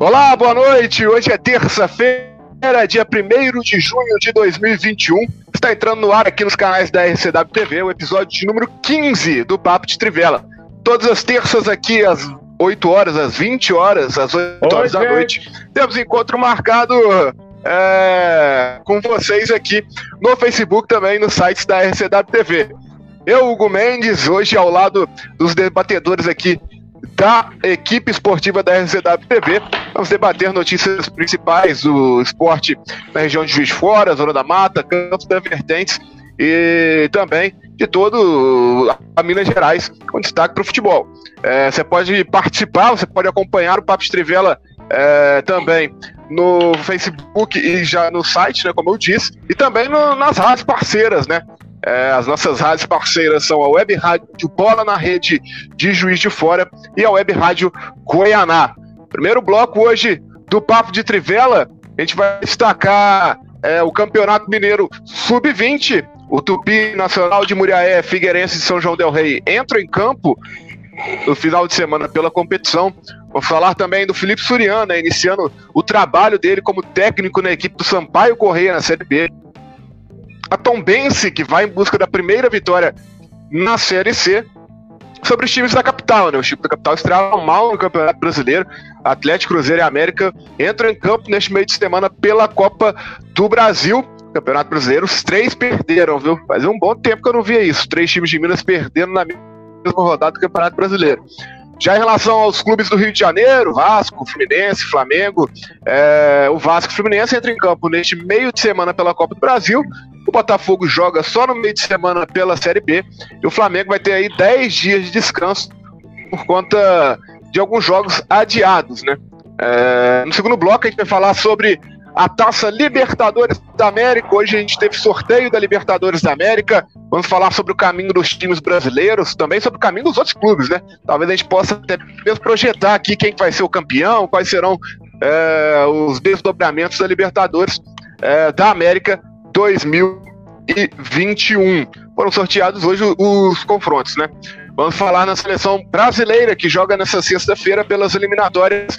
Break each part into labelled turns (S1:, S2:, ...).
S1: Olá, boa noite. Hoje é terça-feira, dia 1 de junho de 2021. Está entrando no ar aqui nos canais da RCW TV o episódio de número 15 do Papo de Trivela. Todas as terças aqui às 8 horas, às 20 horas, às 8 Oi, horas da noite, temos encontro marcado é, com vocês aqui no Facebook também, no site da RCW TV. Eu, Hugo Mendes, hoje ao lado dos debatedores aqui da equipe esportiva da RCW TV. Vamos debater notícias principais do esporte na região de Juiz Fora, Zona da Mata, Campos da Vertentes e também de todo a Minas Gerais, com destaque para o futebol. É, você pode participar, você pode acompanhar o Papo Estrivela é, também no Facebook e já no site, né, como eu disse, e também no, nas rádios parceiras, né? É, as nossas rádios parceiras são a Web Rádio Bola na Rede de Juiz de Fora e a Web Rádio Goianá. Primeiro bloco hoje do Papo de Trivela, a gente vai destacar é, o Campeonato Mineiro Sub-20. O Tupi Nacional de Muriaé, Figueirense de São João Del Rei entra em campo no final de semana pela competição. Vou falar também do Felipe Suriano, né, iniciando o trabalho dele como técnico na equipe do Sampaio Correia na Série B a Tombense, que vai em busca da primeira vitória na Série C, sobre os times da capital, né? O time da capital estrearam mal no Campeonato Brasileiro. Atlético, Cruzeiro e América entram em campo neste meio de semana pela Copa do Brasil. Campeonato Brasileiro, os três perderam, viu? Fazia um bom tempo que eu não via isso. Três times de Minas perdendo na mesma rodada do Campeonato Brasileiro. Já em relação aos clubes do Rio de Janeiro, Vasco, Fluminense, Flamengo, é, o Vasco e Fluminense entram em campo neste meio de semana pela Copa do Brasil. O Botafogo joga só no meio de semana pela Série B. E o Flamengo vai ter aí 10 dias de descanso por conta de alguns jogos adiados, né? É, no segundo bloco a gente vai falar sobre a Taça Libertadores da América. Hoje a gente teve sorteio da Libertadores da América. Vamos falar sobre o caminho dos times brasileiros, também sobre o caminho dos outros clubes, né? Talvez a gente possa até mesmo projetar aqui quem vai ser o campeão, quais serão é, os desdobramentos da Libertadores é, da América 2021. Foram sorteados hoje os confrontos, né? Vamos falar na seleção brasileira que joga nessa sexta-feira pelas eliminatórias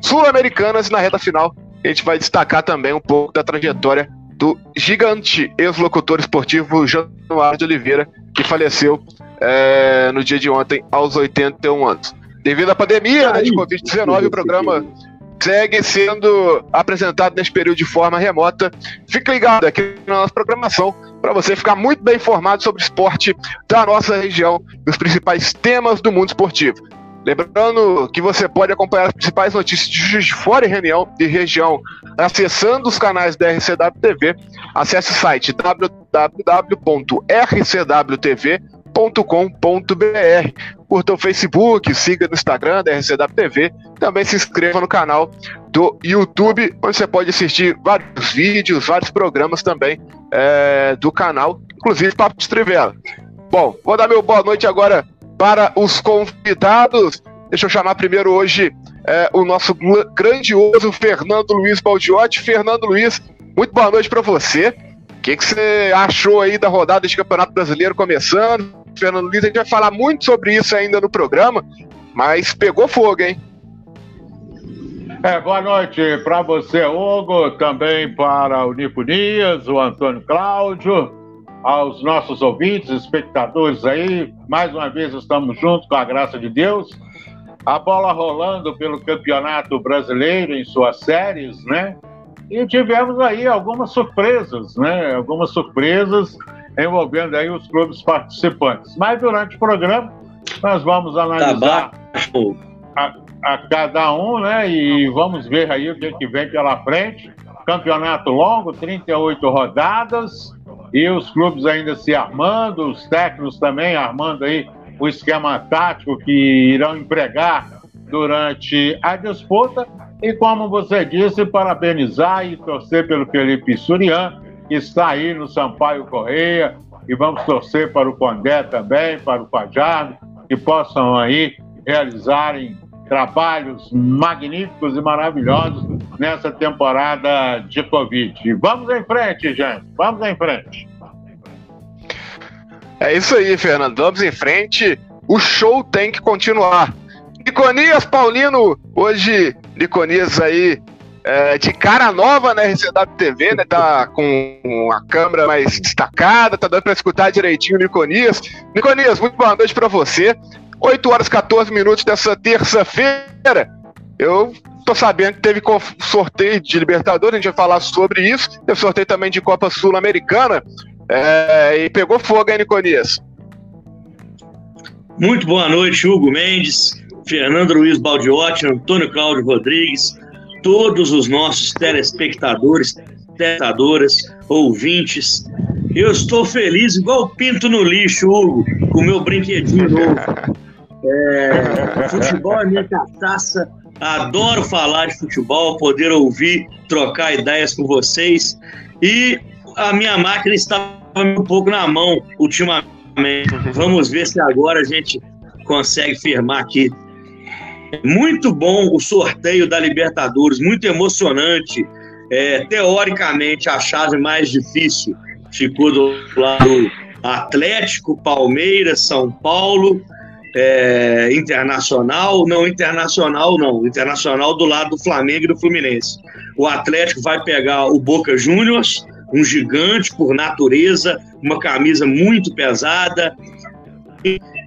S1: sul-americanas na reta final a gente vai destacar também um pouco da trajetória do gigante ex-locutor esportivo Januário de Oliveira, que faleceu é, no dia de ontem, aos 81 anos. Devido à pandemia né, de Covid-19, o programa segue sendo apresentado nesse período de forma remota. Fique ligado aqui na nossa programação para você ficar muito bem informado sobre o esporte da nossa região e os principais temas do mundo esportivo. Lembrando que você pode acompanhar as principais notícias de Juiz de Fora e reunião de região acessando os canais da RCW TV. Acesse o site www.rcwtv.com.br. Curta o Facebook, siga no Instagram da RCW TV. Também se inscreva no canal do YouTube, onde você pode assistir vários vídeos, vários programas também é, do canal, inclusive Papo de Trivela. Bom, vou dar meu boa noite agora para os convidados. Deixa eu chamar primeiro hoje é, o nosso grandioso Fernando Luiz Baldiotti. Fernando Luiz, muito boa noite para você. O que, que você achou aí da rodada de Campeonato Brasileiro começando? Fernando Luiz, a gente vai falar muito sobre isso ainda no programa, mas pegou fogo, hein?
S2: É, boa noite para você, Hugo, também para o Nipo Dias, o Antônio Cláudio, aos nossos ouvintes, espectadores aí. Mais uma vez estamos juntos com a graça de Deus. A bola rolando pelo Campeonato Brasileiro em suas séries, né? E tivemos aí algumas surpresas, né? Algumas surpresas envolvendo aí os clubes participantes. Mas durante o programa nós vamos analisar a, a cada um, né? E vamos ver aí o que, que vem pela frente. Campeonato longo, 38 rodadas e os clubes ainda se armando, os técnicos também armando aí o esquema tático que irão empregar durante a disputa. E como você disse, parabenizar e torcer pelo Felipe Surian, que está aí no Sampaio Correia, e vamos torcer para o Condé também, para o Fajardo, que possam aí realizarem trabalhos magníficos e maravilhosos nessa temporada de Covid. Vamos em frente, gente. Vamos em frente.
S1: É isso aí, Fernando. Vamos em frente. O show tem que continuar. Iconias Paulino, hoje Niconias aí é, de cara nova na RCW TV, né? Tá com a câmera mais destacada, tá dando para escutar direitinho o Niconias. Niconias, muito boa noite para você. 8 horas e 14 minutos dessa terça-feira. Eu tô sabendo que teve sorteio de Libertadores, a gente vai falar sobre isso. Teve sorteio também de Copa Sul-Americana. É, e pegou fogo, hein, Niconias?
S3: Muito boa noite, Hugo Mendes, Fernando Luiz Baldiotti, Antônio Cláudio Rodrigues, todos os nossos telespectadores, telespectadoras, ouvintes. Eu estou feliz, igual pinto no lixo, Hugo, com o meu brinquedinho novo. É, futebol é minha cachaça, adoro falar de futebol, poder ouvir, trocar ideias com vocês. E a minha máquina estava um pouco na mão ultimamente. Vamos ver se agora a gente consegue firmar aqui muito bom o sorteio da Libertadores, muito emocionante. É, teoricamente, a chave mais difícil ficou do lado Atlético, Palmeiras, São Paulo, é, Internacional, não Internacional não, Internacional do lado do Flamengo e do Fluminense. O Atlético vai pegar o Boca Juniors, um gigante por natureza, uma camisa muito pesada.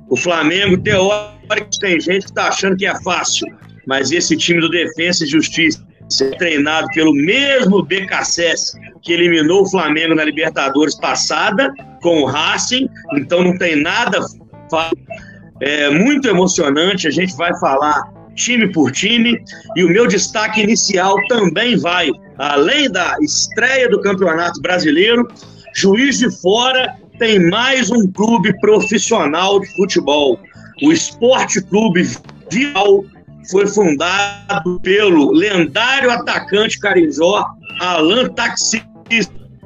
S3: O Flamengo, teoricamente, tem gente que está achando que é fácil, mas esse time do Defensa e Justiça é treinado pelo mesmo BKSS que eliminou o Flamengo na Libertadores passada com o Racing, então não tem nada fácil. É muito emocionante, a gente vai falar time por time e o meu destaque inicial também vai, além da estreia do Campeonato Brasileiro, Juiz de Fora tem mais um clube profissional de futebol. O Esporte Clube Vial foi fundado pelo lendário atacante carijó Alan Taxi.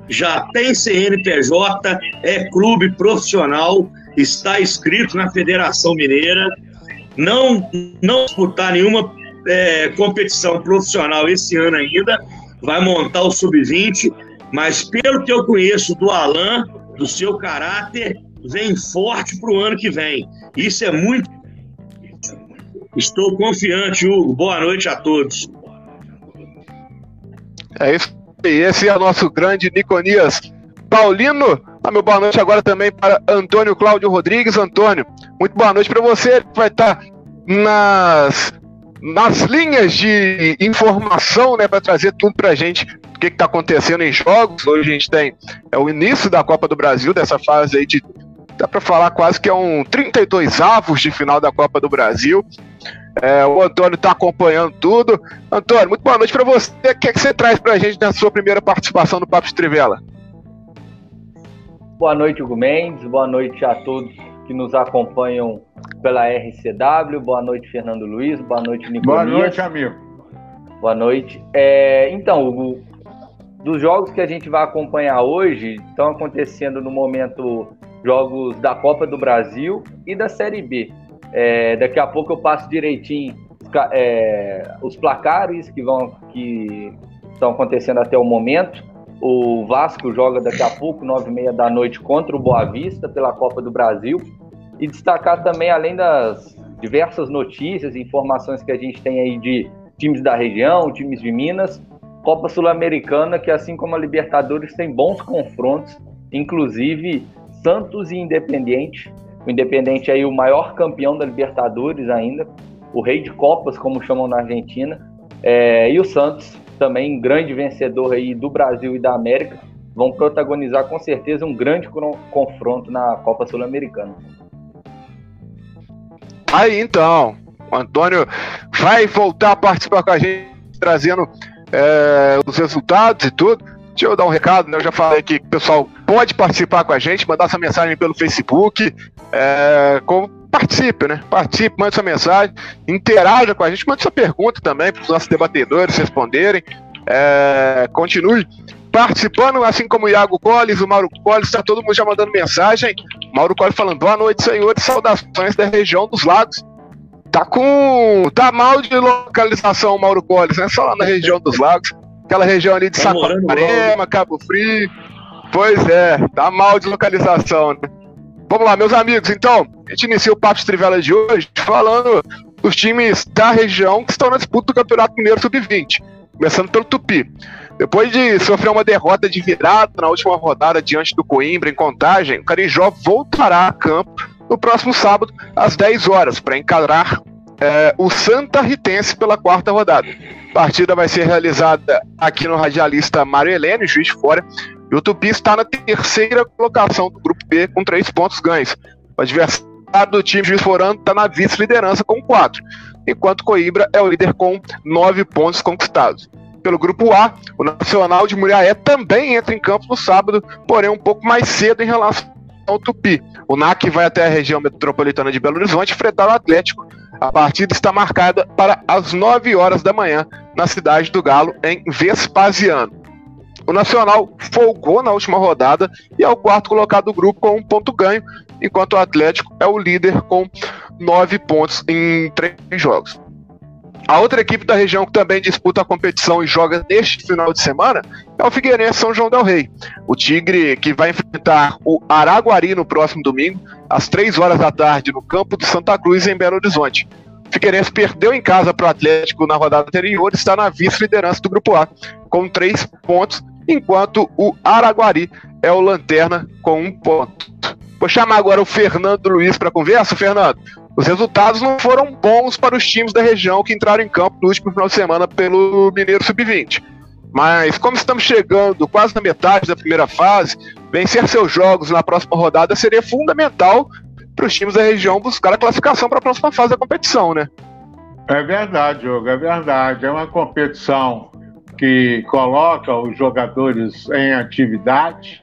S3: Já tem CNPJ, é clube profissional, está inscrito na Federação Mineira. Não, não disputar nenhuma é, competição profissional esse ano ainda, vai montar o sub-20, mas pelo que eu conheço do Alan, do seu caráter, vem forte para o ano que vem. Isso é muito. Estou confiante, Hugo. Boa noite a todos.
S1: É isso. Esse é o nosso grande Niconias Paulino. Ah, meu boa noite agora também para Antônio Cláudio Rodrigues. Antônio, muito boa noite para você. Vai estar nas, nas linhas de informação, né, para trazer tudo para a gente o que está acontecendo em jogos. Hoje a gente tem é o início da Copa do Brasil, dessa fase aí de dá para falar quase que é um 32 avos de final da Copa do Brasil. É, o Antônio está acompanhando tudo. Antônio, muito boa noite para você. O que, é que você traz para a gente na sua primeira participação no Papo de Trivela?
S4: Boa noite, Hugo Mendes. Boa noite a todos que nos acompanham pela RCW. Boa noite, Fernando Luiz. Boa noite, Nicolas.
S2: Boa noite, amigo.
S4: Boa noite. É, então, Hugo, dos jogos que a gente vai acompanhar hoje, estão acontecendo no momento jogos da Copa do Brasil e da Série B. É, daqui a pouco eu passo direitinho é, os placares que vão que estão acontecendo até o momento. O Vasco joga daqui a pouco, nove e meia da noite, contra o Boa Vista pela Copa do Brasil. E destacar também, além das diversas notícias e informações que a gente tem aí de times da região, times de Minas, Copa Sul-Americana, que assim como a Libertadores tem bons confrontos, inclusive Santos e Independente. O Independente aí o maior campeão da Libertadores ainda, o rei de copas, como chamam na Argentina, é, e o Santos também grande vencedor aí do Brasil e da América, vão protagonizar com certeza um grande confronto na Copa Sul-Americana.
S1: Aí então, o Antônio vai voltar a participar com a gente, trazendo é, os resultados e tudo. Deixa eu dar um recado, né? Eu já falei que o pessoal pode participar com a gente, mandar sua mensagem pelo Facebook. É, com, participe, né? Participe, mande sua mensagem, interaja com a gente, mande sua pergunta também para os nossos debatedores responderem. É, continue participando, assim como o Iago Colles, o Mauro Colles, está todo mundo já mandando mensagem. Mauro Colles falando, boa noite, senhores, saudações da região dos lagos. Tá com. tá mal de localização, Mauro Colles, né? Só lá na região dos lagos aquela região ali de tá Saquarema, Cabo Frio. Pois é, tá mal de localização, né? Vamos lá, meus amigos, então, a gente inicia o Papo de Trivela de hoje falando dos times da região que estão na disputa do Campeonato Mineiro Sub-20, começando pelo Tupi. Depois de sofrer uma derrota de virada na última rodada diante do Coimbra em contagem, o Carijó voltará a campo no próximo sábado, às 10 horas, para encarar é, o Santa Ritense pela quarta rodada. A partida vai ser realizada aqui no radialista Mário Helene, juiz de fora, e o Tupi está na terceira colocação do grupo B com três pontos ganhos. O adversário do time Juiz Forano está na vice-liderança com quatro, enquanto Coimbra é o líder com nove pontos conquistados. Pelo grupo A, o Nacional de Muriaé também entra em campo no sábado, porém um pouco mais cedo em relação ao Tupi. O NAC vai até a região metropolitana de Belo Horizonte enfrentar o Atlético. A partida está marcada para as 9 horas da manhã na cidade do Galo, em Vespasiano. O Nacional folgou na última rodada e é o quarto colocado do grupo com um ponto ganho, enquanto o Atlético é o líder com nove pontos em três jogos. A outra equipe da região que também disputa a competição e joga neste final de semana é o Figueirense São João del Rei. O Tigre que vai enfrentar o Araguari no próximo domingo, às três horas da tarde, no campo de Santa Cruz, em Belo Horizonte. O Figueirense perdeu em casa para o Atlético na rodada anterior e está na vice-liderança do Grupo A, com três pontos enquanto o Araguari é o lanterna com um ponto. Vou chamar agora o Fernando Luiz para conversa. Fernando, os resultados não foram bons para os times da região que entraram em campo no último final de semana pelo Mineiro Sub-20. Mas como estamos chegando quase na metade da primeira fase, vencer seus jogos na próxima rodada seria fundamental para os times da região buscar a classificação para a próxima fase da competição, né?
S2: É verdade, Diogo, é verdade. É uma competição que coloca os jogadores em atividade,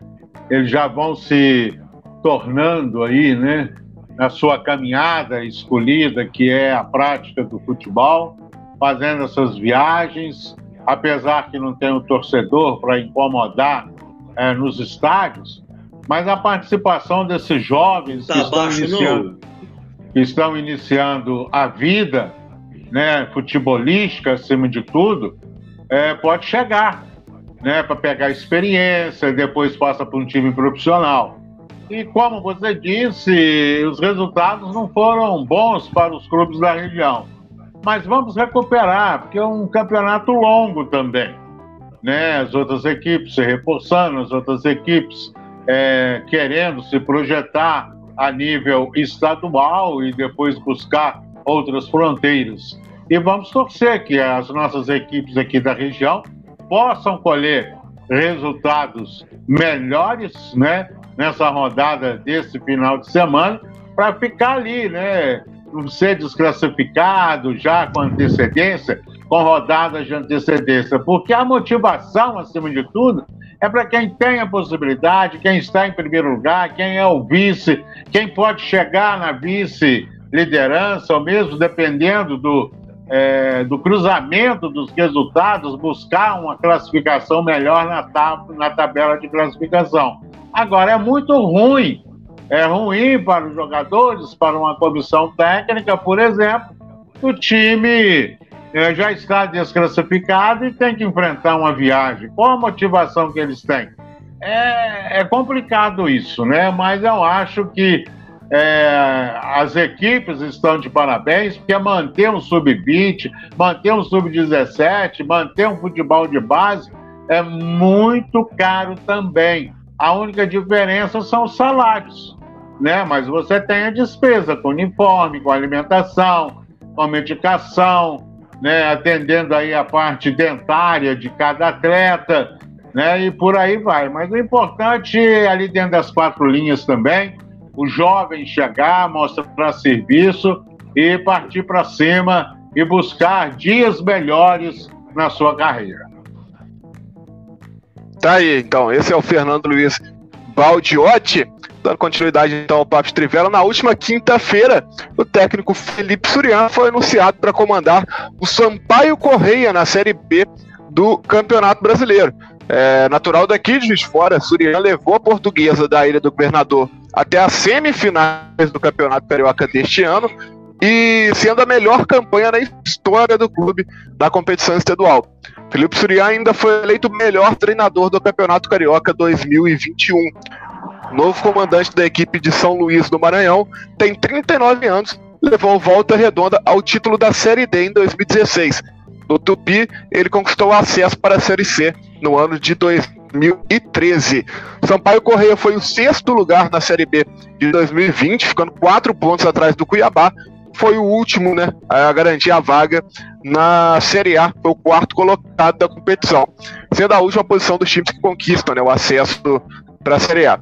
S2: eles já vão se tornando aí, né, na sua caminhada escolhida, que é a prática do futebol, fazendo essas viagens, apesar que não tem um torcedor para incomodar é, nos estádios, mas a participação desses jovens
S3: tá
S2: que, estão iniciando, que estão iniciando a vida né, futebolística, acima de tudo, é, pode chegar, né, para pegar experiência, depois passa para um time profissional. E como você disse, os resultados não foram bons para os clubes da região. Mas vamos recuperar, porque é um campeonato longo também. Né? As outras equipes se reforçando, as outras equipes é, querendo se projetar a nível estadual e depois buscar outras fronteiras. E vamos torcer que as nossas equipes aqui da região possam colher resultados melhores, né, nessa rodada desse final de semana, para ficar ali, né, não ser desclassificado já com antecedência, com rodadas de antecedência, porque a motivação, acima de tudo, é para quem tem a possibilidade, quem está em primeiro lugar, quem é o vice, quem pode chegar na vice-liderança, ou mesmo dependendo do, é, do cruzamento dos resultados, buscar uma classificação melhor na, tab na tabela de classificação. Agora, é muito ruim, é ruim para os jogadores, para uma comissão técnica, por exemplo, o time é, já está desclassificado e tem que enfrentar uma viagem. Qual a motivação que eles têm? É, é complicado isso, né? Mas eu acho que é, as equipes estão de parabéns, porque manter um sub-20, manter um sub-17, manter um futebol de base é muito caro também. A única diferença são os salários, né? Mas você tem a despesa com uniforme, com alimentação, com medicação, né? Atendendo aí a parte dentária de cada atleta, né? E por aí vai. Mas o importante é ali dentro das quatro linhas também o jovem chegar, mostrar serviço e partir para cima e buscar dias melhores na sua carreira.
S1: Tá aí, então. Esse é o Fernando Luiz Baldiotti, dando continuidade então ao Papo Trivela. Na última quinta-feira, o técnico Felipe Surian foi anunciado para comandar o Sampaio Correia na Série B do Campeonato Brasileiro. É, natural daqui de Juiz Fora, Surian levou a portuguesa da Ilha do Governador até as semifinais do Campeonato Carioca deste ano e sendo a melhor campanha na história do clube da competição estadual. Felipe Surian ainda foi eleito melhor treinador do Campeonato Carioca 2021. Novo comandante da equipe de São Luís do Maranhão, tem 39 anos levou Volta Redonda ao título da Série D em 2016. No Tupi, ele conquistou acesso para a Série C no ano de 2013. Sampaio Correia foi o sexto lugar na Série B de 2020, ficando quatro pontos atrás do Cuiabá. Foi o último né, a garantir a vaga na Série A, foi o quarto colocado da competição, sendo a última posição dos times que conquistam né, o acesso para a Série A.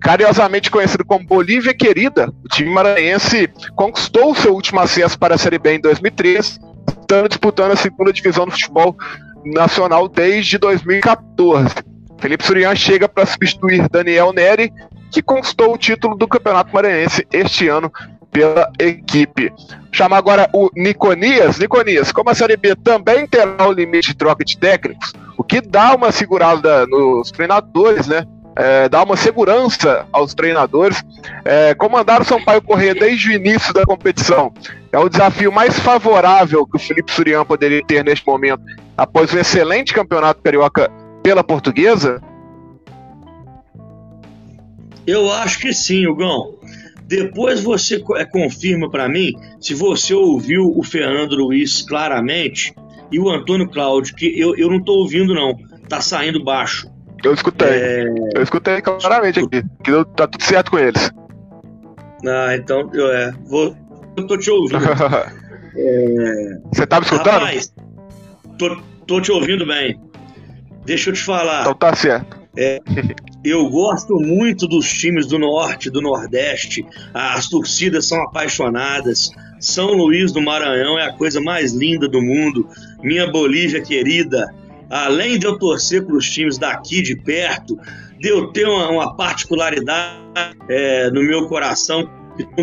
S1: Carinhosamente conhecido como Bolívia Querida, o time maranhense conquistou seu último acesso para a Série B em 2013, estando disputando a segunda divisão do futebol nacional desde 2014. Felipe Surian chega para substituir Daniel Neri, que conquistou o título do Campeonato Maranhense este ano pela equipe. Chama agora o Niconias. Niconias, como a Série B também terá o limite de troca de técnicos, o que dá uma segurada nos treinadores, né? é, dar uma segurança aos treinadores. É, comandar o Sampaio Corrêa desde o início da competição é o desafio mais favorável que o Felipe Surian poderia ter neste momento, após o excelente campeonato carioca pela portuguesa?
S3: Eu acho que sim, Hugão. Depois você é, confirma para mim se você ouviu o Fernando Luiz claramente e o Antônio Cláudio, que eu, eu não estou ouvindo, não. Tá saindo baixo.
S1: Eu escutei. É... Eu escutei claramente aqui. Que tá tudo certo com eles.
S3: Ah, então eu, é, vou, eu tô te ouvindo.
S1: é... Você tá me escutando? Rapaz,
S3: tô, tô te ouvindo bem. Deixa eu te falar.
S1: Então tá certo.
S3: É, eu gosto muito dos times do Norte, do Nordeste. As torcidas são apaixonadas. São Luís do Maranhão é a coisa mais linda do mundo. Minha Bolívia querida além de eu torcer para os times daqui de perto, de eu ter uma, uma particularidade é, no meu coração,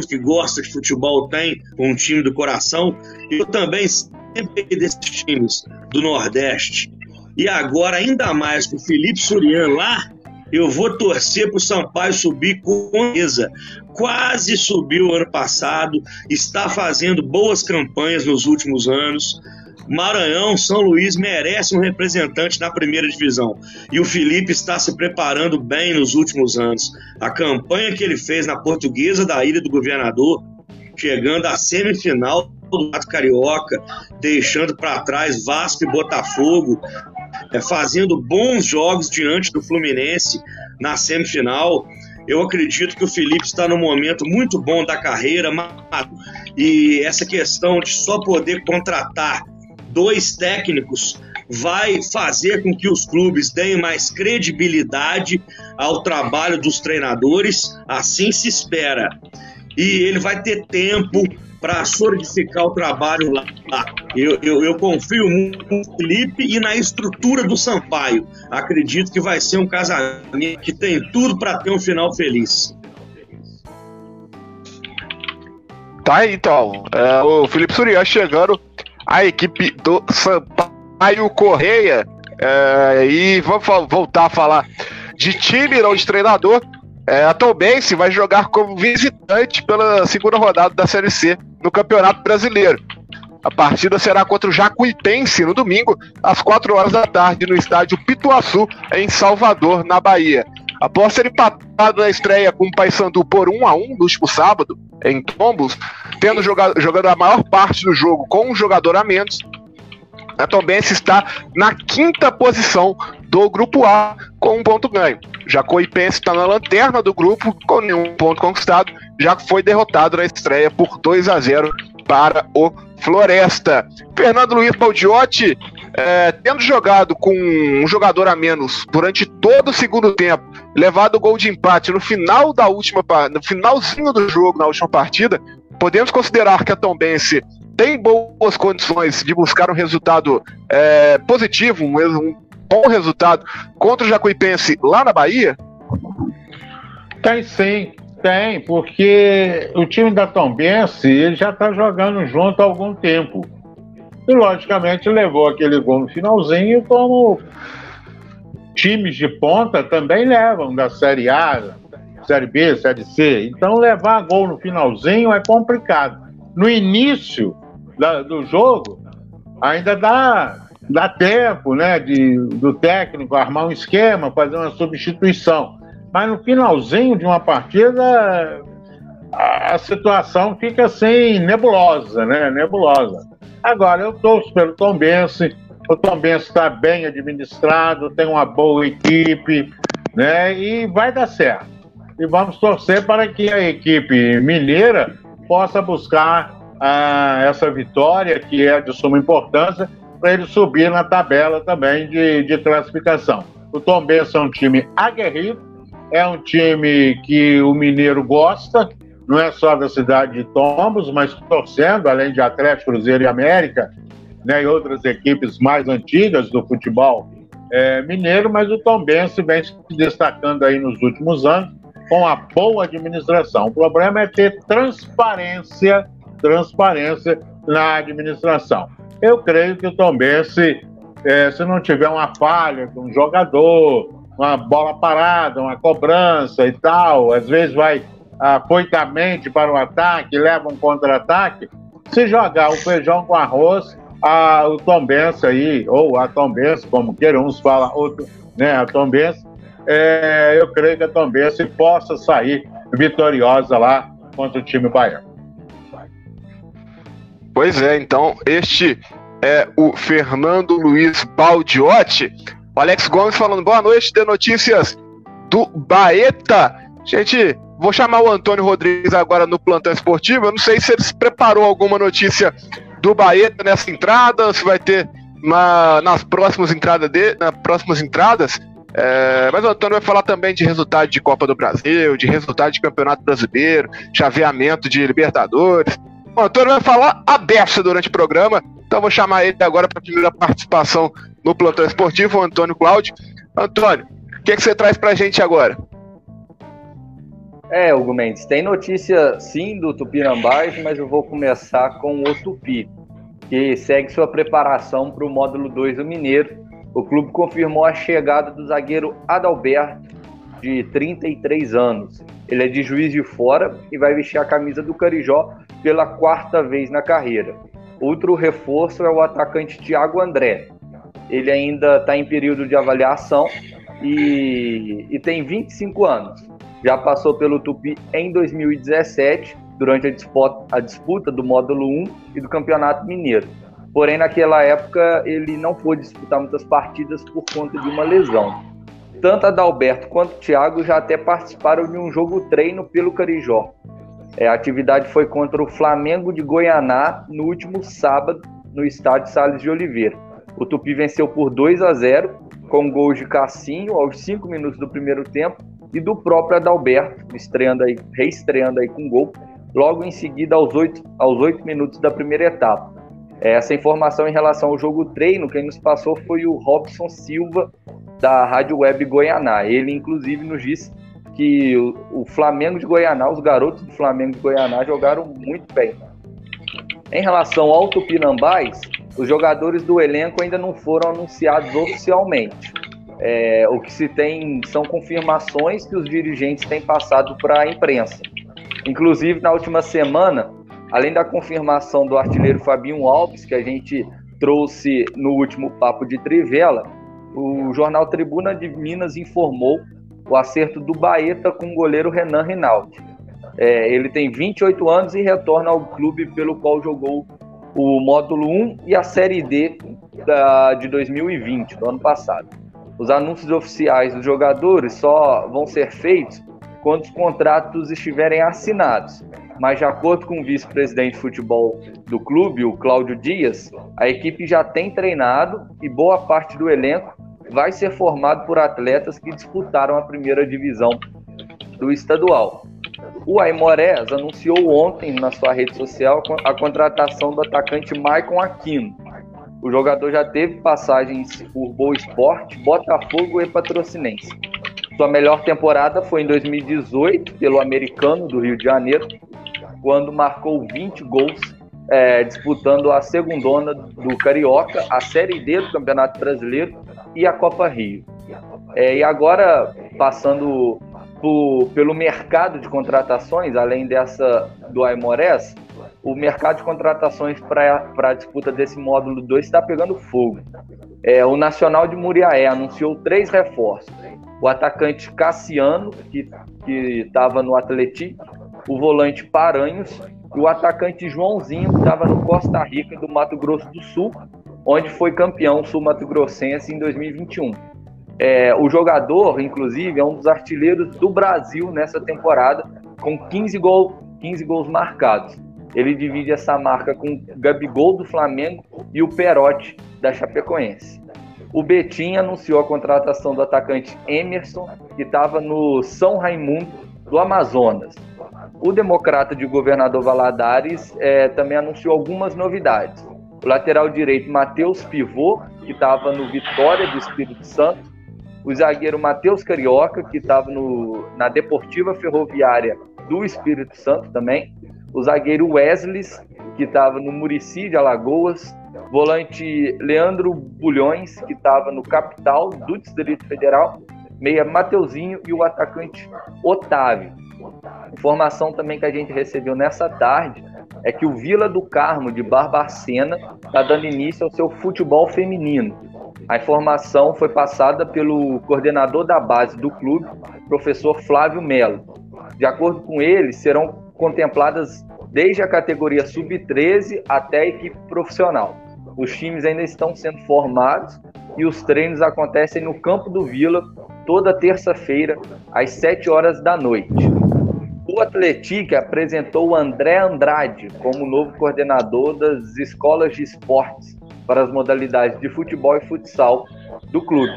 S3: que gosta de futebol tem um time do coração, eu também sempre desses times do Nordeste. E agora, ainda mais com o Felipe Surian lá, eu vou torcer para o Sampaio subir com certeza. Quase subiu ano passado, está fazendo boas campanhas nos últimos anos. Maranhão, São Luís merece um representante na primeira divisão. E o Felipe está se preparando bem nos últimos anos. A campanha que ele fez na Portuguesa da Ilha do Governador, chegando à semifinal do Mato Carioca, deixando para trás Vasco e Botafogo, é, fazendo bons jogos diante do Fluminense na semifinal. Eu acredito que o Felipe está num momento muito bom da carreira, e essa questão de só poder contratar dois técnicos vai fazer com que os clubes deem mais credibilidade ao trabalho dos treinadores, assim se espera. E ele vai ter tempo para solidificar o trabalho lá. Eu, eu, eu, confio muito no Felipe e na estrutura do Sampaio. Acredito que vai ser um casamento que tem tudo para ter um final feliz.
S1: Tá então. É, o Felipe Surian chegando a equipe do Sampaio Correia. É, e vamos voltar a falar de time, não de treinador. É, a Tombense vai jogar como visitante pela segunda rodada da Série C no Campeonato Brasileiro. A partida será contra o Jacuipense no domingo, às 4 horas da tarde, no estádio Pituaçu, em Salvador, na Bahia. Após ser empatado na estreia com o Paysandu por 1 a 1 no último sábado, em Tombos, tendo jogado, jogando a maior parte do jogo com um jogador a menos, a Tombense está na quinta posição do grupo A com um ponto ganho. Jacuipense está na lanterna do grupo com nenhum ponto conquistado, já foi derrotado na estreia por 2 a 0 para o Floresta. Fernando Luiz Baldiotti, é, tendo jogado com um jogador a menos durante todo o segundo tempo, levado o gol de empate no final da última no finalzinho do jogo, na última partida, podemos considerar que a Tombense tem boas condições de buscar um resultado é, positivo, um, um bom resultado contra o Jacuipense lá na Bahia?
S2: Tem sim, tem, porque o time da Tombense ele já está jogando junto há algum tempo. E logicamente levou aquele gol no finalzinho, como times de ponta também levam da Série A, Série B, Série C. Então levar gol no finalzinho é complicado. No início da, do jogo, ainda dá, dá tempo né, de, do técnico armar um esquema, fazer uma substituição. Mas no finalzinho de uma partida, a situação fica assim, nebulosa, né? Nebulosa. Agora, eu torço pelo Tom Bense, o Tom Bense está bem administrado, tem uma boa equipe, né? E vai dar certo. E vamos torcer para que a equipe mineira possa buscar ah, essa vitória, que é de suma importância, para ele subir na tabela também de, de classificação. O Tom Bense é um time aguerrido, é um time que o mineiro gosta, não é só da cidade de Tombos, mas torcendo, além de Atlético, Cruzeiro e América, né, e outras equipes mais antigas do futebol é, mineiro, mas o Tombense vem se destacando aí nos últimos anos com a boa administração. O problema é ter transparência, transparência na administração. Eu creio que o Tombense, é, se não tiver uma falha de um jogador, uma bola parada, uma cobrança e tal, às vezes vai afoitamente para o ataque, leva um contra-ataque, se jogar o feijão com arroz, a, o Tombense aí, ou a Tombense, como queiram, uns falam, outro, né, a Tombense, é, eu creio que a Tombense possa sair vitoriosa lá contra o time baiano.
S1: Pois é, então este é o Fernando Luiz Baldiotti. O Alex Gomes falando boa noite, de notícias do Baeta. Gente, Vou chamar o Antônio Rodrigues agora no plantão esportivo. Eu não sei se ele preparou alguma notícia do Baeta nessa entrada, se vai ter na, nas próximas entradas de, nas próximas entradas. É, mas o Antônio vai falar também de resultado de Copa do Brasil, de resultado de Campeonato Brasileiro, chaveamento de Libertadores. O Antônio vai falar a beça durante o programa, então vou chamar ele agora para a primeira participação no plantão esportivo, o Antônio Cláudio. Antônio, o que, que você traz para a gente agora?
S4: É, Hugo Mendes, tem notícia sim do Tupinambás, mas eu vou começar com o Tupi, que segue sua preparação para o módulo 2 do Mineiro. O clube confirmou a chegada do zagueiro Adalberto, de 33 anos. Ele é de Juiz de Fora e vai vestir a camisa do Carijó pela quarta vez na carreira. Outro reforço é o atacante Thiago André. Ele ainda está em período de avaliação e, e tem 25 anos já passou pelo Tupi em 2017, durante a disputa, a disputa do módulo 1 e do Campeonato Mineiro. Porém, naquela época, ele não pôde disputar muitas partidas por conta de uma lesão. Tanto Adalberto quanto Thiago já até participaram de um jogo treino pelo Carijó. É, a atividade foi contra o Flamengo de Goianá no último sábado, no estádio Salles de Oliveira. O Tupi venceu por 2 a 0, com gols de Cassinho aos 5 minutos do primeiro tempo e do próprio Adalberto, estreando aí, reestreando aí com gol, logo em seguida aos oito aos oito minutos da primeira etapa. Essa informação em relação ao jogo treino, quem nos passou foi o Robson Silva, da Rádio Web Goianá. Ele, inclusive, nos disse que o, o Flamengo de Goianá, os garotos do Flamengo de Goianá jogaram muito bem. Em relação ao Tupinambás, os jogadores do elenco ainda não foram anunciados oficialmente. É, o que se tem são confirmações que os dirigentes têm passado para a imprensa. Inclusive, na última semana, além da confirmação do artilheiro Fabinho Alves, que a gente trouxe no último papo de Trivela, o jornal Tribuna de Minas informou o acerto do Baeta com o goleiro Renan Rinaldi. É, ele tem 28 anos e retorna ao clube pelo qual jogou o módulo 1 e a Série D da, de 2020, do ano passado. Os anúncios oficiais dos jogadores só vão ser feitos quando os contratos estiverem assinados. Mas, de acordo com o vice-presidente de futebol do clube, o Cláudio Dias, a equipe já tem treinado e boa parte do elenco vai ser formado por atletas que disputaram a primeira divisão do estadual. O Aimorés anunciou ontem na sua rede social a contratação do atacante Maicon Aquino, o jogador já teve passagens por Boa Esporte, Botafogo e Patrocinense. Sua melhor temporada foi em 2018 pelo Americano do Rio de Janeiro, quando marcou 20 gols é, disputando a segundona do Carioca, a Série D do Campeonato Brasileiro e a Copa Rio. É, e agora, passando por, pelo mercado de contratações, além dessa do Aimorés, o mercado de contratações para a disputa desse módulo 2 está pegando fogo. É, o Nacional de Muriaé anunciou três reforços. O atacante Cassiano, que estava no Atlético, o volante Paranhos e o atacante Joãozinho, que estava no Costa Rica do Mato Grosso do Sul, onde foi campeão sul-mato-grossense em 2021. É, o jogador, inclusive, é um dos artilheiros do Brasil nessa temporada, com 15, gol, 15 gols marcados. Ele divide essa marca com o Gabigol do Flamengo e o Perotti da Chapecoense. O Betim anunciou a contratação do atacante Emerson, que estava no São Raimundo do Amazonas. O democrata de governador Valadares é, também anunciou algumas novidades. O lateral direito Matheus Pivô, que estava no Vitória do Espírito Santo. O zagueiro Matheus Carioca, que estava na Deportiva Ferroviária do Espírito Santo também. O zagueiro Wesley, que estava no Murici de Alagoas. Volante Leandro Bulhões, que estava no Capital do Distrito Federal. Meia Mateuzinho e o atacante Otávio. Informação também que a gente recebeu nessa tarde é que o Vila do Carmo de Barbacena está dando início ao seu futebol feminino. A informação foi passada pelo coordenador da base do clube, professor Flávio Melo. De acordo com ele, serão contempladas desde a categoria sub-13 até a equipe profissional. Os times ainda estão sendo formados e os treinos acontecem no campo do Vila toda terça-feira às 7 horas da noite. O Atlético apresentou o André Andrade como novo coordenador das escolas de esportes para as modalidades de futebol e futsal do clube.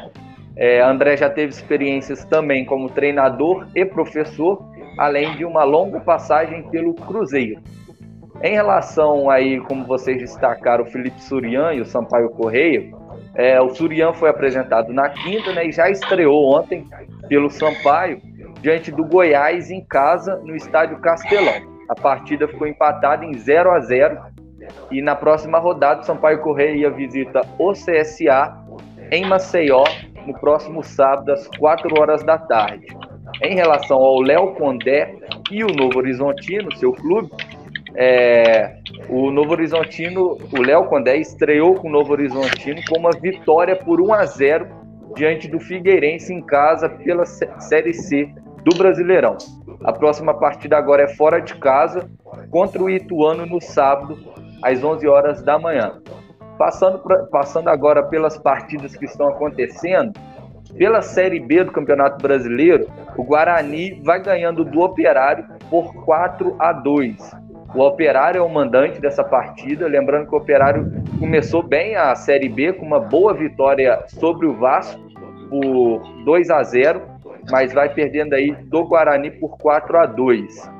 S4: É, André já teve experiências também como treinador e professor, além de uma longa passagem pelo Cruzeiro. Em relação aí, como vocês destacaram, o Felipe Surian e o Sampaio Correia, é, o Surian foi apresentado na quinta né, e já estreou ontem pelo Sampaio diante do Goiás em casa no estádio Castelão. A partida ficou empatada em 0 a 0 e na próxima rodada o Sampaio Correia visita o CSA em Maceió no próximo sábado às 4 horas da tarde. Em relação ao Léo Condé e o Novo Horizontino, seu clube, é, o Novo Horizontino, o Léo Condé estreou com o Novo Horizontino com uma vitória por 1 a 0 diante do Figueirense em casa pela Série C do Brasileirão. A próxima partida agora é fora de casa, contra o Ituano no sábado, às 11 horas da manhã. Passando, pra, passando agora pelas partidas que estão acontecendo, pela Série B do Campeonato Brasileiro, o Guarani vai ganhando do Operário por 4 a 2. O Operário é o mandante dessa partida, lembrando que o Operário começou bem a Série B com uma boa vitória sobre o Vasco por 2 a 0 mas vai perdendo aí do Guarani por 4 a 2.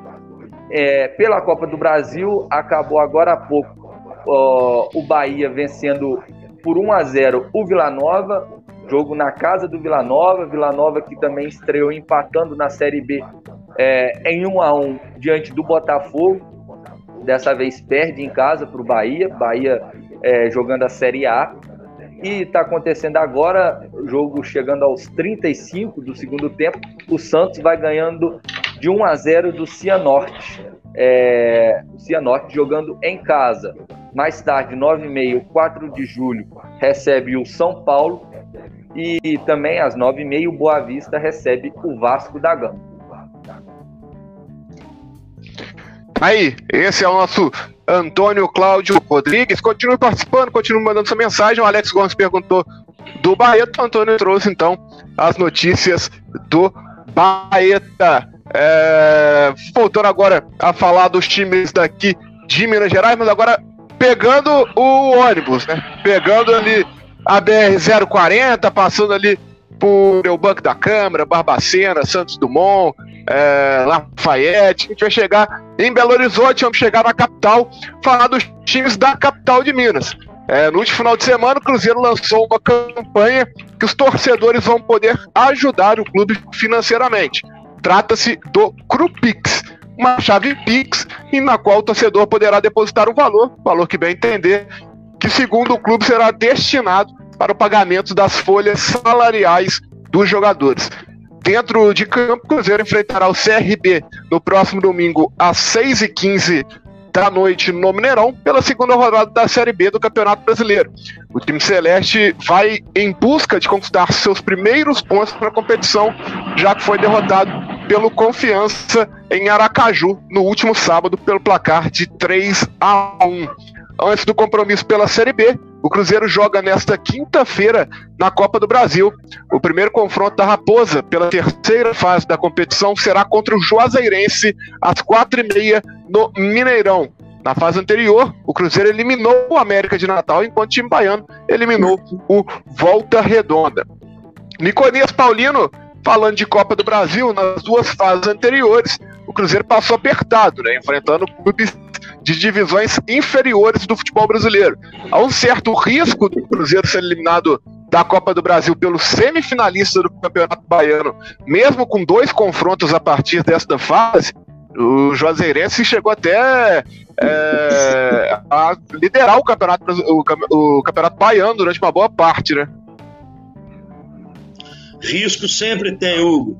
S4: É, pela Copa do Brasil, acabou agora há pouco ó, o Bahia vencendo por 1 a 0 o Vila Nova, jogo na casa do Vila Nova, Vila Nova que também estreou empatando na Série B é, em 1 a 1 diante do Botafogo. Dessa vez perde em casa para o Bahia, Bahia é, jogando a Série A. E está acontecendo agora, jogo chegando aos 35 do segundo tempo, o Santos vai ganhando de 1 a 0 do Cianorte. É, o Cianorte jogando em casa. Mais tarde, 9h30, 4 de julho, recebe o São Paulo. E também às 9h30, o Boa Vista recebe o Vasco da Gama.
S1: Aí, esse é o nosso Antônio Cláudio Rodrigues. Continue participando, continue mandando sua mensagem. O Alex Gomes perguntou do Baeta. O Antônio trouxe então as notícias do Baeta. É, voltando agora a falar dos times daqui de Minas Gerais, mas agora pegando o ônibus, né? Pegando ali a BR-040, passando ali por o Banco da Câmara, Barbacena, Santos Dumont, é, Lafayette. A gente vai chegar em Belo Horizonte, vamos chegar na capital, falar dos times da capital de Minas. É, no último final de semana, o Cruzeiro lançou uma campanha que os torcedores vão poder ajudar o clube financeiramente. Trata-se do Crupix, uma chave Pix, e na qual o torcedor poderá depositar um valor, valor que bem entender, que segundo o clube será destinado para o pagamento das folhas salariais dos jogadores. Dentro de campo, o Cruzeiro enfrentará o CRB no próximo domingo às 6h15 da noite no Mineirão, pela segunda rodada da Série B do Campeonato Brasileiro. O time celeste vai em busca de conquistar seus primeiros pontos para a competição, já que foi derrotado pelo Confiança em Aracaju no último sábado pelo placar de 3 a 1. Antes do compromisso pela Série B, o Cruzeiro joga nesta quinta-feira na Copa do Brasil. O primeiro confronto da Raposa pela terceira fase da competição será contra o Juazeirense às quatro e meia no Mineirão. Na fase anterior, o Cruzeiro eliminou o América de Natal, enquanto o time baiano eliminou o Volta Redonda. Niconias Paulino, falando de Copa do Brasil, nas duas fases anteriores, o Cruzeiro passou apertado, né, enfrentando clubes de divisões inferiores do futebol brasileiro. Há um certo risco do Cruzeiro ser eliminado da Copa do Brasil pelo semifinalista do Campeonato Baiano, mesmo com dois confrontos a partir desta fase, o Juazeirense chegou até é, a liderar o campeonato, o, o, campeonato baiano durante uma boa parte, né?
S3: Risco sempre tem, Hugo.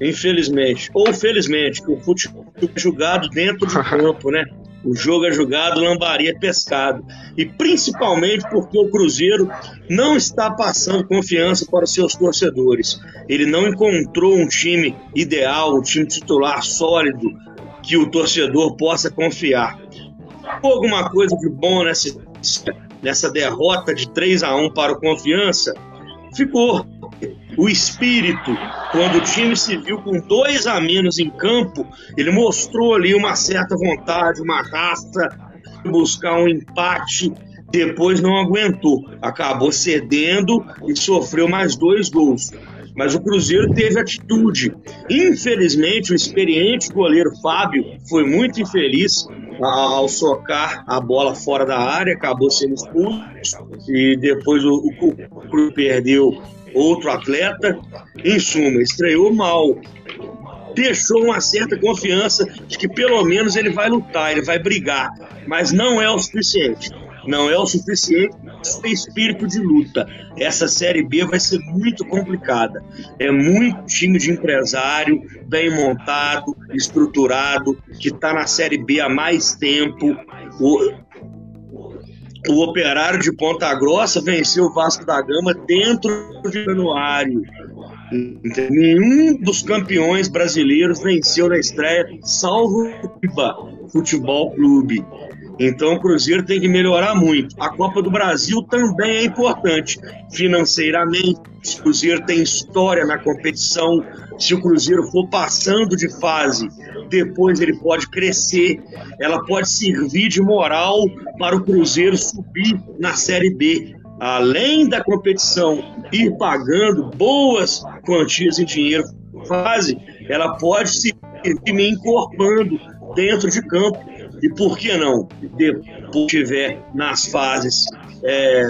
S3: Infelizmente. Ou felizmente, o futebol é jogado dentro do campo, né? O jogo é jogado, lambaria é pescado. E principalmente porque o Cruzeiro não está passando confiança para os seus torcedores. Ele não encontrou um time ideal, um time titular sólido que o torcedor possa confiar. Alguma coisa de bom nessa, nessa derrota de 3 a 1 para o Confiança? Ficou o espírito, quando o time se viu com dois a menos em campo, ele mostrou ali uma certa vontade, uma raça, buscar um empate. Depois não aguentou, acabou cedendo e sofreu mais dois gols. Mas o Cruzeiro teve atitude. Infelizmente, o experiente goleiro Fábio foi muito infeliz ao socar a bola fora da área, acabou sendo expulso e depois o, o, Cruzeiro perdeu outro atleta. Em suma, estreou mal. Deixou uma certa confiança de que pelo menos ele vai lutar, ele vai brigar, mas não é o suficiente. Não é o suficiente ter espírito de luta. Essa Série B vai ser muito complicada. É muito time de empresário, bem montado, estruturado, que está na Série B há mais tempo. O Operário de Ponta Grossa venceu o Vasco da Gama dentro de Januário. Nenhum dos campeões brasileiros venceu na estreia, salvo o Futebol Clube. Então o Cruzeiro tem que melhorar muito. A Copa do Brasil também é importante financeiramente. O Cruzeiro tem história na competição. Se o Cruzeiro for passando de fase, depois ele pode crescer. Ela pode servir de moral para o Cruzeiro subir na Série B. Além da competição ir pagando boas quantias em dinheiro fase, ela pode se me encorpando dentro de campo e por que não, depois tiver nas fases é,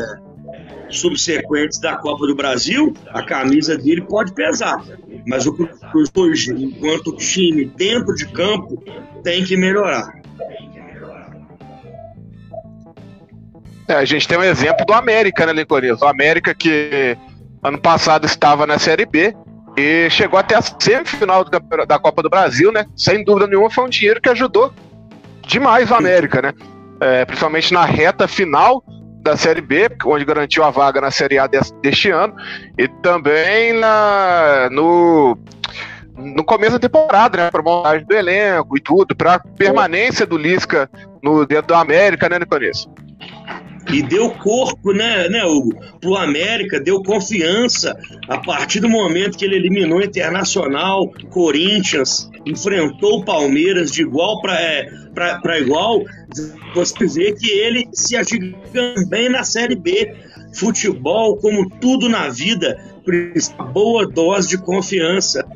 S3: subsequentes da Copa do Brasil, a camisa dele pode pesar. Mas o Cruz hoje, enquanto time dentro de campo, tem que melhorar.
S1: É, a gente tem um exemplo do América, né, Licorias? O América que ano passado estava na Série B e chegou até a semifinal da Copa do Brasil, né? Sem dúvida nenhuma, foi um dinheiro que ajudou demais o América, né? É, principalmente na reta final da Série B, onde garantiu a vaga na Série A deste, ano, e também na, no, no começo da temporada, né? Para montagem do elenco e tudo, para permanência do Lisca no dentro do América, né, Nicolas?
S3: E deu corpo, né, né, Hugo, pro América, deu confiança a partir do momento que ele eliminou Internacional, Corinthians, enfrentou o Palmeiras de igual para é, igual, você vê que ele se agiganta bem na Série B. Futebol, como tudo na vida, precisa boa dose de confiança.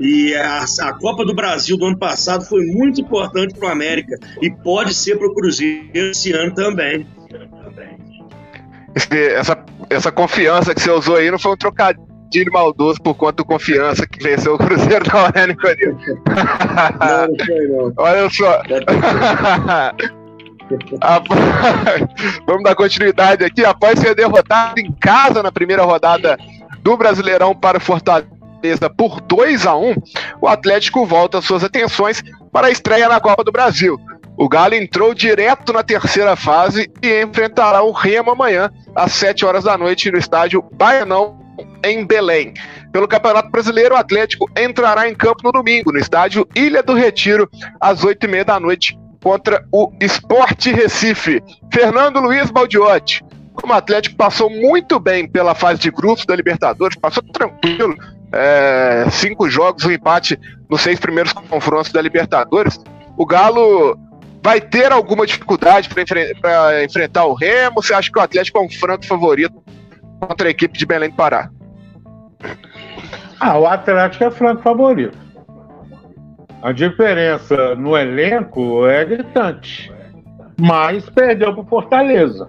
S3: E a, a, Copa do Brasil do ano passado foi muito importante para o América e pode ser para o Cruzeiro esse ano também
S1: esse, essa, essa confiança que você usou aí não foi um trocadilho maldoso por conta do confiança que venceu o Cruzeiro da hora, né, Não, não foi, não. Olha só. Vamos dar continuidade aqui. Após ser derrotado em casa na primeira rodada do Brasileirão para o Fortaleza por 2 a 1 o Atlético volta suas atenções para a estreia na Copa do Brasil. O Galo entrou direto na terceira fase e enfrentará o Remo amanhã, às 7 horas da noite, no estádio Baianão, em Belém. Pelo Campeonato Brasileiro, o Atlético entrará em campo no domingo, no estádio Ilha do Retiro, às oito e meia da noite, contra o Sport Recife. Fernando Luiz Baldiotti. Como o Atlético passou muito bem pela fase de grupos da Libertadores, passou tranquilo, é, cinco jogos, um empate nos seis primeiros confrontos da Libertadores. O Galo vai ter alguma dificuldade para enfre enfrentar o Remo? Você acha que o Atlético é um franco favorito contra a equipe de Belém do Pará?
S2: Ah, o Atlético é franco favorito. A diferença no elenco é gritante, mas perdeu para Fortaleza.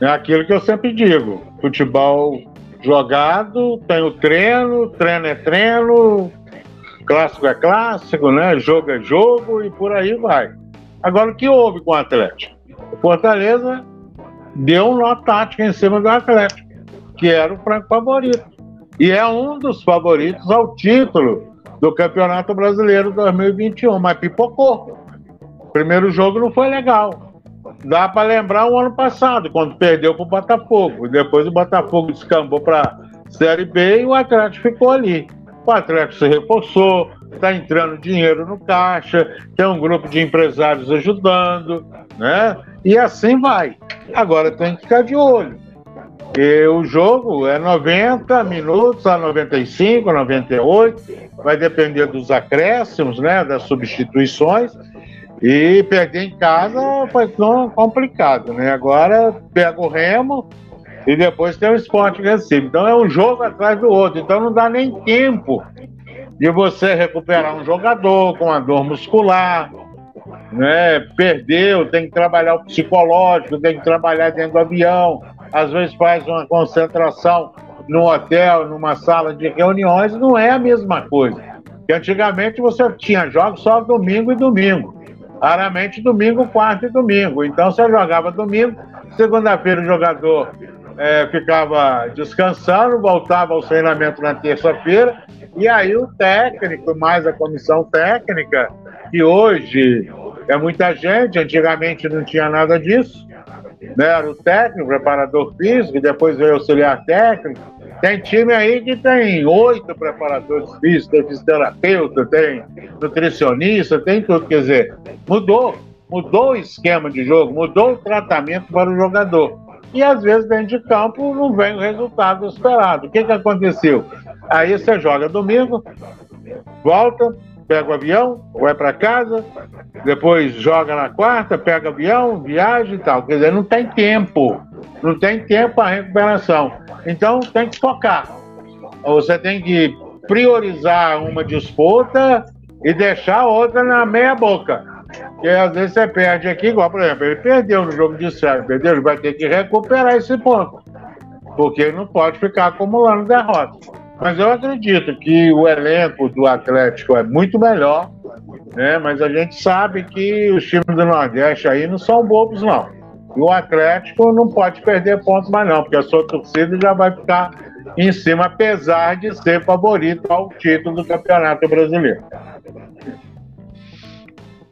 S2: É aquilo que eu sempre digo: futebol jogado, tem o treino, treino é treino, clássico é clássico, né? Jogo é jogo e por aí vai. Agora, o que houve com o Atlético? O Fortaleza deu um nó tático em cima do Atlético, que era o franco favorito. E é um dos favoritos ao título do Campeonato Brasileiro 2021, mas pipocou. O primeiro jogo não foi legal. Dá para lembrar o ano passado, quando perdeu para o Botafogo. Depois o Botafogo descambou para Série B e o Atlético ficou ali. O Atlético se reforçou, está entrando dinheiro no caixa, tem um grupo de empresários ajudando, né? E assim vai. Agora tem que ficar de olho. E o jogo é 90 minutos a 95, 98, vai depender dos acréscimos, né, das substituições. E perder em casa foi tão complicado, né? Agora pega o Remo e depois tem o Sport Recife. Então é um jogo atrás do outro. Então não dá nem tempo de você recuperar um jogador com a dor muscular, né? Perdeu, tem que trabalhar o psicológico, tem que trabalhar dentro do avião, às vezes faz uma concentração no hotel, numa sala de reuniões, não é a mesma coisa. Que antigamente você tinha jogos só domingo e domingo. Raramente domingo, quarto e domingo. Então você jogava domingo, segunda-feira o jogador é, ficava descansando, voltava ao treinamento na terça-feira, e aí o técnico, mais a comissão técnica, que hoje é muita gente, antigamente não tinha nada disso, né? era o técnico, preparador físico, depois veio auxiliar técnico. Tem time aí que tem oito preparadores físicos, tem fisioterapeuta, tem nutricionista, tem tudo. Quer dizer, mudou, mudou o esquema de jogo, mudou o tratamento para o jogador. E às vezes dentro de campo não vem o resultado esperado. O que, que aconteceu? Aí você joga domingo, volta, pega o avião, vai para casa, depois joga na quarta, pega o avião, viaja e tal. Quer dizer, não tem tempo. Não tem tempo para recuperação. Então tem que focar. Você tem que priorizar uma disputa e deixar outra na meia boca. Porque às vezes você perde aqui, igual, por exemplo, ele perdeu no jogo de série, perdeu, ele vai ter que recuperar esse ponto. Porque ele não pode ficar acumulando derrotas. Mas eu acredito que o elenco do Atlético é muito melhor, né? Mas a gente sabe que os times do Nordeste aí não são bobos, não. E o Atlético não pode perder pontos mais não, porque a sua torcida já vai ficar em cima, apesar de ser favorito ao título do Campeonato Brasileiro.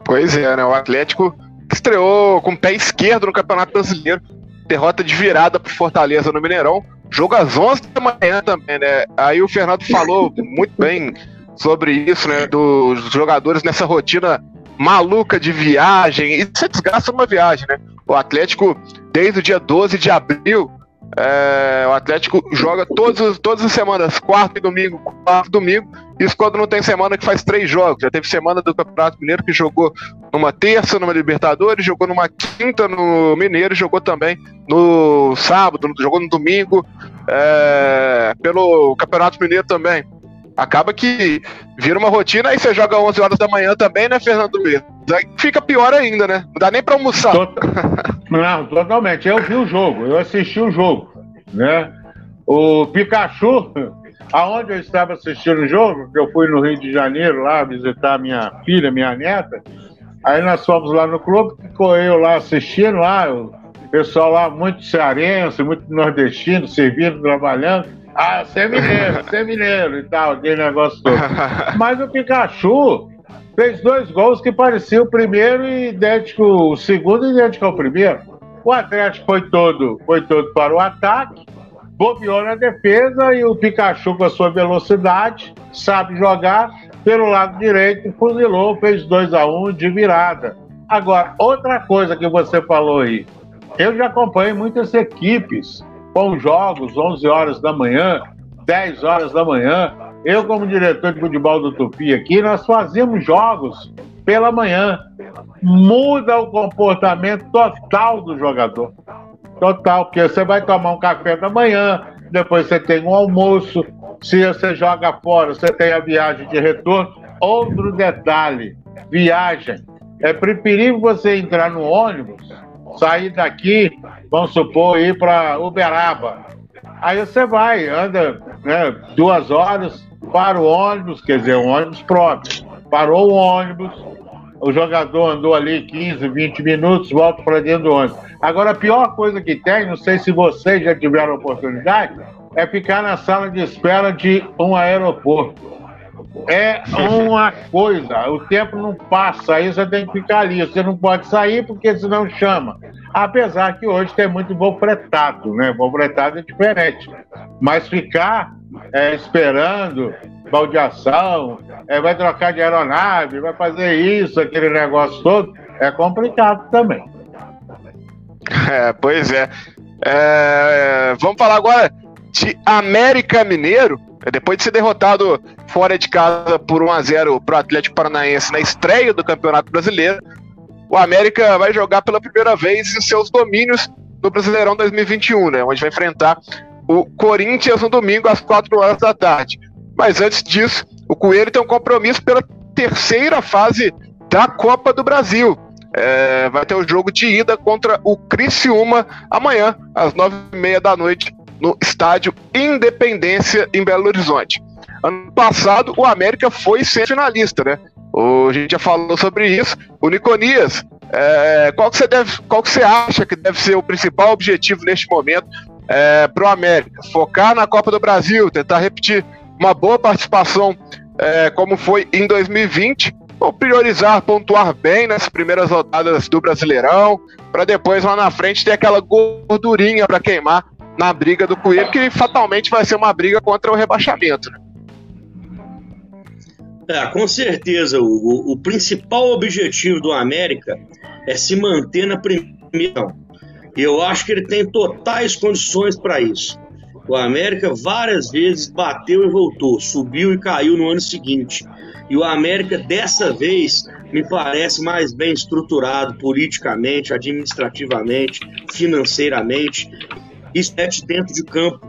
S1: Pois é, né? O Atlético estreou com o pé esquerdo no Campeonato Brasileiro, derrota de virada para Fortaleza no Mineirão, Jogo às 11 da manhã também, né? Aí o Fernando falou muito bem sobre isso, né? Dos jogadores nessa rotina maluca de viagem. E você desgasta uma viagem, né? O Atlético, desde o dia 12 de abril, é, o Atlético joga todos, todas as semanas, quarto e domingo, quarto e domingo. Isso quando não tem semana que faz três jogos. Já teve semana do Campeonato Mineiro que jogou numa terça numa Libertadores, jogou numa quinta no Mineiro, jogou também no sábado, jogou no domingo é, pelo Campeonato Mineiro também. Acaba que vira uma rotina, aí você joga 11 horas da manhã também, né, Fernando Luiz? Aí fica pior ainda, né? Não dá nem pra almoçar.
S2: Não, totalmente. Eu vi o jogo, eu assisti o jogo, né? O Pikachu, aonde eu estava assistindo o jogo, que eu fui no Rio de Janeiro lá visitar minha filha, minha neta, aí nós fomos lá no clube, ficou eu lá assistindo lá, o pessoal lá muito cearense, muito nordestino, servindo, trabalhando. Ah, você é mineiro, você é mineiro e tal, aquele negócio todo. Mas o Pikachu fez dois gols que pareciam o primeiro e idêntico, o segundo idêntico ao primeiro. O Atlético foi todo, foi todo para o ataque, bobeou na defesa e o Pikachu, com a sua velocidade, sabe jogar pelo lado direito, fuzilou, fez 2 a 1 um de virada. Agora, outra coisa que você falou aí, eu já acompanhei muitas equipes com jogos 11 horas da manhã, 10 horas da manhã. Eu, como diretor de futebol do Tupi aqui, nós fazíamos jogos pela manhã. Muda o comportamento total do jogador. Total, porque você vai tomar um café da manhã, depois você tem um almoço, se você joga fora, você tem a viagem de retorno. Outro detalhe: viagem. É preferível você entrar no ônibus, sair daqui, vamos supor, ir para Uberaba. Aí você vai, anda né, duas horas, para o ônibus, quer dizer, um ônibus próprio. Parou o ônibus, o jogador andou ali 15, 20 minutos, volta para dentro do ônibus. Agora, a pior coisa que tem, não sei se vocês já tiveram oportunidade, é ficar na sala de espera de um aeroporto. É uma coisa, o tempo não passa, aí você tem que ficar ali. Você não pode sair porque senão chama. Apesar que hoje tem muito voo fretado, né? Voo fretado é diferente. Mas ficar é, esperando baldeação, é, vai trocar de aeronave, vai fazer isso, aquele negócio todo, é complicado também.
S1: É, pois é. é. Vamos falar agora de América Mineiro. Depois de ser derrotado fora de casa por 1 a 0 para o Atlético Paranaense na estreia do Campeonato Brasileiro, o América vai jogar pela primeira vez em seus domínios no Brasileirão 2021, né, onde vai enfrentar o Corinthians no domingo às 4 horas da tarde. Mas antes disso, o Coelho tem um compromisso pela terceira fase da Copa do Brasil. É, vai ter o jogo de ida contra o Criciúma amanhã, às nove e meia da noite, no estádio Independência, em Belo Horizonte. Ano passado, o América foi finalista, né? O, a gente já falou sobre isso. O Niconias, é, qual, que você deve, qual que você acha que deve ser o principal objetivo neste momento é, o América? Focar na Copa do Brasil, tentar repetir uma boa participação é, como foi em 2020, ou priorizar, pontuar bem nas primeiras rodadas do Brasileirão, para depois lá na frente ter aquela gordurinha para queimar na briga do Coelho, que fatalmente vai ser uma briga contra o rebaixamento. Né?
S3: É, com certeza. O, o, principal objetivo do América é se manter na primeira. Eu acho que ele tem totais condições para isso. O América várias vezes bateu e voltou, subiu e caiu no ano seguinte. E o América, dessa vez, me parece mais bem estruturado politicamente, administrativamente, financeiramente. Isso mete dentro de campo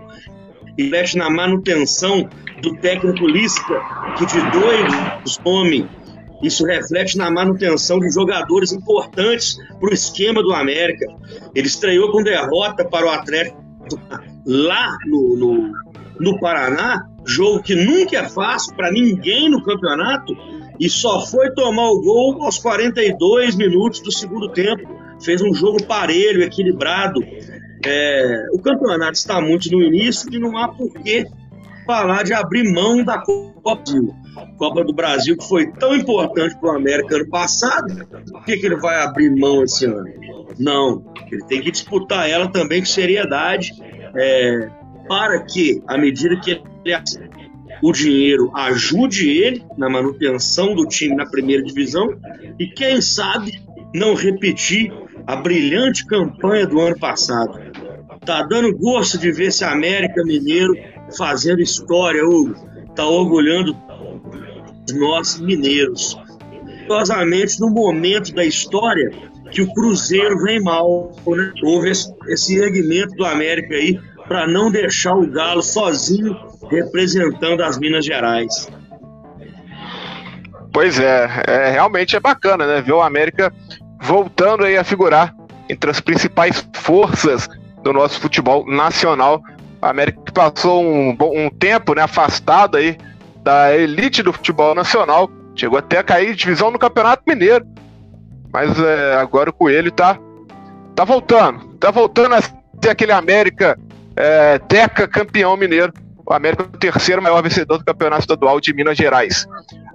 S3: e mexe na manutenção do técnico Lisca, que de dois homem. Isso reflete na manutenção de jogadores importantes para o esquema do América. Ele estreou com derrota para o Atlético lá no, no, no Paraná, jogo que nunca é fácil para ninguém no campeonato, e só foi tomar o gol aos 42 minutos do segundo tempo. Fez um jogo parelho, equilibrado. É, o campeonato está muito no início e não há por que falar de abrir mão da Copa do Brasil. Copa do Brasil que foi tão importante para o América ano passado, por que, que ele vai abrir mão esse ano? Não, ele tem que disputar ela também com seriedade é, para que, à medida que ele o dinheiro ajude ele na manutenção do time na primeira divisão e, quem sabe, não repetir a brilhante campanha do ano passado. Tá dando gosto de ver esse América Mineiro fazendo história, Hugo. Tá orgulhando nós mineiros. Curiosamente, no momento da história que o Cruzeiro vem mal. Né? Houve esse, erguimento do América aí para não deixar o Galo sozinho representando as Minas Gerais.
S1: Pois é, é, realmente é bacana, né? Ver o América voltando aí a figurar entre as principais forças do nosso futebol nacional. A América que passou um, um tempo né, afastado aí da elite do futebol nacional, chegou até a cair de divisão no Campeonato Mineiro. Mas é, agora o Coelho tá, tá voltando. Tá voltando a ser aquele América é, Teca campeão mineiro. O América é o terceiro maior vencedor do Campeonato Estadual de Minas Gerais.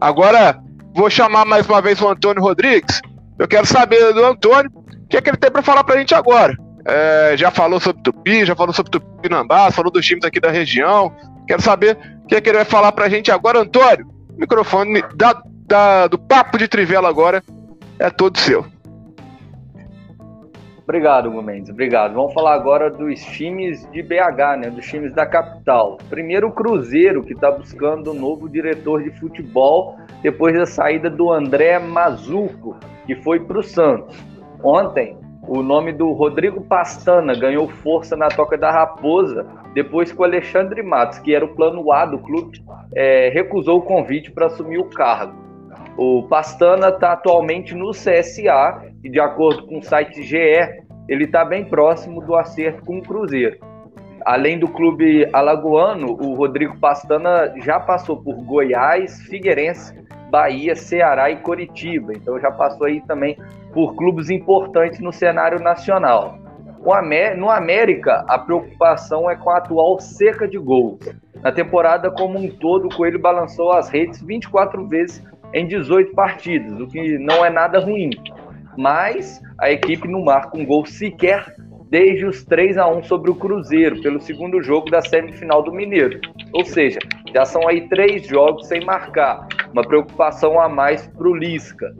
S1: Agora, vou chamar mais uma vez o Antônio Rodrigues. Eu quero saber do Antônio o que, é que ele tem para falar para a gente agora. é, já falou sobre Tupi, já falou sobre Tupinambás, falou dos times aqui da região. Quero saber que, é que ele vai falar pra gente agora, Antônio. O microfone da, da, do Papo de Trivela agora é todo seu.
S4: Obrigado, Hugo Mendes. Obrigado. Vamos falar agora dos times de BH, né? Dos times da capital. Primeiro o Cruzeiro, que está buscando um novo diretor de futebol depois da saída do André Mazuco, que foi para o Santos. Ontem, o nome do Rodrigo Pastana ganhou força na Toca da Raposa, depois que o Alexandre Matos, que era o plano A do clube, é, recusou o convite para assumir o cargo. O Pastana está atualmente no CSA e, de acordo com o site GE, ele está bem próximo do acerto com o Cruzeiro. Além do clube alagoano, o Rodrigo Pastana já passou por Goiás, Figueirense, Bahia, Ceará e Coritiba. Então já passou aí também por clubes importantes no cenário nacional. No América, a preocupação é com a atual seca de gols. Na temporada como um todo, o Coelho balançou as redes 24 vezes em 18 partidas, o que não é nada ruim. Mas a equipe não marca um gol sequer desde os 3 a 1 sobre o Cruzeiro, pelo segundo jogo da semifinal do Mineiro. Ou seja, já são aí três jogos sem marcar, uma preocupação a mais para o Lisca.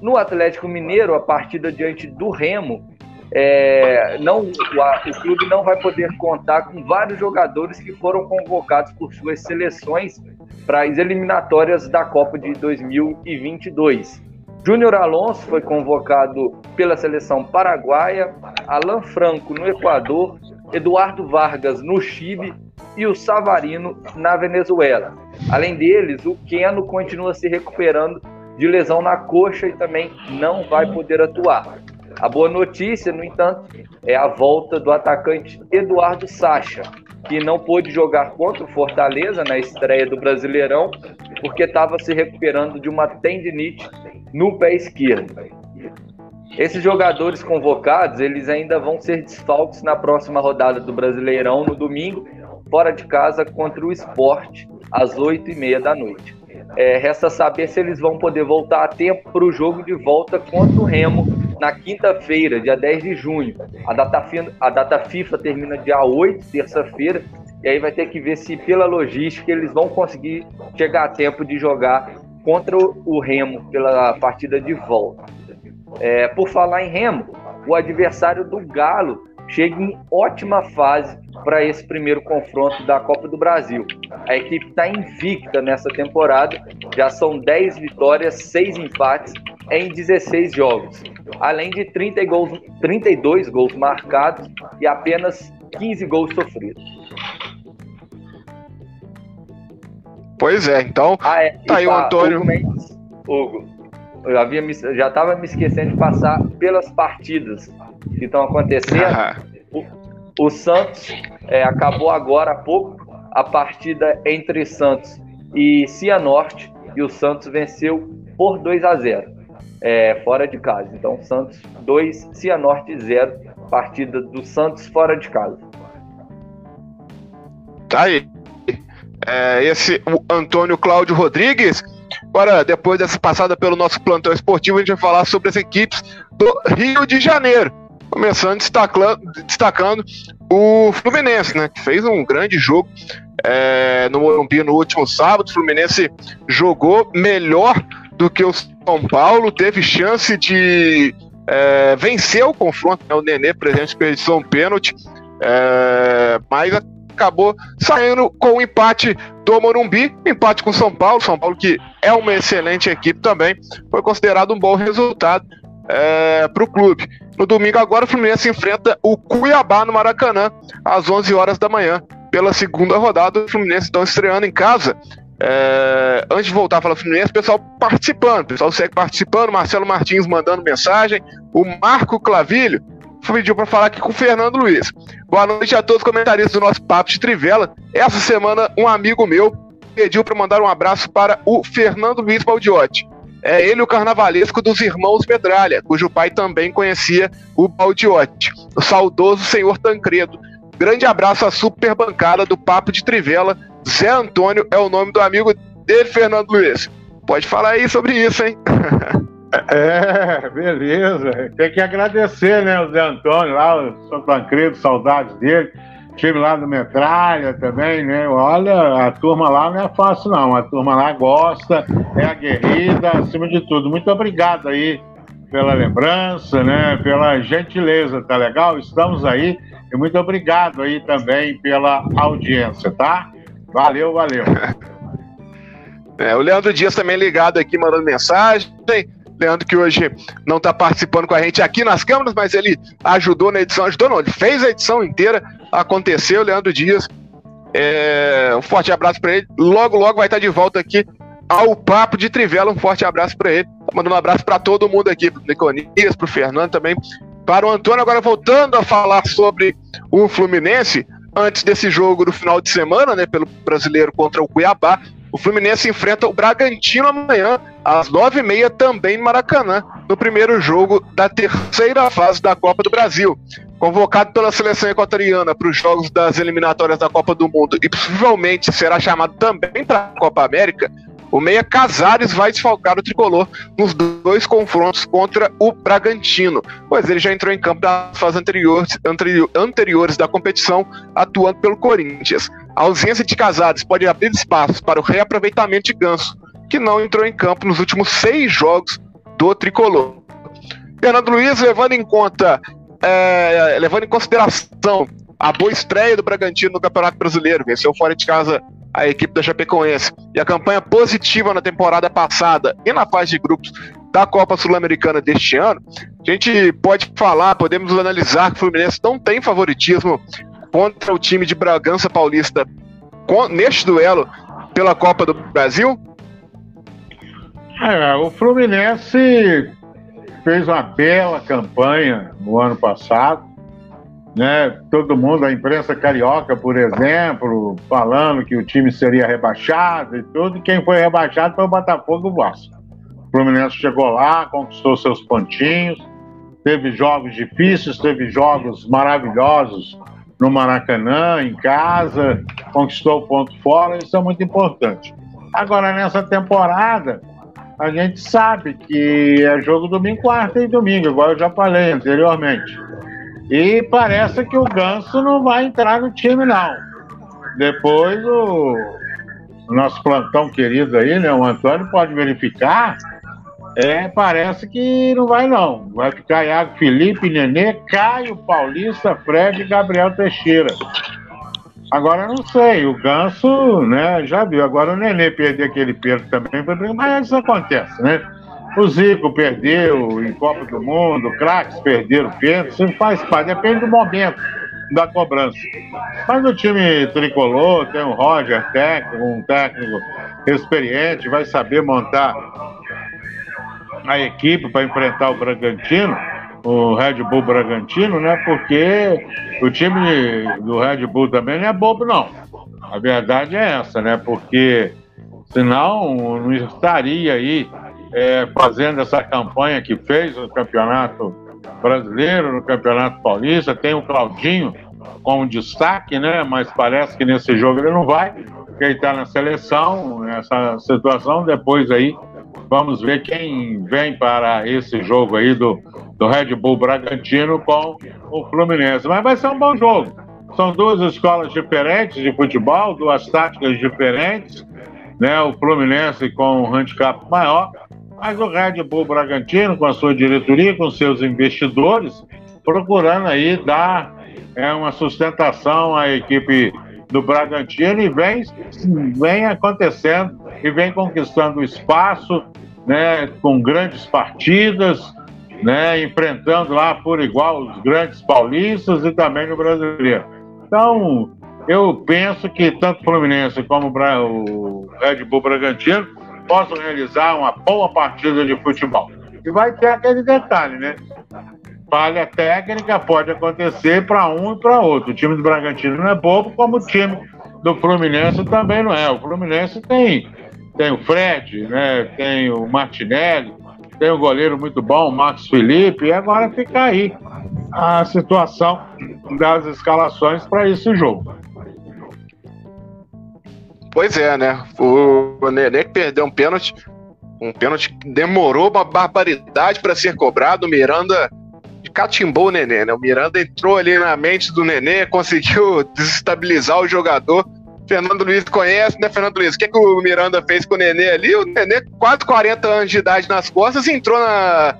S4: No Atlético Mineiro, a partida diante do Remo, é, não, o, o clube não vai poder contar com vários jogadores que foram convocados por suas seleções para as eliminatórias da Copa de 2022. Júnior Alonso foi convocado pela seleção paraguaia, Alan Franco no Equador, Eduardo Vargas no Chile e o Savarino na Venezuela. Além deles, o Keno continua se recuperando de lesão na coxa e também não vai poder atuar. A boa notícia, no entanto, é a volta do atacante Eduardo Sacha, que não pôde jogar contra o Fortaleza na estreia do Brasileirão, porque estava se recuperando de uma tendinite no pé esquerdo. Esses jogadores convocados, eles ainda vão ser desfalques na próxima rodada do Brasileirão, no domingo, fora de casa contra o Esporte, às oito e meia da noite. É, resta saber se eles vão poder voltar a tempo para o jogo de volta contra o Remo na quinta-feira, dia 10 de junho. A data, a data FIFA termina dia 8, terça-feira, e aí vai ter que ver se pela logística eles vão conseguir chegar a tempo de jogar contra o Remo pela partida de volta. É, por falar em Remo, o adversário do Galo chega em ótima fase para esse primeiro confronto da Copa do Brasil. A equipe está invicta nessa temporada, já são 10 vitórias, 6 empates em 16 jogos, além de 30 gols, 32 gols marcados e apenas 15 gols sofridos.
S1: Pois é, então
S4: ah, é. tá aí o Antônio. Hugo, Mendes, Hugo eu havia me, já estava me esquecendo de passar pelas partidas que estão acontecendo. o, o, Santos é, acabou agora há pouco a partida entre Santos e Cianorte e o Santos venceu por 2 a 0 é, fora de casa. Então, Santos 2, Cianorte 0, partida do Santos fora de casa.
S1: Tá aí. É, esse o Antônio Cláudio Rodrigues. Agora, depois dessa passada pelo nosso plantão esportivo, a gente vai falar sobre as equipes do Rio de Janeiro. Começando destacando, o Fluminense, né? Que fez um grande jogo é, no Morumbi no último sábado. O Fluminense jogou melhor do que o São Paulo, teve chance de é, vencer o confronto. Né? O Nenê, presente, desperdiçou um pênalti, é, mas acabou saindo com o empate do Morumbi, empate com São Paulo. São Paulo, que é uma excelente equipe também, foi considerado um bom resultado é, para o clube. No domingo, agora, o Fluminense enfrenta o Cuiabá no Maracanã, às 11 horas da manhã. Pela segunda rodada, o Fluminense estão estreando em casa. É, antes de voltar a falar Fluminense, pessoal participando, pessoal segue participando, Marcelo Martins mandando mensagem, o Marco Clavilho pediu para falar aqui com o Fernando Luiz. Boa noite a todos os comentaristas do nosso Papo de Trivela. Essa semana, um amigo meu pediu para mandar um abraço para o Fernando Luiz Baldiotti. É ele o carnavalesco dos irmãos Medralha, cujo pai também conhecia o Baldiotti, o saudoso senhor Tancredo. Grande abraço à super bancada do Papo de Trivela. Zé Antônio é o nome do amigo dele, Fernando Luiz. Pode falar aí sobre isso, hein?
S2: É, beleza. Tem que agradecer, né, o Zé Antônio lá, o São Tancredo, saudades dele. Time lá do Metralha também, né? Olha, a turma lá não é fácil, não. A turma lá gosta, é aguerrida, acima de tudo. Muito obrigado aí pela lembrança, né? Pela gentileza, tá legal? Estamos aí. E muito obrigado aí também pela audiência, tá? Valeu, valeu.
S1: É, o Leandro Dias também ligado aqui, mandando mensagem. Leandro que hoje não está participando com a gente aqui nas câmeras, mas ele ajudou na edição, ajudou não, ele fez a edição inteira, aconteceu, Leandro Dias. É, um forte abraço para ele. Logo, logo vai estar de volta aqui ao Papo de Trivela. Um forte abraço para ele. Tá mandando um abraço para todo mundo aqui, pro Niconias, pro Fernando também, para o Antônio. Agora voltando a falar sobre o Fluminense, antes desse jogo do final de semana, né, pelo brasileiro contra o Cuiabá, o Fluminense enfrenta o Bragantino amanhã, às nove e meia, também no Maracanã, no primeiro jogo da terceira fase da Copa do Brasil. Convocado pela seleção equatoriana para os jogos das eliminatórias da Copa do Mundo e possivelmente será chamado também para a Copa América, o Meia Casares vai desfalcar o tricolor nos dois confrontos contra o Bragantino, pois ele já entrou em campo nas fases anteriores, anteriores da competição, atuando pelo Corinthians. A ausência de Casares pode abrir espaço para o reaproveitamento de Ganso, que não entrou em campo nos últimos seis jogos do tricolor. Fernando Luiz, levando em conta, é, levando em consideração a boa estreia do Bragantino no Campeonato Brasileiro, venceu fora de casa a equipe da Chapecoense e a campanha positiva na temporada passada e na fase de grupos da Copa Sul-Americana deste ano, a gente pode falar, podemos analisar que o Fluminense não tem favoritismo contra o time de Bragança Paulista neste duelo pela Copa do Brasil?
S2: É, o Fluminense fez uma bela campanha no ano passado, né? Todo mundo, a imprensa carioca, por exemplo, falando que o time seria rebaixado e tudo. E quem foi rebaixado foi o Botafogo e o Vasco. O Fluminense chegou lá, conquistou seus pontinhos, teve jogos difíceis, teve jogos maravilhosos no Maracanã, em casa, conquistou o ponto fora, isso é muito importante. Agora, nessa temporada, a gente sabe que é jogo domingo, quarta e domingo, igual eu já falei anteriormente. E parece que o Ganso não vai entrar no time, não. Depois o, nosso plantão querido aí, né? O Antônio pode verificar é, parece que não vai não. Vai ficar Iago Felipe, Nenê, Caio Paulista, Fred e Gabriel Teixeira. Agora não sei, o Ganso, né, já viu. Agora o Nenê perder aquele perco também, mas isso acontece, né? O Zico perdeu em Copa do Mundo, craques perderam pênalti, isso faz parte, depende do momento da cobrança. Mas o time tricolor tem o Roger técnico, um técnico experiente, vai saber montar a equipe para enfrentar o Bragantino, o Red Bull Bragantino, né? Porque o time do Red Bull também não é bobo, não. A verdade é essa, né? Porque senão não estaria aí é, fazendo essa campanha que fez no Campeonato Brasileiro, no Campeonato Paulista. Tem o Claudinho como destaque, né? Mas parece que nesse jogo ele não vai, porque ele está na seleção, nessa situação. Depois aí Vamos ver quem vem para esse jogo aí do, do Red Bull Bragantino com o Fluminense. Mas vai ser um bom jogo. São duas escolas diferentes de futebol, duas táticas diferentes, né? O Fluminense com um handicap maior, mas o Red Bull Bragantino, com a sua diretoria, com seus investidores, procurando aí dar é, uma sustentação à equipe do Bragantino e vem, vem acontecendo e vem conquistando espaço, né, com grandes partidas, né, enfrentando lá por igual os grandes paulistas e também no brasileiro. Então, eu penso que tanto o Fluminense como o Red Bull Bragantino possam realizar uma boa partida de futebol. E vai ter aquele detalhe, né? Falha técnica pode acontecer para um e para outro. O time do Bragantino não é bobo, como o time do Fluminense também não é. O Fluminense tem tem o Fred, né? tem o Martinelli, tem o goleiro muito bom, o Marcos Felipe, e agora fica aí a situação das escalações para esse jogo.
S1: Pois é, né? O Nenê perdeu um pênalti Um pênalti demorou uma barbaridade para ser cobrado. O Miranda catimbou o Nenê, né? O Miranda entrou ali na mente do Nenê, conseguiu desestabilizar o jogador. Fernando Luiz conhece, né, Fernando Luiz? O que, que o Miranda fez com o Nenê ali? O Nenê, quase 40 anos de idade nas costas, entrou na,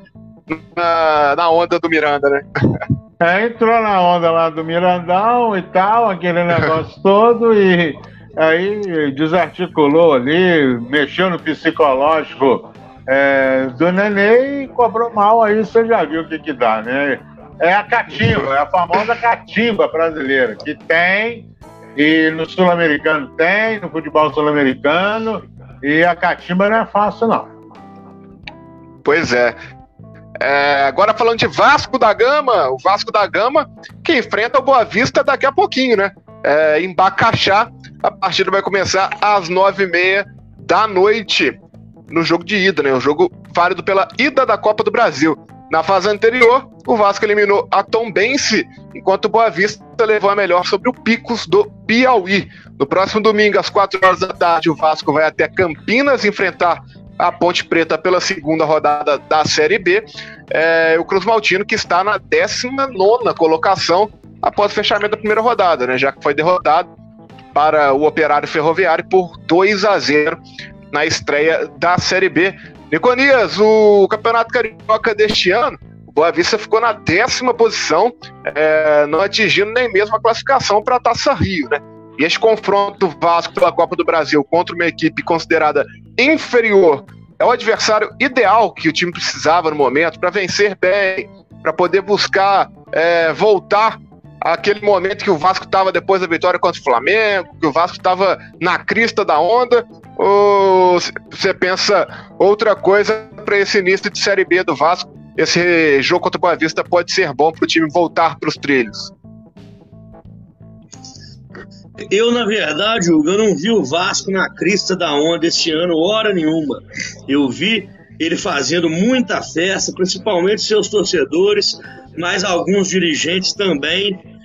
S1: na, na onda do Miranda, né?
S2: É, entrou na onda lá do Mirandão e tal, aquele negócio todo, e aí desarticulou ali, mexeu no psicológico é, do Nenê e cobrou mal, aí você já viu o que que dá, né? É a catimba, é a famosa catimba brasileira, que tem, e no sul-americano tem, no futebol sul-americano, e a catimba não é fácil, não.
S1: Pois é. É, agora falando de Vasco da Gama, o Vasco da Gama que enfrenta o Boa Vista daqui a pouquinho, né? É, em Bacaxá, a partida vai começar às nove e meia da noite no jogo de ida, né? O jogo válido pela ida da Copa do Brasil. Na fase anterior, o Vasco eliminou a Tombense, enquanto o Boa Vista levou a melhor sobre o Picos do Piauí. No próximo domingo, às 4 horas da tarde, o Vasco vai até Campinas enfrentar a Ponte Preta pela segunda rodada da Série B. É, o Cruz Maltino, que está na 19 colocação após o fechamento da primeira rodada, né, já que foi derrotado para o Operário Ferroviário por 2 a 0 na estreia da Série B. Niconias, o Campeonato Carioca deste ano, o Boa Vista ficou na décima posição, é, não atingindo nem mesmo a classificação para a Taça Rio, né? E esse confronto Vasco pela Copa do Brasil contra uma equipe considerada inferior é o adversário ideal que o time precisava no momento para vencer bem, para poder buscar é, voltar àquele momento que o Vasco estava depois da vitória contra o Flamengo, que o Vasco estava na crista da onda, ou você pensa outra coisa para esse início de Série B do Vasco? Esse jogo contra o Boa Vista pode ser bom para o time voltar para os trilhos.
S3: Eu, na verdade, Hugo, eu não vi o Vasco na crista da onda este ano, hora nenhuma. Eu vi ele fazendo muita festa, principalmente seus torcedores, mas alguns dirigentes também,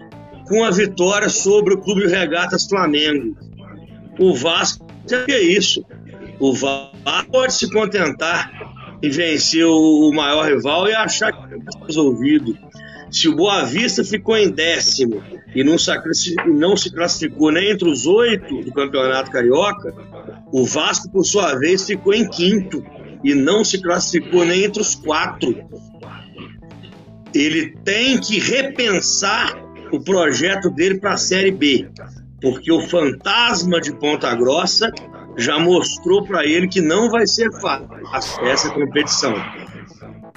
S3: com a vitória sobre o Clube Regatas Flamengo. O Vasco é isso. O Vasco pode se contentar em vencer o maior rival e achar que está resolvido. Se o Boa Vista ficou em décimo e não, não se classificou nem entre os oito do Campeonato Carioca, o Vasco, por sua vez, ficou em quinto e não se classificou nem entre os quatro. Ele tem que repensar o projeto dele para a Série B, porque o fantasma de Ponta Grossa já mostrou para ele que não vai ser fácil essa competição.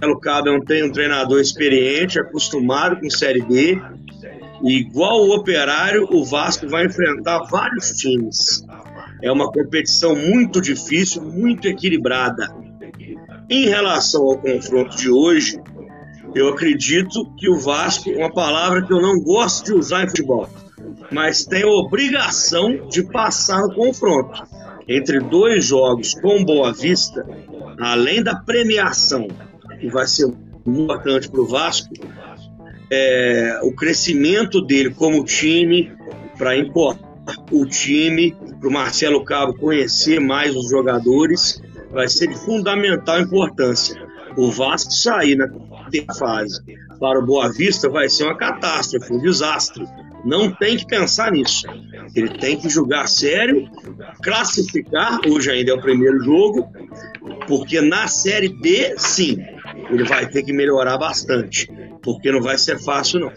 S3: Marcelo Cabo é um, um treinador experiente, acostumado com Série B. E igual o Operário, o Vasco vai enfrentar vários times. É uma competição muito difícil, muito equilibrada. Em relação ao confronto de hoje, eu acredito que o Vasco, uma palavra que eu não gosto de usar em futebol, mas tem obrigação de passar no confronto. Entre dois jogos com Boa Vista, além da premiação que vai ser importante para o Vasco, é, o crescimento dele como time, para importar o time, para o Marcelo Cabo conhecer mais os jogadores, vai ser de fundamental importância. O Vasco sair na fase para o Boa Vista vai ser uma catástrofe, um desastre. Não tem que pensar nisso. Ele tem que jogar sério, classificar. Hoje ainda é o primeiro jogo, porque na Série B, sim, ele vai ter que melhorar bastante, porque não vai ser fácil, não.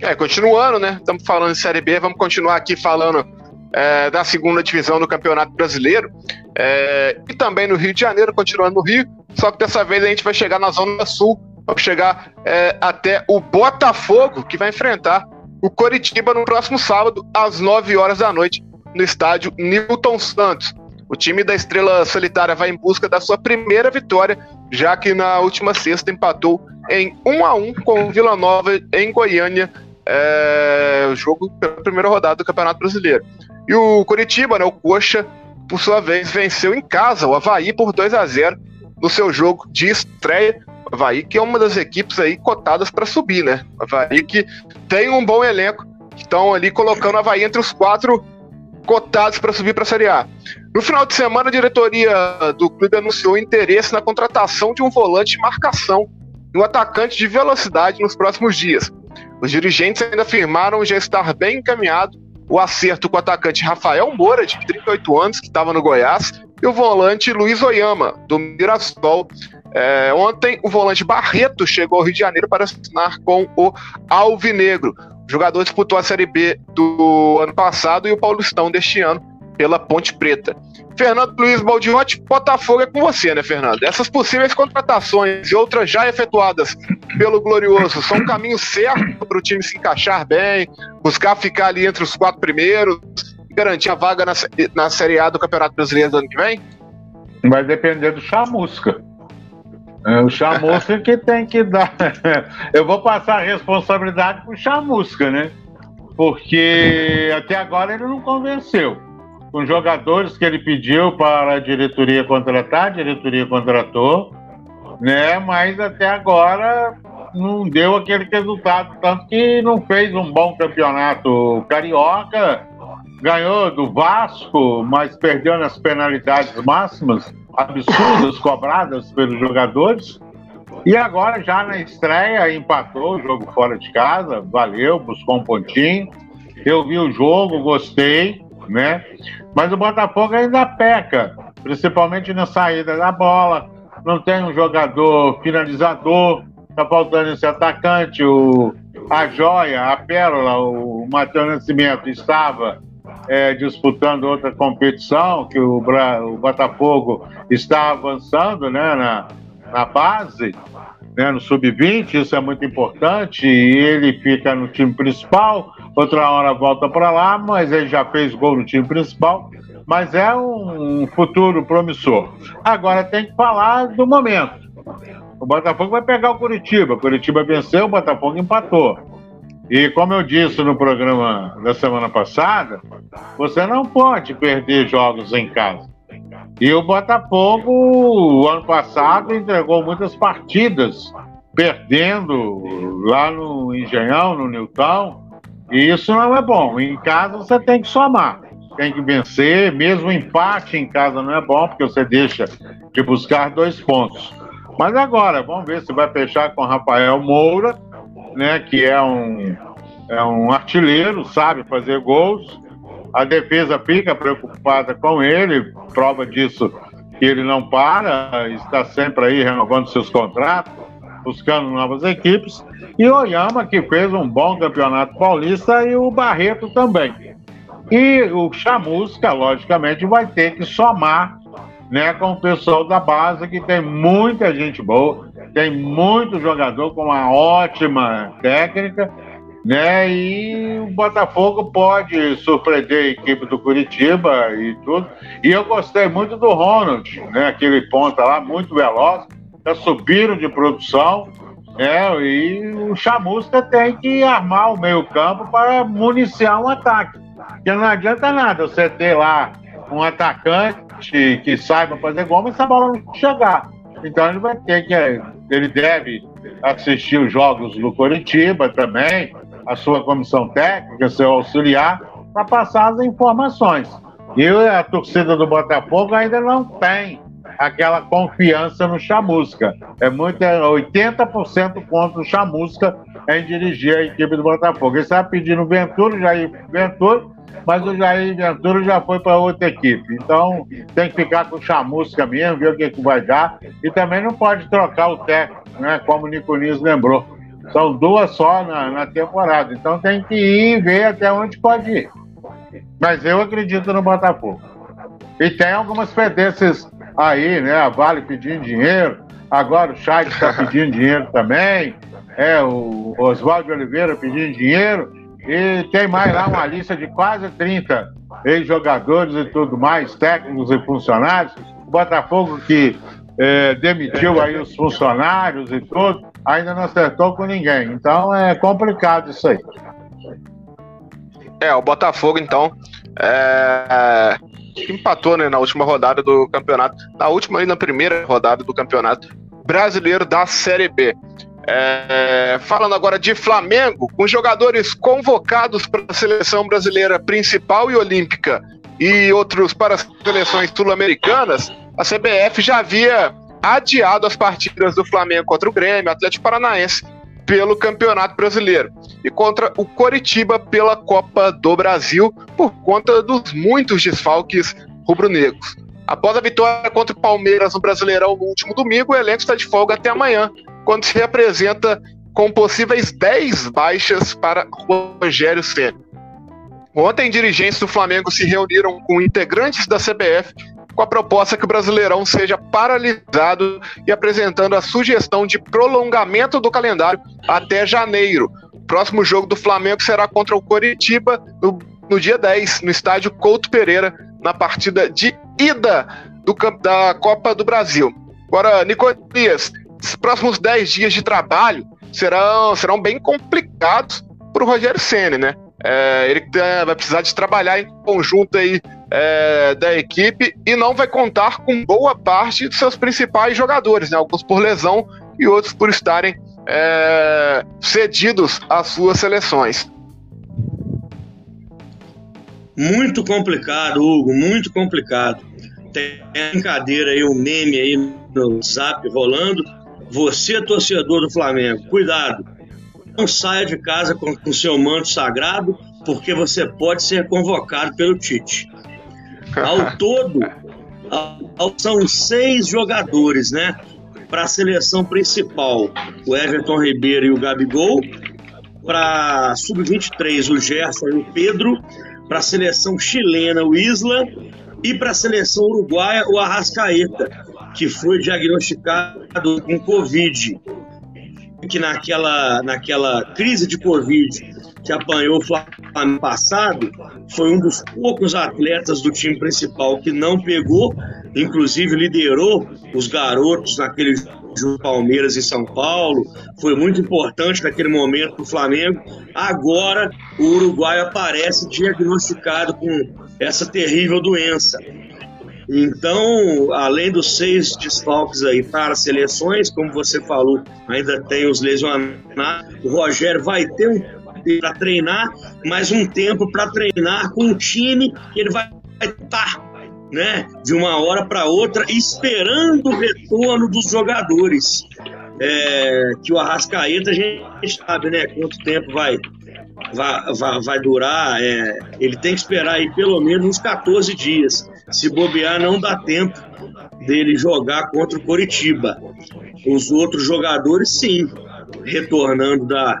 S1: É, continuando, né? Estamos falando de Série B, vamos continuar aqui falando é, da segunda divisão do Campeonato Brasileiro é, e também no Rio de Janeiro, continuando no Rio, só que dessa vez a gente vai chegar na Zona Sul, vamos chegar é, até o Botafogo, que vai enfrentar o Coritiba no próximo sábado, às 9 horas da noite, no estádio Newton Santos. O time da Estrela Solitária vai em busca da sua primeira vitória, já que na última sexta empatou em 1 a 1 com o Vila Nova em Goiânia, é, o jogo pela primeira rodada do Campeonato Brasileiro. E o Curitiba, né, o Coxa, por sua vez, venceu em casa o Havaí por 2 a 0 no seu jogo de estreia. Havaí, que é uma das equipes aí cotadas para subir, né? Havaí que tem um bom elenco, estão ali colocando o Havaí entre os quatro cotados para subir para a Série A. No final de semana, a diretoria do clube anunciou interesse na contratação de um volante de marcação e um atacante de velocidade nos próximos dias. Os dirigentes ainda afirmaram já estar bem encaminhado o acerto com o atacante Rafael Moura, de 38 anos, que estava no Goiás, e o volante Luiz Oyama, do Mirassol. É, ontem, o volante Barreto chegou ao Rio de Janeiro para assinar com o Alvinegro. O jogador disputou a Série B do ano passado e o Paulistão deste ano pela Ponte Preta. Fernando Luiz Baldiotti, Botafogo é com você, né, Fernando? Essas possíveis contratações e outras já efetuadas pelo Glorioso são um caminho certo para o time se encaixar bem, buscar ficar ali entre os quatro primeiros garantir a vaga na, na Série A do Campeonato Brasileiro do ano que vem?
S2: Vai depender do Chamusca. É o Chamusca que tem que dar. Eu vou passar a responsabilidade para o Chamusca, né? Porque até agora ele não convenceu. Com jogadores que ele pediu para a diretoria contratar, a diretoria contratou, né? Mas até agora não deu aquele resultado, tanto que não fez um bom campeonato carioca, ganhou do Vasco, mas perdeu nas penalidades máximas absurdas cobradas pelos jogadores. E agora, já na estreia, empatou o jogo fora de casa, valeu, buscou um pontinho. Eu vi o jogo, gostei, né? Mas o Botafogo ainda peca, principalmente na saída da bola. Não tem um jogador finalizador, tá faltando esse atacante, o, a joia, a pérola, o Matheus Nascimento estava é, disputando outra competição, que o, o Botafogo está avançando né, na, na base, né, no sub-20, isso é muito importante, e ele fica no time principal, outra hora volta para lá, mas ele já fez gol no time principal, mas é um futuro promissor. Agora tem que falar do momento. O Botafogo vai pegar o Curitiba, Curitiba venceu, o Botafogo empatou. E como eu disse no programa da semana passada, você não pode perder jogos em casa. E o Botafogo, o ano passado, entregou muitas partidas, perdendo lá no Engenhão, no Newton. E isso não é bom. Em casa você tem que somar, tem que vencer. Mesmo empate em casa não é bom, porque você deixa de buscar dois pontos. Mas agora, vamos ver se vai fechar com Rafael Moura né, que é um, é um artilheiro, sabe fazer gols. A defesa fica preocupada com ele, prova disso que ele não para, está sempre aí renovando seus contratos, buscando novas equipes. E Oyama, que fez um bom campeonato paulista, e o Barreto também. E o Chamusca, logicamente, vai ter que somar né, com o pessoal da base, que tem muita gente boa tem muito jogador com uma ótima técnica, né? E o Botafogo pode surpreender a equipe do Curitiba e tudo. E eu gostei muito do Ronald, né? Aquele ponta lá, muito veloz, já subiram de produção, né? E o Chamusca tem que armar o meio-campo para municiar um ataque. Porque não adianta nada você ter lá um atacante que saiba fazer gol, mas essa bola não chegar. Então ele vai ter que. Ele deve assistir os jogos do Coritiba também, a sua comissão técnica, seu auxiliar, para passar as informações. E a torcida do Botafogo ainda não tem aquela confiança no Chamusca. É muito, é 80% contra o Chamusca em dirigir a equipe do Botafogo. Ele está pedindo Ventura, Jair Ventura, mas o Jair Ventura já foi para outra equipe. Então tem que ficar com o chamusca mesmo, ver o que, que vai dar. E também não pode trocar o técnico, né? Como o Nicolis lembrou. São duas só na, na temporada. Então tem que ir e ver até onde pode ir. Mas eu acredito no Botafogo. E tem algumas pendências aí, né? A Vale pedindo dinheiro, agora o Chay está pedindo dinheiro também, é, o Oswaldo Oliveira pedindo dinheiro. E tem mais lá uma lista de quase 30 ex-jogadores e tudo mais, técnicos e funcionários. O Botafogo que é, demitiu aí os funcionários e tudo, ainda não acertou com ninguém. Então é complicado isso aí.
S1: É, o Botafogo, então, é, empatou né, na última rodada do campeonato, na última e na primeira rodada do campeonato brasileiro da Série B. É, falando agora de Flamengo, com jogadores convocados para a seleção brasileira principal e olímpica e outros para as seleções sul-americanas, a CBF já havia adiado as partidas do Flamengo contra o Grêmio, Atlético Paranaense, pelo Campeonato Brasileiro e contra o Coritiba pela Copa do Brasil, por conta dos muitos desfalques rubro-negros. Após a vitória contra o Palmeiras no Brasileirão no último domingo, o elenco está de folga até amanhã, quando se apresenta com possíveis 10 baixas para Rogério Ceni. Ontem, dirigentes do Flamengo se reuniram com integrantes da CBF com a proposta que o Brasileirão seja paralisado e apresentando a sugestão de prolongamento do calendário até janeiro. O próximo jogo do Flamengo será contra o Coritiba no, no dia 10, no estádio Couto Pereira, na partida de ida do, da Copa do Brasil. Agora, Nicolias, os próximos 10 dias de trabalho serão, serão bem complicados para o Rogério Senna, né? É, ele é, vai precisar de trabalhar em conjunto aí é, da equipe e não vai contar com boa parte dos seus principais jogadores, né? Alguns por lesão e outros por estarem é, cedidos às suas seleções.
S3: Muito complicado, Hugo, muito complicado. Tem brincadeira aí, um meme aí no zap rolando você, torcedor do Flamengo, cuidado. Não saia de casa com o seu manto sagrado, porque você pode ser convocado pelo Tite. Ao todo, são seis jogadores, né? Para a seleção principal, o Everton Ribeiro e o Gabigol. Para sub-23, o Gerson e o Pedro. Para a seleção chilena, o Isla. E para a seleção uruguaia, o Arrascaeta que foi diagnosticado com Covid, que naquela, naquela crise de Covid que apanhou o Flamengo passado, foi um dos poucos atletas do time principal que não pegou, inclusive liderou os garotos naquele jogo Palmeiras e São Paulo, foi muito importante naquele momento para o Flamengo. Agora o Uruguai aparece diagnosticado com essa terrível doença. Então, além dos seis desfalques aí para as seleções, como você falou, ainda tem os lesionados. O Rogério vai ter um para treinar, mais um tempo para treinar com o time que ele vai estar, né, de uma hora para outra, esperando o retorno dos jogadores. É, que o Arrascaeta a gente sabe, né, quanto tempo vai vai, vai, vai durar. É, ele tem que esperar aí pelo menos uns 14 dias. Se bobear, não dá tempo dele jogar contra o Coritiba. Os outros jogadores, sim, retornando da,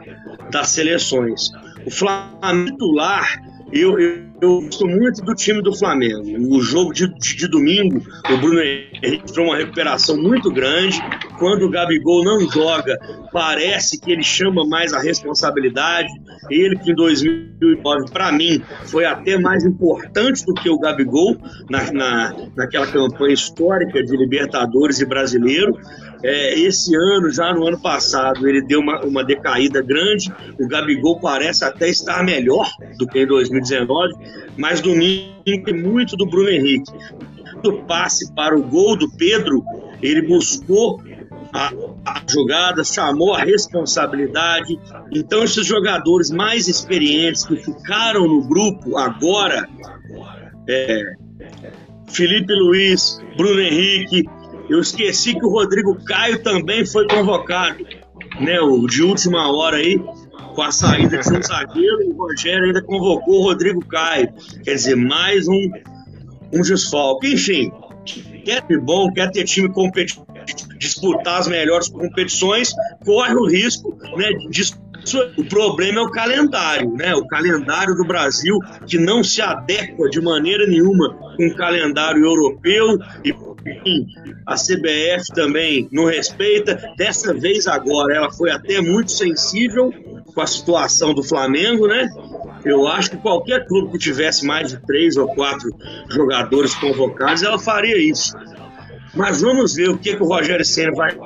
S3: das seleções. O Flamengo titular, eu, eu, eu, gosto muito do time do Flamengo. O jogo de, de, de domingo, o Bruno Henrique foi uma recuperação muito grande. Quando o Gabigol não joga, parece que ele chama mais a responsabilidade. Ele que em 2009, para mim, foi até mais importante do que o Gabigol na, na, naquela campanha histórica de Libertadores e Brasileiro. É, esse ano, já no ano passado, ele deu uma, uma decaída grande. O Gabigol parece até estar melhor do que em 2019, mas domingo tem muito do Bruno Henrique. Do passe para o gol do Pedro, ele buscou a, a, jogada, chamou a responsabilidade. Então, esses jogadores mais experientes que ficaram no grupo agora, é, Felipe Luiz, Bruno Henrique, eu esqueci que o Rodrigo Caio também foi convocado, né? O de última hora aí, com a saída de um zagueiro, o Rogério ainda convocou o Rodrigo Caio. Quer dizer, mais um, um desfalque. Enfim, quer ter bom, quer ter time competitivo, disputar as melhores competições, corre o risco né, de o problema é o calendário, né? O calendário do Brasil que não se adequa de maneira nenhuma com o calendário europeu e a CBF também não respeita. Dessa vez agora ela foi até muito sensível com a situação do Flamengo, né? Eu acho que qualquer clube que tivesse mais de três ou quatro jogadores convocados, ela faria isso. Mas vamos ver o que, que o Rogério Senna vai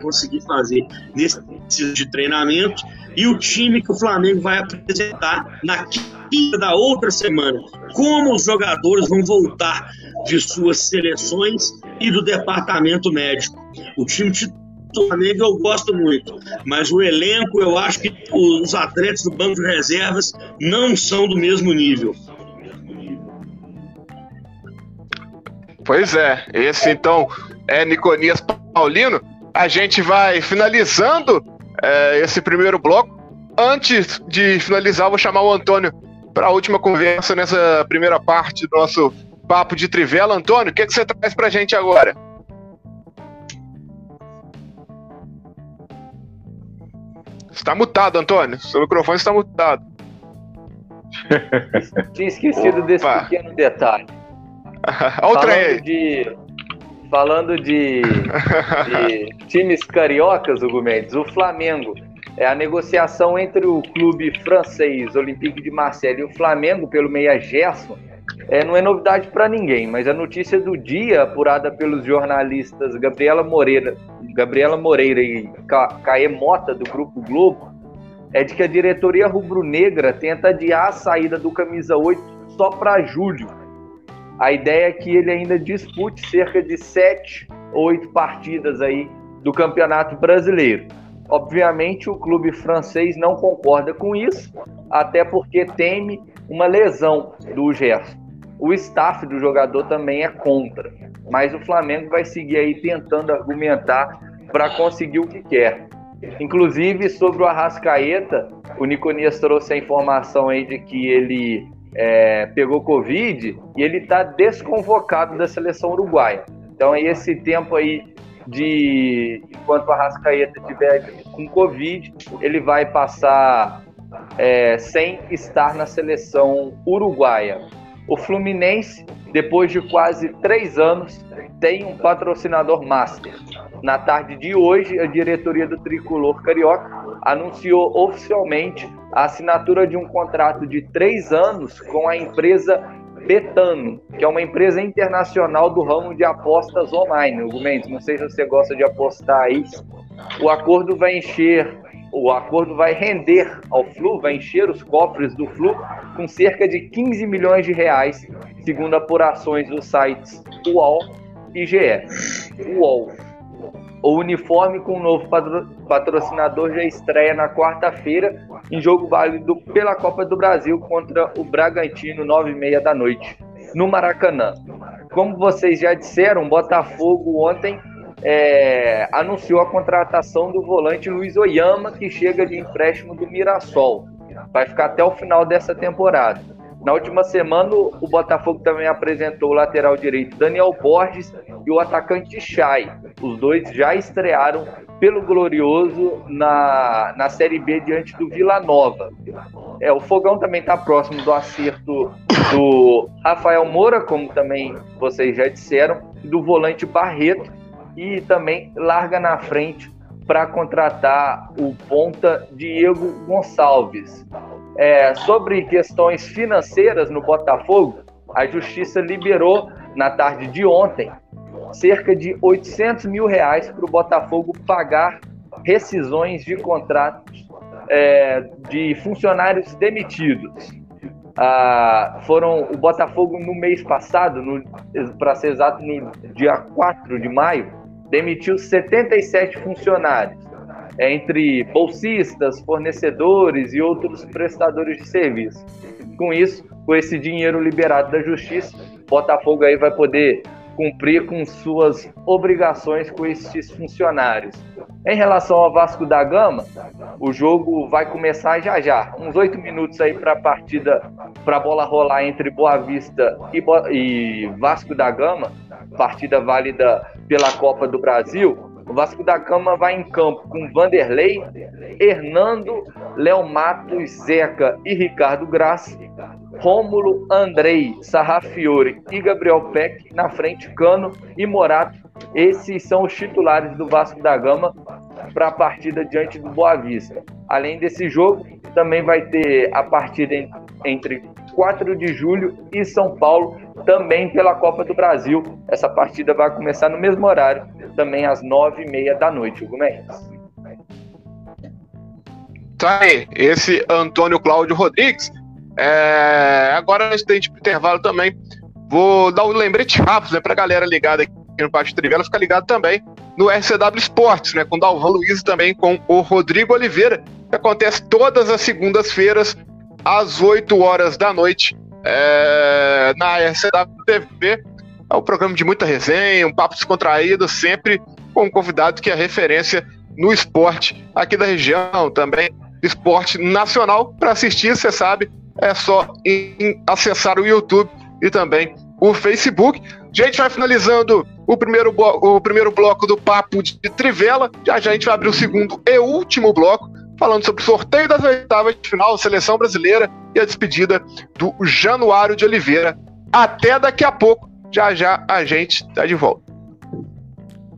S3: conseguir fazer nesse de treinamento e o time que o Flamengo vai apresentar na quinta da outra semana. Como os jogadores vão voltar de suas seleções e do departamento médico. O time do Flamengo eu gosto muito, mas o elenco, eu acho que os atletas do banco de reservas não são do mesmo nível.
S1: Pois é, esse então é Niconias Paulino. A gente vai finalizando é, esse primeiro bloco. Antes de finalizar, vou chamar o Antônio para a última conversa nessa primeira parte do nosso papo de trivela. Antônio, o que, que você traz para a gente agora? Está mutado, Antônio. Seu microfone está mutado.
S4: Tinha esquecido Opa. desse pequeno detalhe.
S1: Outra
S4: falando aí. De, falando de, de times cariocas, Hugo Mendes, o Flamengo. É a negociação entre o clube francês Olympique de Marseille e o Flamengo pelo Meia Gerson é, não é novidade para ninguém, mas a notícia do dia, apurada pelos jornalistas Gabriela Moreira, Gabriela Moreira e Caê Mota, do Grupo Globo, é de que a diretoria rubro-negra tenta adiar a saída do camisa 8 só para julho. A ideia é que ele ainda dispute cerca de sete ou oito partidas aí do Campeonato Brasileiro. Obviamente, o clube francês não concorda com isso, até porque teme uma lesão do Gerson. O staff do jogador também é contra, mas o Flamengo vai seguir aí tentando argumentar para conseguir o que quer. Inclusive, sobre o Arrascaeta, o Niconias trouxe a informação aí de que ele é, pegou Covid e ele está desconvocado da seleção uruguaia. Então, esse tempo aí de enquanto o Arrascaeta estiver com Covid, ele vai passar é, sem estar na seleção uruguaia. O Fluminense, depois de quase três anos, tem um patrocinador master. Na tarde de hoje, a diretoria do Tricolor Carioca anunciou oficialmente a assinatura de um contrato de três anos com a empresa Betano, que é uma empresa internacional do ramo de apostas online. Hugo Mendes, não sei se você gosta de apostar aí. O acordo vai encher, o acordo vai render ao Flu, vai encher os cofres do Flu com cerca de 15 milhões de reais, segundo apurações dos sites UOL e GE. UOL. O uniforme com o novo patrocinador já estreia na quarta-feira em jogo válido pela Copa do Brasil contra o Bragantino, 9h30 da noite, no Maracanã. Como vocês já disseram, Botafogo ontem é, anunciou a contratação do volante Luiz Oyama, que chega de empréstimo do Mirassol. Vai ficar até o final dessa temporada. Na última semana, o Botafogo também apresentou o lateral direito Daniel Borges e o atacante Chay. Os dois já estrearam pelo Glorioso na, na Série B diante do Vila Nova. É, o Fogão também está próximo do acerto do Rafael Moura, como também vocês já disseram, do volante Barreto e também larga na frente para contratar o ponta Diego Gonçalves. É, sobre questões financeiras no Botafogo, a Justiça liberou na tarde de ontem cerca de 800 mil reais para o Botafogo pagar rescisões de contratos é, de funcionários demitidos. Ah, foram o Botafogo no mês passado, para ser exato, no dia 4 de maio, demitiu 77 funcionários entre bolsistas, fornecedores e outros prestadores de serviço. Com isso, com esse dinheiro liberado da justiça, Botafogo aí vai poder cumprir com suas obrigações com esses funcionários. Em relação ao Vasco da Gama, o jogo vai começar já já, uns oito minutos aí para a partida, para a bola rolar entre Boa Vista e, Bo e Vasco da Gama, partida válida pela Copa do Brasil. O Vasco da Gama vai em campo com Vanderlei, Hernando, Léo Matos, Zeca e Ricardo Graça, Rômulo, Andrei, Sarrafiore e Gabriel Peck, na frente Cano e Morato. Esses são os titulares do Vasco da Gama para a partida diante do Boa Vista. Além desse jogo, também vai ter a partida entre 4 de julho e São Paulo, também pela Copa do Brasil. Essa partida vai começar no mesmo horário, também às 9h30 da noite, Hugo Mendes.
S1: Tá aí, esse Antônio Cláudio Rodrigues. É... Agora, antes da gente intervalo também, vou dar um lembrete rápido né, para a galera ligada aqui no Pátio Trivela, fica ligado também no RCW Esportes, né? Com o Dalvan Luiz e também com o Rodrigo Oliveira, que acontece todas as segundas-feiras, às 8 horas da noite, é, na RCW TV. É um programa de muita resenha, um papo descontraído, sempre com um convidado que é referência no esporte aqui da região, também esporte nacional. Para assistir, você sabe, é só acessar o YouTube e também o Facebook. A gente vai finalizando o primeiro, o primeiro bloco do Papo de Trivela. Já já a gente vai abrir o segundo e último bloco, falando sobre o sorteio das oitavas de final, seleção brasileira e a despedida do Januário de Oliveira. Até daqui a pouco. Já já a gente está de volta.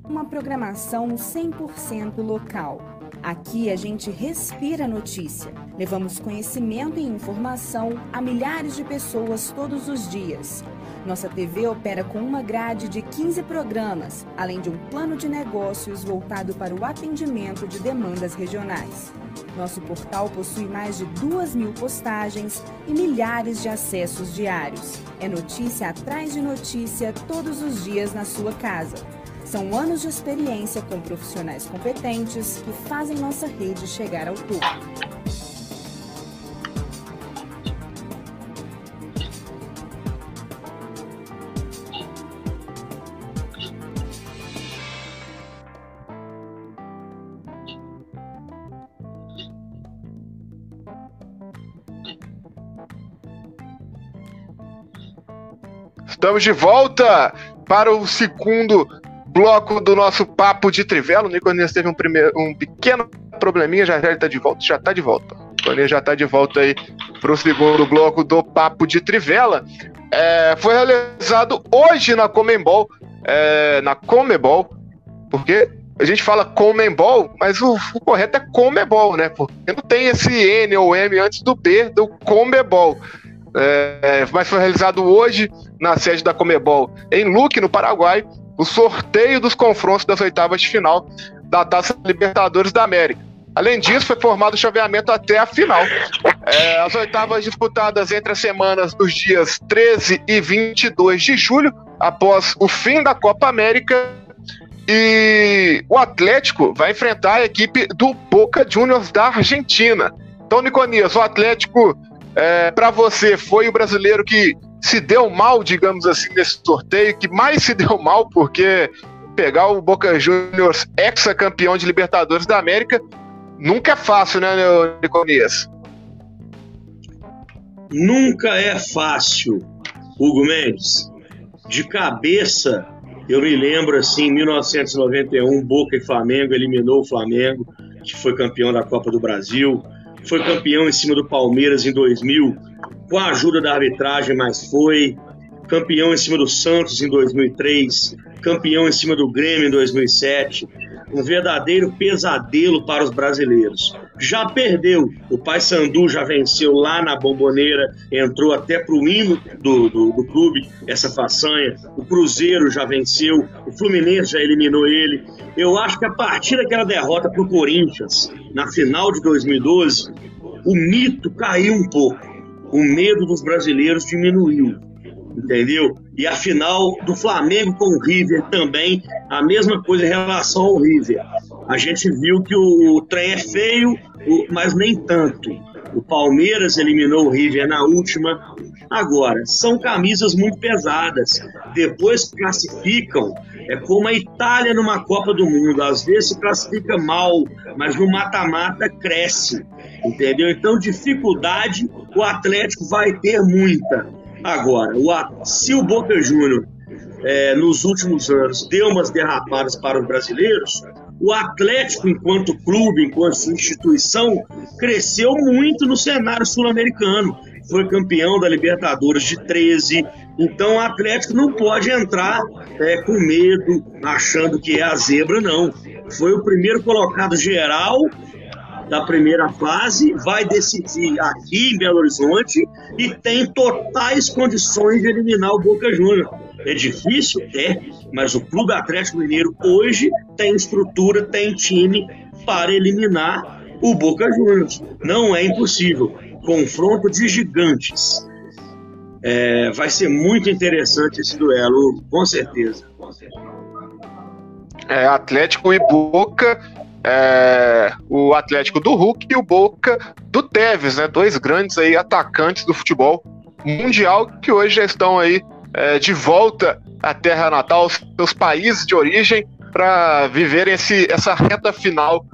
S5: Uma programação 100% local Aqui a gente respira notícia. Levamos conhecimento e informação a milhares de pessoas todos os dias. Nossa TV opera com uma grade de 15 programas, além de um plano de negócios voltado para o atendimento de demandas regionais. Nosso portal possui mais de 2 mil postagens e milhares de acessos diários. É notícia atrás de notícia todos os dias na sua casa. São anos de experiência com profissionais competentes que fazem nossa rede chegar ao topo.
S1: Estamos de volta para o segundo bloco do nosso papo de trivela. O Nicolas teve um, primeiro, um pequeno probleminha, já já ele tá de volta, já tá de volta. O já tá de volta aí pro segundo bloco do papo de trivela. É, foi realizado hoje na Comembol, é, na Comebol, porque a gente fala Comembol, mas o, o, correto é Comebol, né? Porque não tem esse N ou M antes do B do Comebol. É, mas foi realizado hoje na sede da Comebol em Luque, no Paraguai, o sorteio dos confrontos das oitavas de final da Taça Libertadores da América. Além disso, foi formado o chaveamento até a final. É, as oitavas disputadas entre as semanas dos dias 13 e 22 de julho, após o fim da Copa América. E o Atlético vai enfrentar a equipe do Boca Juniors da Argentina. Então, Niconias, o Atlético, é, para você, foi o brasileiro que se deu mal, digamos assim, nesse sorteio, que mais se deu mal, porque pegar o Boca Juniors ex-campeão de Libertadores da América nunca é fácil, né, Niconias?
S3: Nunca é fácil, Hugo Mendes. De cabeça, eu me lembro assim, em 1991, Boca e Flamengo eliminou o Flamengo, que foi campeão da Copa do Brasil. Foi campeão em cima do Palmeiras em 2000 com a ajuda da arbitragem, mas foi campeão em cima do Santos em 2003, campeão em cima do Grêmio em 2007, um verdadeiro pesadelo para os brasileiros. Já perdeu, o Paysandu já venceu lá na Bomboneira, entrou até para o hino do, do, do, clube essa façanha. O Cruzeiro já venceu, o Fluminense já eliminou ele. Eu acho que a partir daquela derrota para o Corinthians, na final de 2012, o mito caiu um pouco o medo dos brasileiros diminuiu, entendeu? E a final do Flamengo com o River também, a mesma coisa em relação ao River. A gente viu que o, trem é feio, mas nem tanto. O Palmeiras eliminou o River na última. Agora, são camisas muito pesadas. Depois classificam, é como a Itália numa Copa do Mundo. Às vezes se classifica mal, mas no mata-mata cresce. Entendeu? Então, dificuldade o Atlético vai ter muita. Agora, o, se o Boca Júnior é, nos últimos anos deu umas derrapadas para os brasileiros, o Atlético, enquanto clube, enquanto instituição, cresceu muito no cenário sul-americano. Foi campeão da Libertadores de 13. Então o Atlético não pode entrar é, com medo, achando que é a zebra, não. Foi o primeiro colocado geral da primeira fase, vai decidir aqui em Belo Horizonte e tem totais condições de eliminar o Boca Juniors. É difícil? É, mas o Clube Atlético Mineiro hoje tem estrutura, tem time para eliminar o Boca Juniors. Não é impossível. Confronto de gigantes. É, vai ser muito interessante esse duelo, com certeza.
S1: É, Atlético e Boca, é, o Atlético do Hulk e o Boca do Tevez, né? Dois grandes aí atacantes do futebol mundial que hoje já estão aí é, de volta à terra natal, seus países de origem, para viverem esse, essa reta final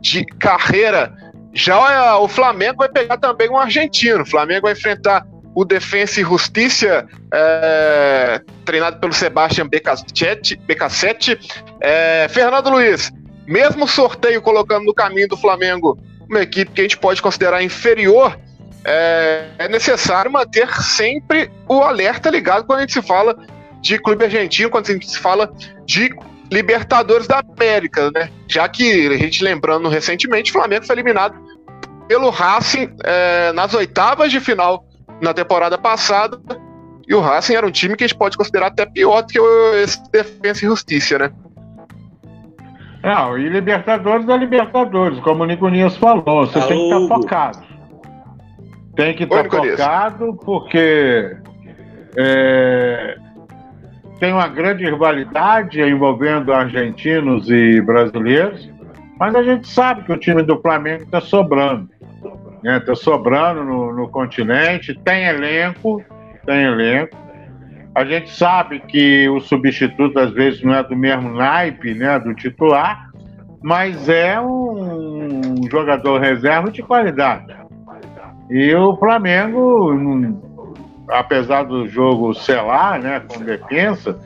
S1: de carreira. Já o Flamengo vai pegar também um argentino. O Flamengo vai enfrentar o Defensa e Justiça, é, treinado pelo Sebastian BK7. É, Fernando Luiz, mesmo sorteio colocando no caminho do Flamengo uma equipe que a gente pode considerar inferior, é, é necessário manter sempre o alerta ligado quando a gente se fala de clube argentino, quando a gente se fala de Libertadores da América, né? Já que a gente lembrando recentemente, o Flamengo foi eliminado pelo Racing é, nas oitavas de final na temporada passada. E o Racing era um time que a gente pode considerar até pior do que esse Defensa e Justiça, né?
S2: Não, e Libertadores é Libertadores, como o Nico Nias falou. Você Alô. tem que estar tá focado. Tem que estar tá focado porque é, tem uma grande rivalidade envolvendo argentinos e brasileiros, mas a gente sabe que o time do Flamengo está sobrando. Está né? sobrando no, no continente, tem elenco, tem elenco. A gente sabe que o substituto às vezes não é do mesmo naipe né, do titular, mas é um jogador reserva de qualidade. E o Flamengo, apesar do jogo selar, né, com defesa,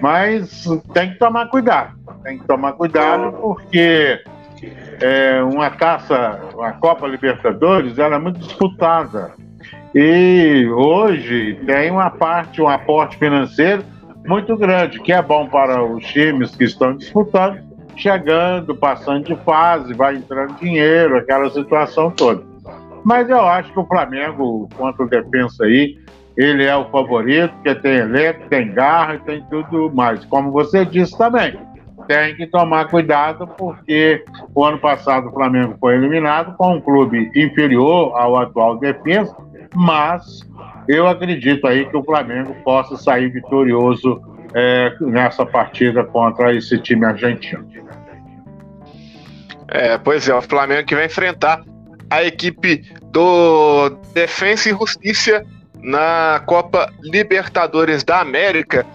S2: mas tem que tomar cuidado. Tem que tomar cuidado porque é, uma caça, uma Copa Libertadores, ela é muito disputada. E hoje tem uma parte, um aporte financeiro muito grande, que é bom para os times que estão disputando, chegando, passando de fase, vai entrando dinheiro, aquela situação toda. Mas eu acho que o Flamengo, quanto defensa aí, ele é o favorito, porque tem elenco, tem garra e tem tudo mais. Como você disse também, tem que tomar cuidado, porque o ano passado o Flamengo foi eliminado com um clube inferior ao atual defesa, mas eu acredito aí que o Flamengo possa sair vitorioso é, nessa partida contra esse time argentino.
S1: É, pois é, o Flamengo que vai enfrentar a equipe do Defensa e Justiça na Copa Libertadores da América.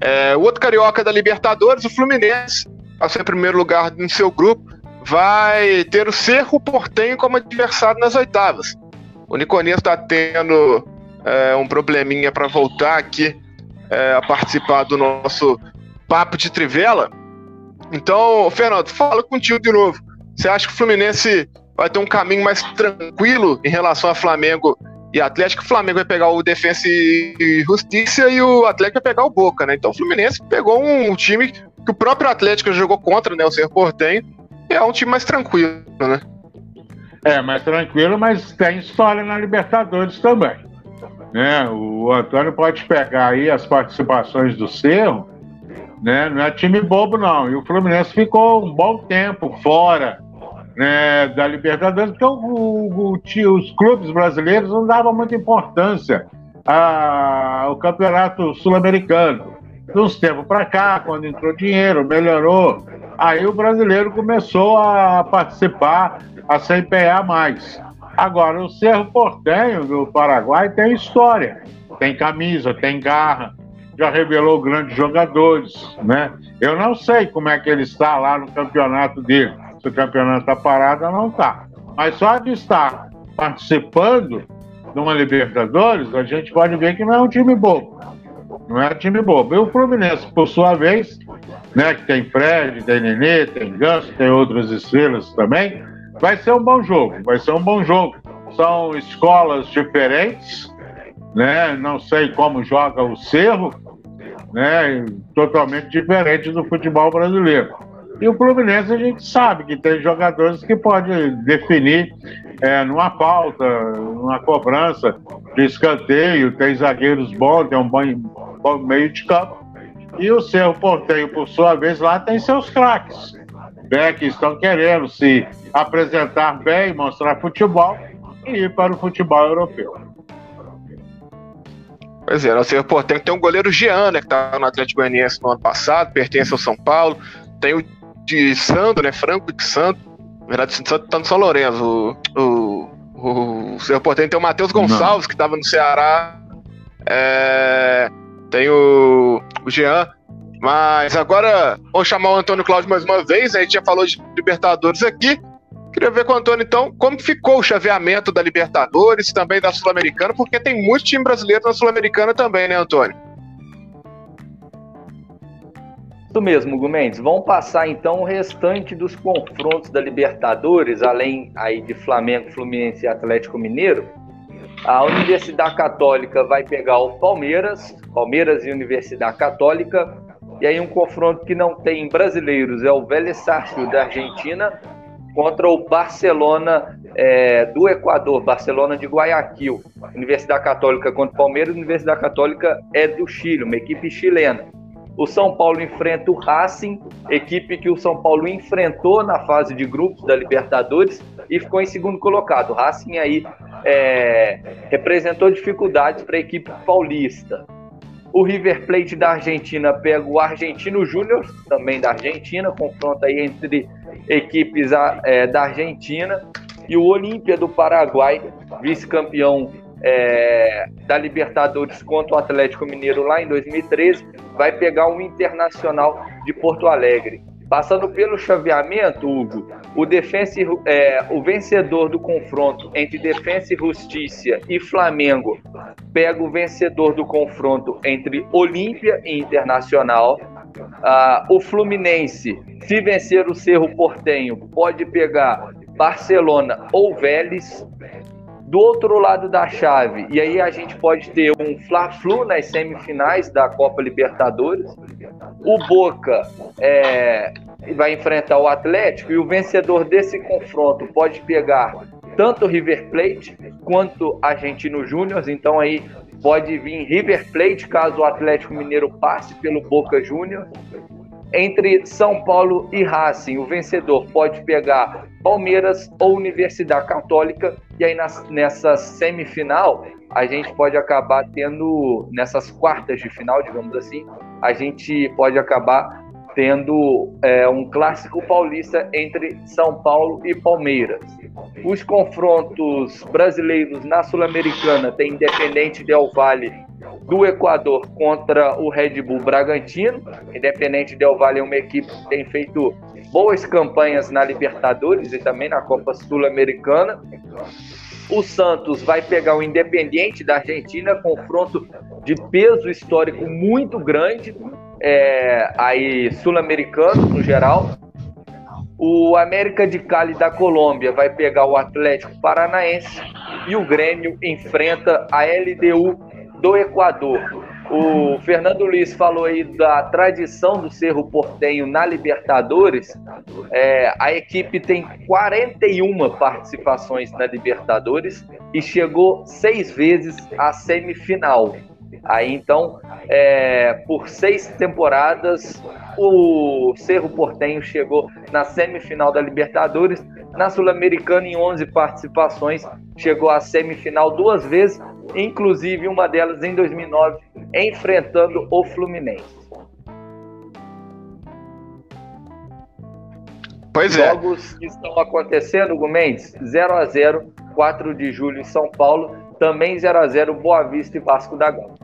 S1: É, o outro carioca da Libertadores, o Fluminense, ao ser primeiro lugar no seu grupo, vai ter o Cerro Portenho como adversário nas oitavas. O Niconias está tendo é, um probleminha para voltar aqui é, a participar do nosso papo de trivela. Então, Fernando, fala contigo de novo. Você acha que o Fluminense vai ter um caminho mais tranquilo em relação ao Flamengo e Atlético? O Flamengo vai pegar o Defensa e Justiça e o Atlético vai pegar o Boca, né? Então o Fluminense pegou um, time que o próprio Atlético jogou contra, né? O Cerro Portenho. É um time mais tranquilo, né?
S2: É, mais tranquilo, mas tem história na Libertadores também. Né? O Antônio pode pegar aí as participações do Cerro, né? Não é time bobo, não. E o Fluminense ficou um bom tempo fora né, da Libertadores, porque o, o, o, os clubes brasileiros não davam muita importância ao campeonato sul-americano. De uns tempos para cá, quando entrou dinheiro, melhorou, aí o brasileiro começou a participar, a se empenhar mais. Agora, o Cerro Portenho do Paraguai tem história, tem camisa, tem garra, já revelou grandes jogadores, né? Eu não sei como é que ele está lá no campeonato dele. Se o campeonato está parado, não está. Mas só de estar participando de uma Libertadores, a gente pode ver que não é um time bobo. Não é time bobo. E o Fluminense, por sua vez, né, que tem Fred, tem Nenê, tem Ganso, tem outras estrelas também, vai ser um bom jogo. Vai ser um bom jogo. São escolas diferentes, né? Não sei como joga o Cerro, né? Totalmente diferente do futebol brasileiro. E o Fluminense a gente sabe que tem jogadores que podem definir é, numa falta, numa cobrança de escanteio, tem zagueiros bons, tem um bom, meio de campo. E o seu Porteio, por sua vez, lá tem seus craques, né, que estão querendo se apresentar bem, mostrar futebol e ir para o futebol europeu.
S1: Pois é, o Cerro Portenho tem um goleiro Jean, né, que estava no Atlético Goianiense no ano passado, pertence ao São Paulo tem o de Santo, né? Franco de Santo. Na verdade, o Santo tá no São Lourenço. O, o, o Cerro Portenho tem o Matheus Gonçalves, Não. que tava no Ceará. É, tem o, o Jean. Mas agora, vamos chamar o Antônio Cláudio mais uma vez. Né? A gente já falou de Libertadores aqui. Queria ver com o Antônio, então, como ficou o chaveamento da Libertadores, também da Sul-Americana, porque tem muito time brasileiro na Sul-Americana também, né, Antônio?
S4: Isso mesmo, Gumendes. Vamos passar então o restante dos confrontos da Libertadores, além aí de Flamengo, Fluminense e Atlético Mineiro. A Universidade Católica vai pegar o Palmeiras, Palmeiras e Universidade Católica. E aí um confronto que não tem brasileiros é o Vélez Sarsfield da Argentina contra o Barcelona é, do Equador, Barcelona de Guayaquil. Universidade Católica contra o Palmeiras, Universidade Católica é do Chile, uma equipe chilena. O São Paulo enfrenta o Racing, equipe que o São Paulo enfrentou na fase de grupos da Libertadores e ficou em segundo colocado. O Racing aí é, representou dificuldades para a equipe paulista. O River Plate da Argentina pega o Argentino Júnior, também da Argentina, confronto aí entre equipes é, da Argentina. E o Olímpia do Paraguai, vice-campeão é, da Libertadores contra o Atlético Mineiro lá em 2013, vai pegar o Internacional de Porto Alegre. Passando pelo chaveamento, Hugo, o, defensa, é, o vencedor do confronto entre Defensa e Justiça e Flamengo pega o vencedor do confronto entre Olímpia e Internacional. Ah, o Fluminense, se vencer o Cerro Portenho, pode pegar Barcelona ou Vélez do outro lado da chave, e aí a gente pode ter um Fla-Flu nas semifinais da Copa Libertadores. O Boca é, vai enfrentar o Atlético e o vencedor desse confronto pode pegar tanto River Plate quanto Argentino Júnior. Então aí pode vir River Plate caso o Atlético Mineiro passe pelo Boca Júnior. Entre São Paulo e Racing, o vencedor pode pegar Palmeiras ou Universidade Católica. E aí nessa semifinal, a gente pode acabar tendo, nessas quartas de final, digamos assim, a gente pode acabar tendo é, um clássico paulista entre São Paulo e Palmeiras. Os confrontos brasileiros na Sul-Americana tem Independente Del Valle do Equador contra o Red Bull Bragantino. Independente Del Valle é uma equipe que tem feito boas campanhas na Libertadores e também na Copa Sul-Americana. O Santos vai pegar o Independiente da Argentina, confronto de peso histórico muito grande, é, aí sul-americano no geral. O América de Cali da Colômbia vai pegar o Atlético Paranaense e o Grêmio enfrenta a LDU do Equador. O Fernando Luiz falou aí da tradição do Cerro Portenho na Libertadores. É, a equipe tem 41 participações na Libertadores e chegou seis vezes à semifinal. Aí então, é, por seis temporadas, o Cerro Portenho chegou na semifinal da Libertadores. Na Sul-Americana, em 11 participações, chegou à semifinal duas vezes, inclusive uma delas em 2009, enfrentando o Fluminense.
S1: Pois
S4: é. Jogos que estão acontecendo, Gomes, 0 a 0 4 de julho em São Paulo, também 0 a 0 Boa Vista e Vasco da Gama.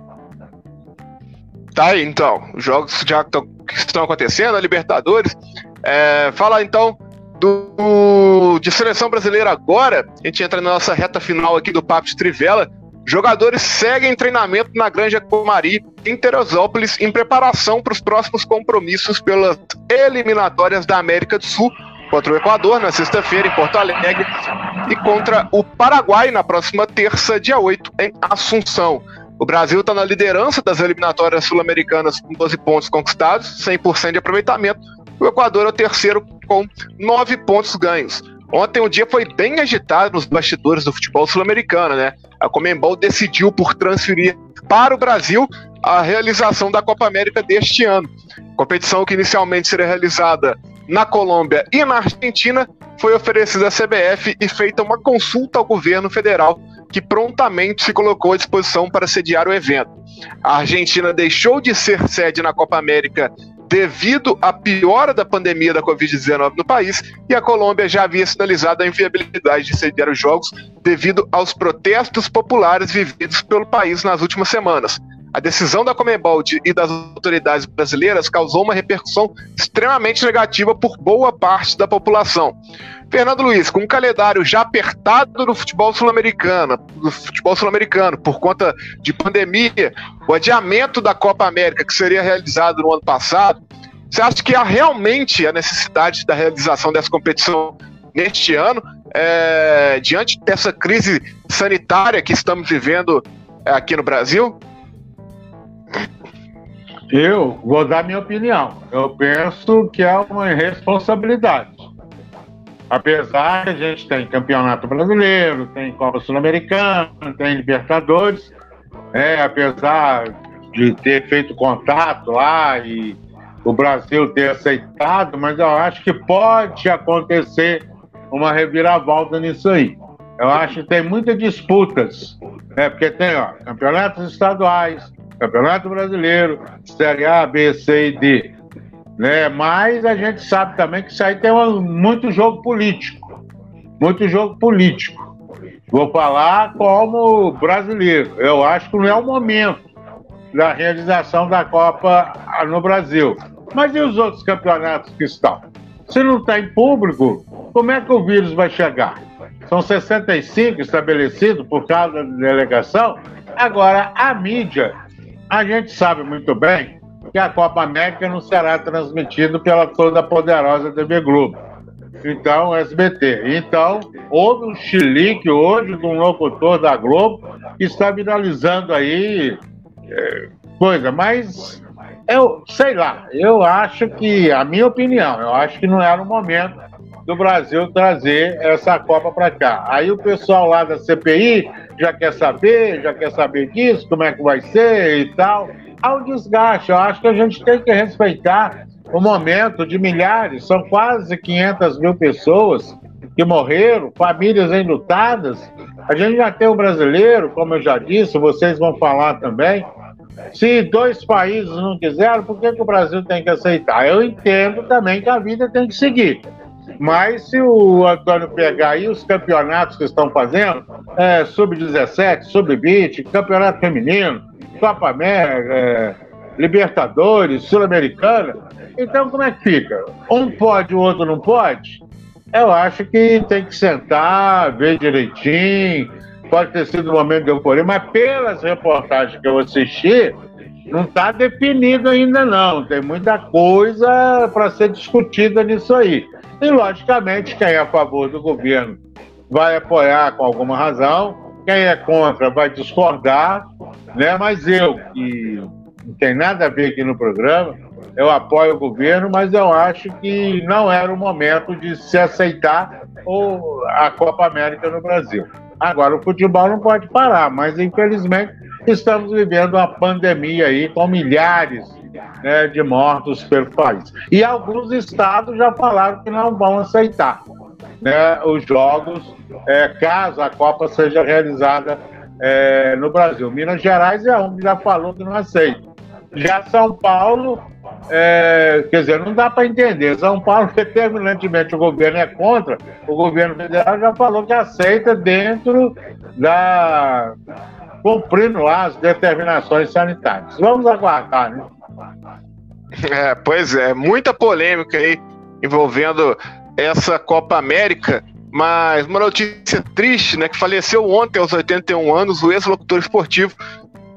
S1: Tá aí, então. Os jogos já que estão acontecendo, a Libertadores. É, fala então do, de seleção brasileira agora. A gente entra na nossa reta final aqui do Papo de Trivela. Jogadores seguem treinamento na Granja Comari, em Teresópolis, em preparação para os próximos compromissos pelas eliminatórias da América do Sul, contra o Equador na sexta-feira em Porto Alegre e contra o Paraguai na próxima terça, dia 8, em Assunção. O Brasil está na liderança das eliminatórias sul-americanas com 12 pontos conquistados, 100% de aproveitamento. O Equador é o terceiro com 9 pontos ganhos. Ontem o dia foi bem agitado nos bastidores do futebol sul-americano, né? A Comembol decidiu por transferir para o Brasil a realização da Copa América deste ano. Competição que inicialmente seria realizada na Colômbia e na Argentina foi oferecida à CBF e feita uma consulta ao governo federal que prontamente se colocou à disposição para sediar o evento. A Argentina deixou de ser sede na Copa América devido à piora da pandemia da Covid-19 no país, e a Colômbia já havia sinalizado a inviabilidade de sediar os Jogos devido aos protestos populares vividos pelo país nas últimas semanas. A decisão da Comembol e das autoridades brasileiras causou uma repercussão extremamente negativa por boa parte da população. Fernando Luiz, com um calendário já apertado no futebol sul-americano, no futebol sul-americano, por conta de pandemia, o adiamento da Copa América, que seria realizado no ano passado, você acha que há realmente a necessidade da realização dessa competição neste ano, é, diante dessa crise sanitária que estamos vivendo é, aqui no Brasil?
S2: Eu vou dar minha opinião. Eu penso que é uma irresponsabilidade. Apesar que a gente tem Campeonato Brasileiro, tem Copa Sul-Americana, tem Libertadores, é, apesar de ter feito contato lá e o Brasil ter aceitado, mas eu acho que pode acontecer uma reviravolta nisso aí. Eu acho que tem muitas disputas, né? porque tem ó, campeonatos estaduais, Campeonato Brasileiro, Série A, B, C e D. Né? Mas a gente sabe também que isso aí tem um, muito jogo político. Muito jogo político. Vou falar como brasileiro. Eu acho que não é o momento da realização da Copa no Brasil. Mas e os outros campeonatos que estão? Se não tem público, como é que o vírus vai chegar? São 65 estabelecidos por cada delegação. Agora, a mídia a gente sabe muito bem que a Copa América não será transmitida pela toda poderosa TV Globo. Então, SBT. Então, houve um chilique hoje de um locutor da Globo que está viralizando aí é, coisa, mas eu sei lá, eu acho que, a minha opinião, eu acho que não era o momento do Brasil trazer essa Copa para cá. Aí o pessoal lá da CPI já quer saber, já quer saber disso, como é que vai ser e tal. Há um desgaste. Eu acho que a gente tem que respeitar o momento de milhares, são quase 500 mil pessoas que morreram, famílias enlutadas. A gente já tem um brasileiro, como eu já disse, vocês vão falar também. Se dois países não quiseram, por que, que o Brasil tem que aceitar? Eu entendo também que a vida tem que seguir. Mas se o Antônio pegar aí os campeonatos que estão fazendo, é, sub-17, sub-20, campeonato feminino, Copa América, é, Libertadores, Sul-Americana, então como é que fica? Um pode, o outro não pode? Eu acho que tem que sentar, ver direitinho. Pode ter sido um momento de euforia, mas pelas reportagens que eu assisti, não está definido ainda não. Tem muita coisa para ser discutida nisso aí. E, logicamente, quem é a favor do governo vai apoiar com alguma razão, quem é contra vai discordar, né? mas eu, que não tem nada a ver aqui no programa, eu apoio o governo, mas eu acho que não era o momento de se aceitar a Copa América no Brasil. Agora, o futebol não pode parar, mas infelizmente estamos vivendo uma pandemia aí com milhares né, de mortos pelo país. E alguns estados já falaram que não vão aceitar né, os jogos é, caso a Copa seja realizada é, no Brasil. Minas Gerais é um que já falou que não aceita. Já São Paulo, é, quer dizer, não dá para entender. São Paulo, determinantemente, o governo é contra, o governo federal já falou que aceita dentro da. Cumprindo lá as determinações sanitárias. Vamos aguardar, né?
S1: É, pois é, muita polêmica aí envolvendo essa Copa América, mas uma notícia triste, né, que faleceu ontem aos 81 anos o ex-locutor esportivo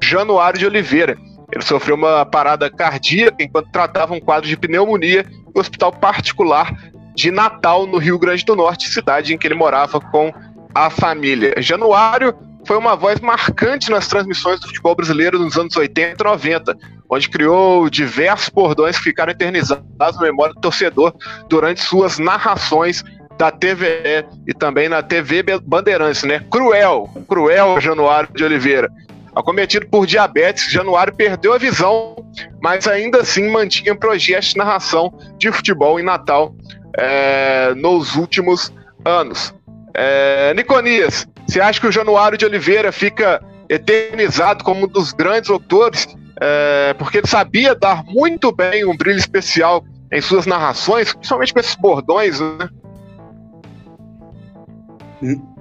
S1: Januário de Oliveira. Ele sofreu uma parada cardíaca enquanto tratava um quadro de pneumonia no hospital particular de Natal, no Rio Grande do Norte, cidade em que ele morava com a família. Januário foi uma voz marcante nas transmissões do futebol brasileiro nos anos 80 e 90, onde criou diversos bordões que ficaram eternizados na memória do torcedor durante suas narrações da TVE e também na TV Bandeirantes, né? Cruel, cruel Januário de Oliveira. Acometido por diabetes, Januário perdeu a visão, mas ainda assim mantinha projetos de narração de futebol em Natal é, nos últimos anos. É, Niconias, você acha que o Januário de Oliveira fica eternizado como um dos grandes autores é, porque ele sabia dar muito bem um brilho especial em suas narrações, principalmente com esses bordões, né?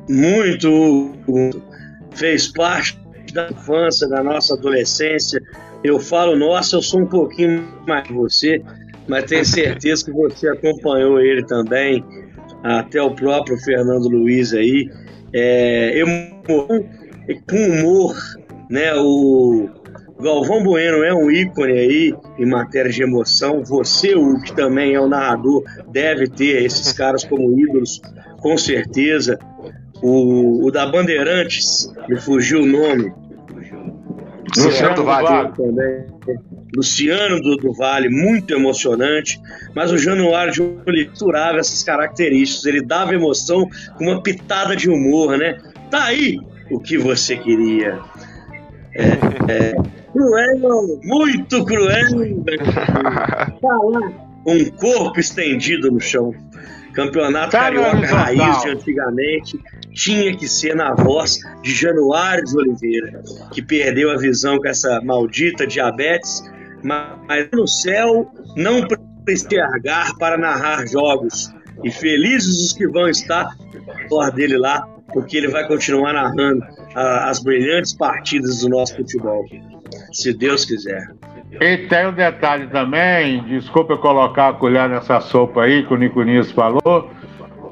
S3: Muito, fez parte da infância, da nossa adolescência. Eu falo, nossa, eu sou um pouquinho mais que você, mas tenho certeza que você acompanhou ele também, até o próprio Fernando Luiz aí. É, com humor, né? O Galvão Bueno é um ícone aí em matéria de emoção. Você, o que também é o narrador, deve ter esses caras como ídolos, com certeza. O, o da Bandeirantes, me fugiu o nome. Luciano. Também. Luciano do, do, Vale, muito emocionante, mas o Januário de Oliveira misturava essas características, ele dava emoção com uma pitada de humor, né? Tá aí o que você queria. É, é, cruel, muito cruel. Tá um corpo estendido no chão. Campeonato tá Carioca Raiz de antigamente tinha que ser na voz de Januário de Oliveira, que perdeu a visão com essa maldita diabetes, mas no céu não enxergar para narrar jogos. E felizes os que vão estar fora dele lá, porque ele vai continuar narrando as brilhantes partidas do nosso futebol, se Deus quiser.
S2: E tem um detalhe também, desculpa eu colocar a colher nessa sopa aí que o Nico Nias falou.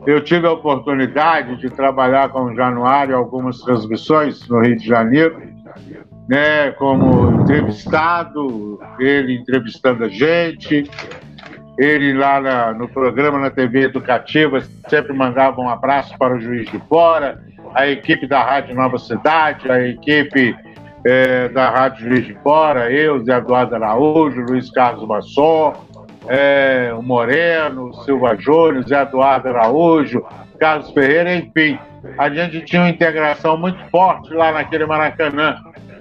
S2: Eu tive a oportunidade de trabalhar com o Januário algumas transmissões no Rio de Janeiro, né, como entrevistado, ele entrevistando a gente, ele lá na, no programa na TV Educativa sempre mandava um abraço para o Juiz de Fora, a equipe da Rádio Nova Cidade, a equipe é, da Rádio Juiz de Fora, eu, Zé Eduardo Araújo, Luiz Carlos Masson, é, o Moreno, Silva Júnior, Zé Eduardo Araújo, Carlos Ferreira, enfim. A gente tinha uma integração muito forte lá naquele Maracanã.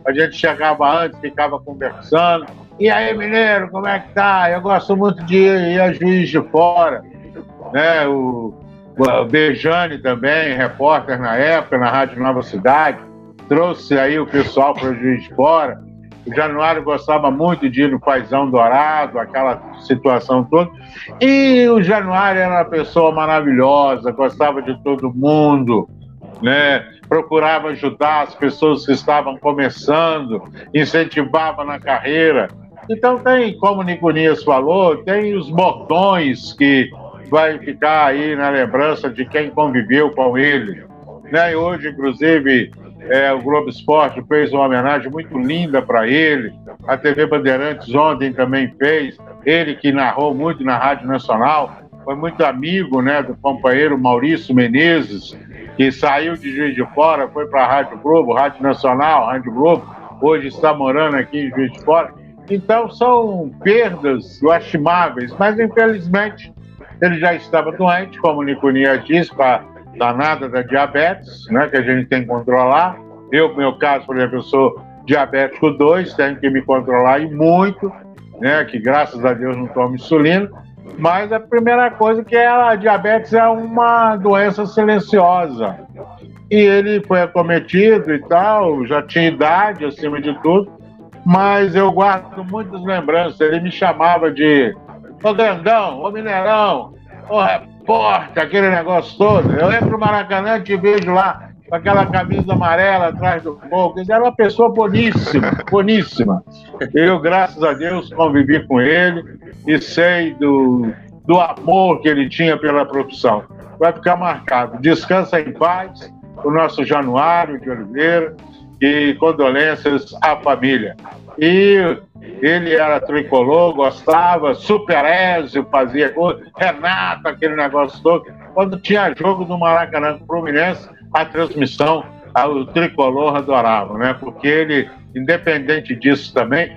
S2: A gente chegava antes, ficava conversando. E aí, Mineiro, como é que tá? Eu gosto muito de ir a Juiz de Fora. Né? O, o Bejane também, repórter na época, na Rádio Nova Cidade trouxe aí o pessoal para Juiz de Fora. O Januário gostava muito de ir no Paisão Dourado, aquela situação toda. E o Januário era uma pessoa maravilhosa, gostava de todo mundo, né? Procurava ajudar as pessoas que estavam começando, incentivava na carreira. Então tem, como o Niconias falou, tem os botões que vai ficar aí na lembrança de quem conviveu com ele. Né? E hoje, inclusive, é, o Globo Esporte fez uma homenagem muito linda para ele. A TV Bandeirantes ontem também fez. Ele que narrou muito na Rádio Nacional, foi muito amigo né, do companheiro Maurício Menezes, que saiu de Juiz de Fora, foi para a Rádio Globo, Rádio Nacional, Rádio Globo, hoje está morando aqui em Juiz de Fora. Então são perdas lastimáveis, mas infelizmente ele já estava doente, como o Niconia disse, para danada da diabetes, né, que a gente tem que controlar. Eu, no meu caso, por exemplo, eu sou diabético 2, tenho que me controlar e muito, né, que graças a Deus não tomo insulina. Mas a primeira coisa que é a diabetes é uma doença silenciosa. E ele foi acometido e tal, já tinha idade acima de tudo, mas eu guardo muitas lembranças. Ele me chamava de Ô grandão, ô mineirão, ô porta, aquele negócio todo. Eu entro no Maracanã e te vejo lá com aquela camisa amarela atrás do gol. Ele era uma pessoa boníssima, boníssima. Eu, graças a Deus, convivi com ele e sei do, do amor que ele tinha pela profissão. Vai ficar marcado. Descansa em paz, o nosso Januário de Oliveira, e condolências à família. E ele era tricolor, gostava, Super Ézio fazia gol, Renato, aquele negócio todo. Quando tinha jogo do Maracanã com o Fluminense, a transmissão, o tricolor adorava, né? Porque ele, independente disso também,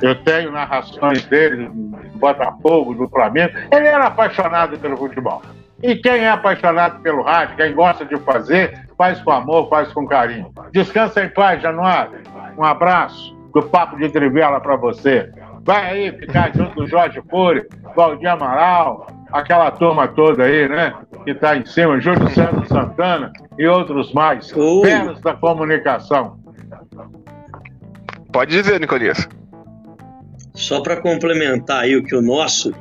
S2: eu tenho narrações dele do Botafogo, do Flamengo, ele era apaixonado pelo futebol. E quem é apaixonado pelo rádio, quem gosta de fazer, faz com amor, faz com carinho. Descansa em paz, Januário. Um abraço do Papo de Trivela para você. Vai aí ficar junto do Jorge Cury, Valdir Amaral, aquela turma toda aí, né? Que está em cima, Júlio César Santana e outros mais. Uh. da comunicação.
S1: Pode dizer, Nicolias.
S3: Só para complementar aí o que o nosso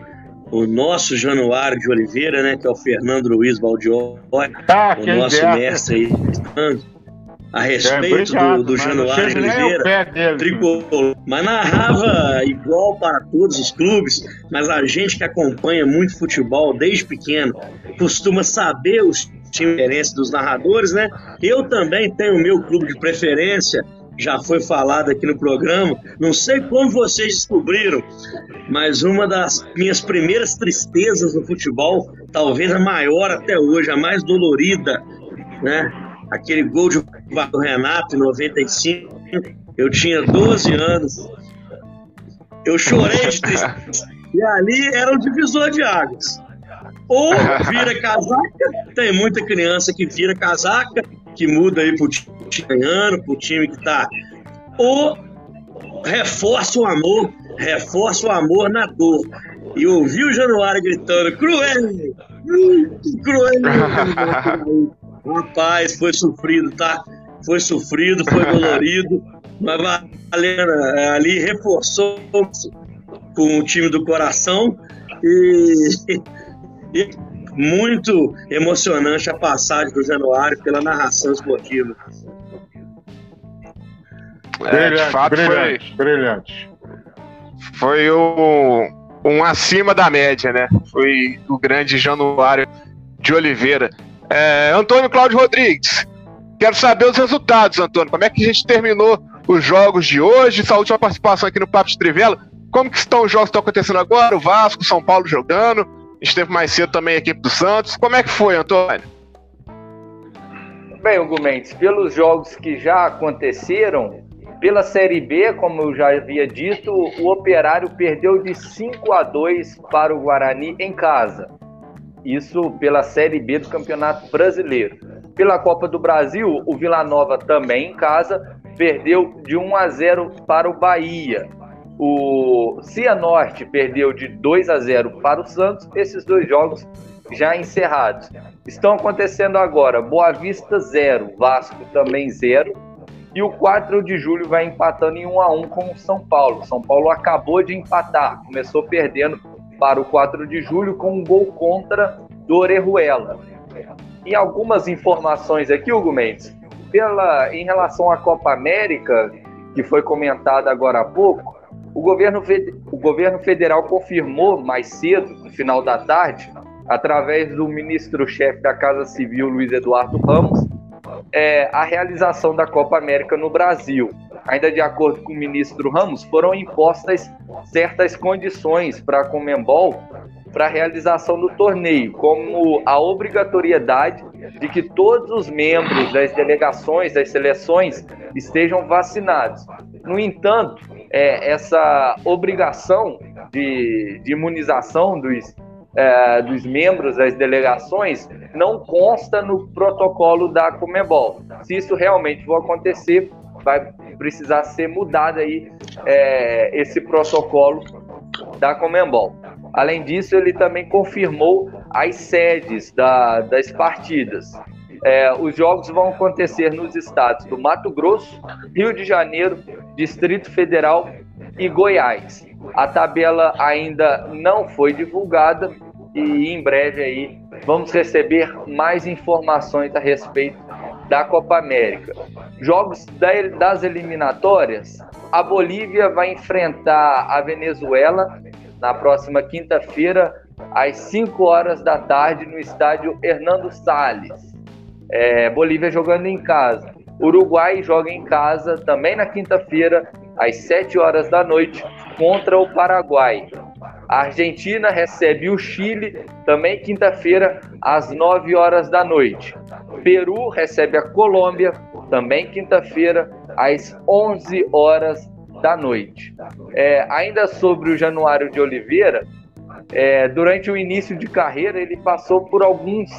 S3: o nosso Januário de Oliveira, né, que é o Fernando Luiz Baldió, ah, o nosso mestre aí, a respeito do, do Januário Oliveira, tricolor, mas narrava igual para todos os clubes, mas a gente que acompanha muito futebol desde pequeno costuma saber os times dos narradores, né? Eu também tenho o meu clube de preferência, já foi falado aqui no programa. Não sei como vocês descobriram, mas uma das minhas primeiras tristezas no futebol, talvez a maior até hoje, a mais dolorida, né? Aquele gol de do Renato em 95. Eu tinha 12 anos. Eu chorei de tristeza. E ali era um divisor de águas. Ou vira casaca, tem muita criança que vira casaca, que muda aí pro time ganhando, pro time que tá. Ou reforça o amor, reforça o amor na dor. E ouvi o Januário gritando: Cruel! Cruel! Rapaz, foi sofrido, tá? Foi sofrido, foi dolorido, mas valeu, é, ali reforçou com o time do coração e, e muito emocionante a passagem do Januário pela narração esportiva.
S2: É, de fato brilhante, foi, brilhante.
S1: Foi o, um acima da média, né? Foi o grande Januário de Oliveira. É, Antônio Cláudio Rodrigues, quero saber os resultados, Antônio. Como é que a gente terminou os jogos de hoje? Essa última participação aqui no Papo de Trivela. Como que estão os jogos que estão acontecendo agora? O Vasco, São Paulo jogando. A gente teve mais cedo também a equipe do Santos. Como é que foi, Antônio?
S4: Bem, Hugo Mendes, pelos jogos que já aconteceram, pela Série B, como eu já havia dito, o Operário perdeu de 5 a 2 para o Guarani em casa. Isso pela Série B do Campeonato Brasileiro. Pela Copa do Brasil, o Vila Nova também em casa perdeu de 1 a 0 para o Bahia. O Cianorte perdeu de 2 a 0 para o Santos. Esses dois jogos já encerrados. Estão acontecendo agora: Boa Vista 0, Vasco também 0 e o 4 de julho vai empatando em 1 a 1 com o São Paulo. São Paulo acabou de empatar, começou perdendo para o 4 de julho com um gol contra do Orejuela. E algumas informações aqui, Hugo Mendes, pela, em relação à Copa América, que foi comentada agora há pouco, o governo, o governo federal confirmou mais cedo, no final da tarde, através do ministro-chefe da Casa Civil, Luiz Eduardo Ramos, é, a realização da Copa América no Brasil. Ainda de acordo com o ministro Ramos, foram impostas certas condições para a Comembol para a realização do torneio, como a obrigatoriedade de que todos os membros das delegações, das seleções, estejam vacinados. No entanto, é, essa obrigação de, de imunização dos é, dos membros das delegações não consta no protocolo da Comebol. Se isso realmente for acontecer, vai precisar ser mudado aí é, esse protocolo da Comembol. Além disso, ele também confirmou as sedes da, das partidas. É, os jogos vão acontecer nos estados do Mato Grosso, Rio de Janeiro, Distrito Federal e Goiás. A tabela ainda não foi divulgada e em breve aí vamos receber mais informações a respeito da Copa América. Jogos das eliminatórias, a Bolívia vai enfrentar a Venezuela na próxima quinta-feira às 5 horas da tarde no estádio Hernando Salles. É, Bolívia jogando em casa. Uruguai joga em casa também na quinta-feira às 7 horas da noite contra o Paraguai. A Argentina recebe o Chile também quinta-feira às 9 horas da noite. Peru recebe a Colômbia também quinta-feira às 11 horas da noite. É, ainda sobre o Januário de Oliveira, é, durante o início de carreira ele passou por alguns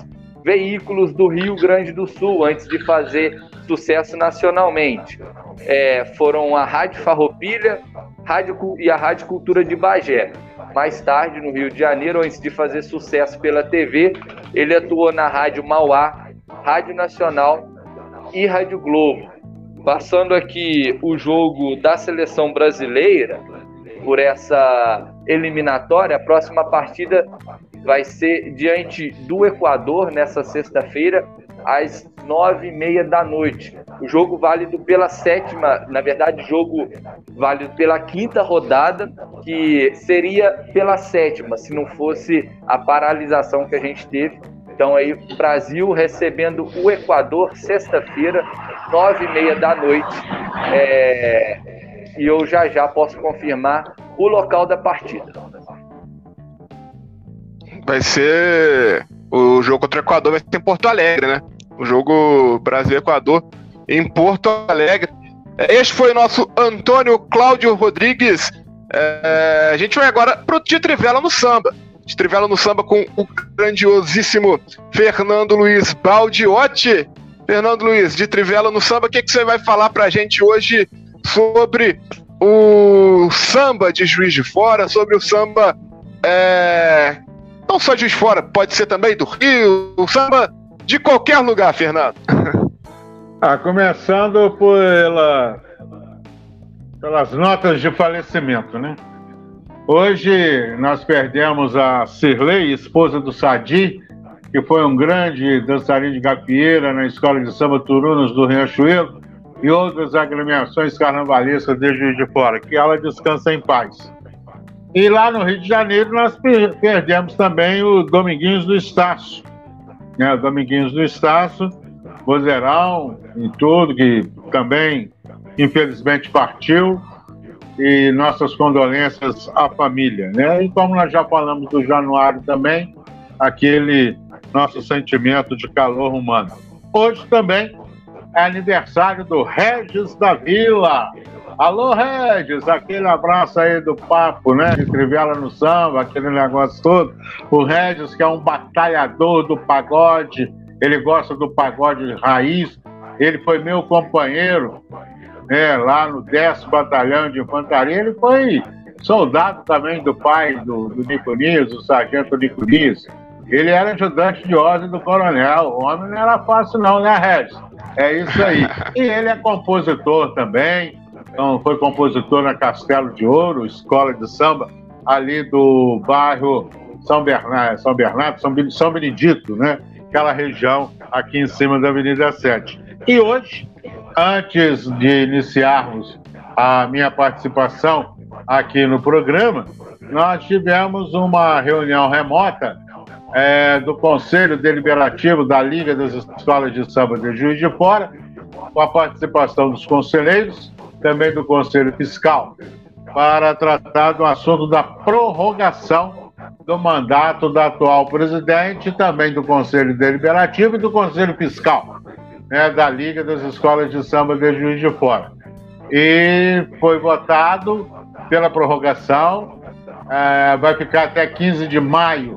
S4: veículos do Rio Grande do Sul antes de fazer sucesso nacionalmente. É, foram a Rádio Farroupilha Rádio, e a Rádio Cultura de Bagé. Mais tarde, no Rio de Janeiro, antes de fazer sucesso pela TV, ele atuou na Rádio Mauá, Rádio Nacional e Rádio Globo. Passando aqui o jogo da seleção brasileira, por essa eliminatória. A próxima partida vai ser diante do Equador nessa sexta-feira, às nove e meia da noite. O jogo válido pela sétima, na verdade, jogo válido pela quinta rodada, que seria pela sétima, se não fosse a paralisação que a gente teve. Então aí, Brasil recebendo o Equador sexta-feira, nove e meia da noite. É... E eu já já posso confirmar o local da partida.
S1: Vai ser o jogo contra o Equador vai ser em Porto Alegre, né? O jogo Brasil-Equador em Porto Alegre. Este foi o nosso Antônio Cláudio Rodrigues. É, a gente vai agora pro de Trivela no samba. De Trivela no samba com o grandiosíssimo Fernando Luiz Baldiotti. Fernando Luiz, de Trivela no samba, o que, que você vai falar pra gente hoje sobre o samba de Juiz de Fora, sobre o samba é, não só de Fora, pode ser também do Rio, o samba de qualquer lugar, Fernando.
S2: Ah, começando pela, pelas notas de falecimento, né? Hoje nós perdemos a Cirlei, esposa do Sadi, que foi um grande dançarino de gafieira na escola de samba Turunos do Riachuelo e outras agremiações carnavalescas de Juiz de Fora, que ela descansa em paz. E lá no Rio de Janeiro nós perdemos também o Dominguinhos do Estácio, né? Dominguinhos do Estácio, vozeirão e tudo, que também infelizmente partiu, e nossas condolências à família, né? E como nós já falamos do Januário também, aquele nosso sentimento de calor humano. Hoje também é aniversário do Regis da Vila. Alô, Regis, aquele abraço aí do papo, né? De Trivela no samba, aquele negócio todo. O Regis, que é um batalhador do pagode, ele gosta do pagode raiz. Ele foi meu companheiro né, lá no 10 Batalhão de Infantaria. Ele foi soldado também do pai do, do o sargento Niconias. Ele era ajudante de ordem do coronel. O homem não era fácil, não, né, Regis? É isso aí. E ele é compositor também. Então, foi compositor na Castelo de Ouro, escola de samba, ali do bairro São Bernardo, São Bernardo, São Benedito, né? Aquela região aqui em cima da Avenida 7. E hoje, antes de iniciarmos a minha participação aqui no programa, nós tivemos uma reunião remota é, do Conselho Deliberativo da Liga das Escolas de Samba de Juiz de Fora, com a participação dos conselheiros, também do Conselho Fiscal, para tratar do assunto da prorrogação do mandato da atual presidente, também do Conselho Deliberativo e do Conselho Fiscal, né, da Liga das Escolas de Samba de Juiz de Fora. E foi votado pela prorrogação, é, vai ficar até 15 de maio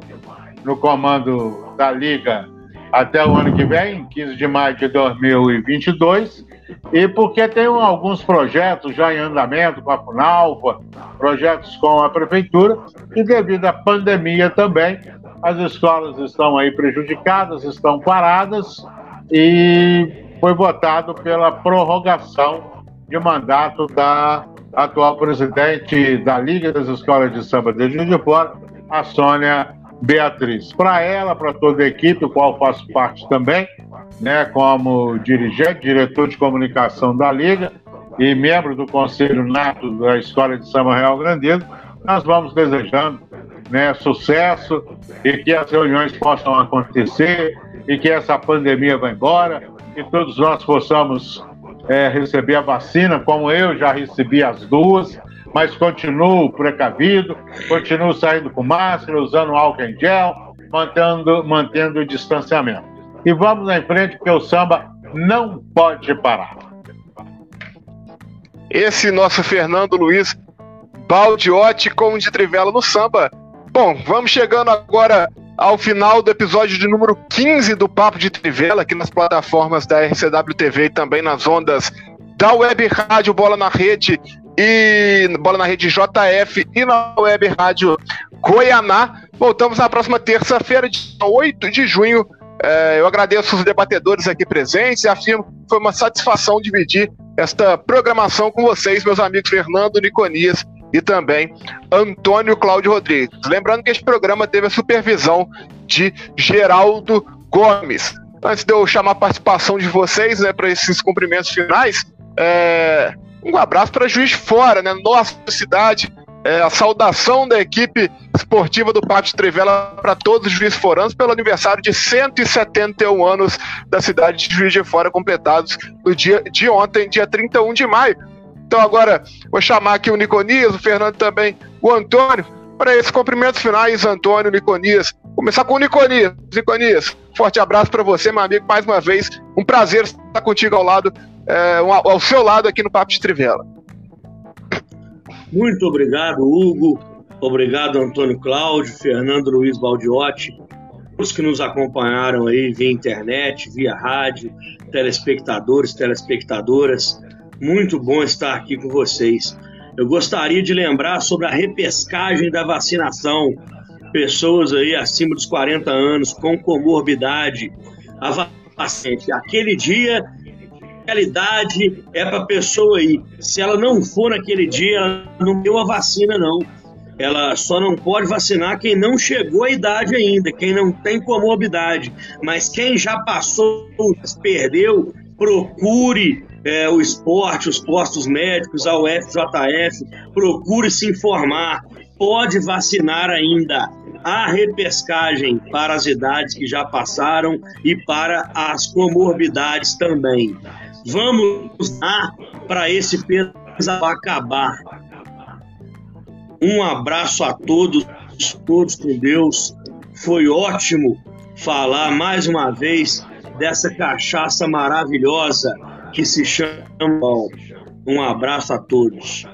S2: no comando da Liga até o ano que vem, 15 de maio de 2022, e porque tem alguns projetos já em andamento com a Funalva, projetos com a Prefeitura, e devido à pandemia também, as escolas estão aí prejudicadas, estão paradas, e foi votado pela prorrogação de mandato da atual presidente da Liga das Escolas de Samba de Juiz de Fora, a Sônia Beatriz. Para ela, para toda a equipe, qual faço parte também, né, como dirigente, diretor de comunicação da Liga e membro do Conselho Nato da Escola de Samba Real Grandeiro, nós vamos desejando né, sucesso e que as reuniões possam acontecer e que essa pandemia vá embora e todos nós possamos é, receber a vacina, como eu já recebi as duas, mas continuo precavido, continuo saindo com máscara, usando álcool em gel, mantendo, mantendo o distanciamento. E vamos em frente, porque o samba não pode parar.
S1: Esse nosso Fernando Luiz Baldiotti com de Trivela no samba. Bom, vamos chegando agora ao final do episódio de número 15 do Papo de Trivela, aqui nas plataformas da RCW TV e também nas ondas da Web Rádio Bola na Rede e Bola na Rede JF e na Web Rádio Goianá. Voltamos na próxima terça-feira, dia 8 de junho. É, eu agradeço os debatedores aqui presentes e afirmo que foi uma satisfação dividir esta programação com vocês, meus amigos Fernando Niconias e também Antônio Cláudio Rodrigues. Lembrando que este programa teve a supervisão de Geraldo Gomes. Antes de eu chamar a participação de vocês né, para esses cumprimentos finais, é, um abraço para Juiz de Fora, né, nossa cidade. É, a saudação da equipe esportiva do Pátio Trivela para todos os juízes foranos pelo aniversário de 171 anos da cidade de Juiz de Fora, completados no dia de ontem, dia 31 de maio. Então agora vou chamar aqui o Niconias, o Fernando também, o Antônio, para esses cumprimentos finais, Antônio, Niconias. Começar com o Niconias. Niconias, forte abraço para você, meu amigo, mais uma vez. Um prazer estar contigo ao lado, é, ao seu lado aqui no Papo de Trivela.
S3: Muito obrigado, Hugo. Obrigado, Antônio Cláudio, Fernando Luiz Baldiotti, os que nos acompanharam aí via internet, via rádio, telespectadores, telespectadoras. Muito bom estar aqui com vocês. Eu gostaria de lembrar sobre a repescagem da vacinação. Pessoas aí acima dos 40 anos com comorbidade, a paciente. Aquele dia realidade é para a pessoa aí. Se ela não for naquele dia, ela não deu a vacina, não. Ela só não pode vacinar quem não chegou à idade ainda, quem não tem comorbidade. Mas quem já passou, perdeu, procure é, o esporte, os postos médicos, a UFJF, procure se informar. Pode vacinar ainda. Há repescagem para as idades que já passaram e para as comorbidades também. Vamos lá para esse peso acabar. Um abraço a todos, todos com Deus. Foi ótimo falar mais uma vez dessa cachaça maravilhosa que se chama. Um abraço a todos.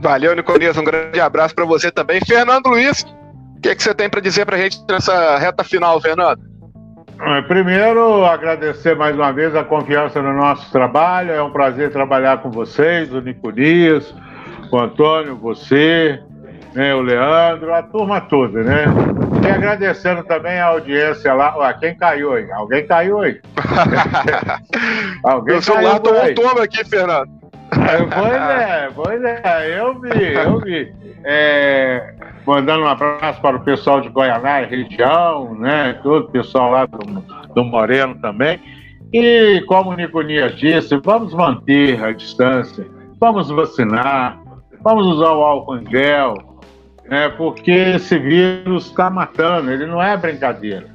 S1: Valeu, Nicolias. Um grande abraço para você também. Fernando Luiz, o que, que você tem para dizer para a gente nessa reta final, Fernando?
S2: Primeiro, agradecer mais uma vez a confiança no nosso trabalho. É um prazer trabalhar com vocês, o Nicolias, o Antônio, você, né, o Leandro, a turma toda, né? E agradecendo também a audiência lá. Ué, quem caiu aí? Alguém caiu aí?
S1: Alguém Meu celular tomou um tombo aqui, Fernando.
S2: É, pois é, pois é, eu vi, eu vi. É, mandando um abraço para o pessoal de Goianá e região, né? Todo o pessoal lá do, do Moreno também. E como o Niconias disse, vamos manter a distância, vamos vacinar, vamos usar o álcool em gel, né? porque esse vírus está matando, ele não é brincadeira.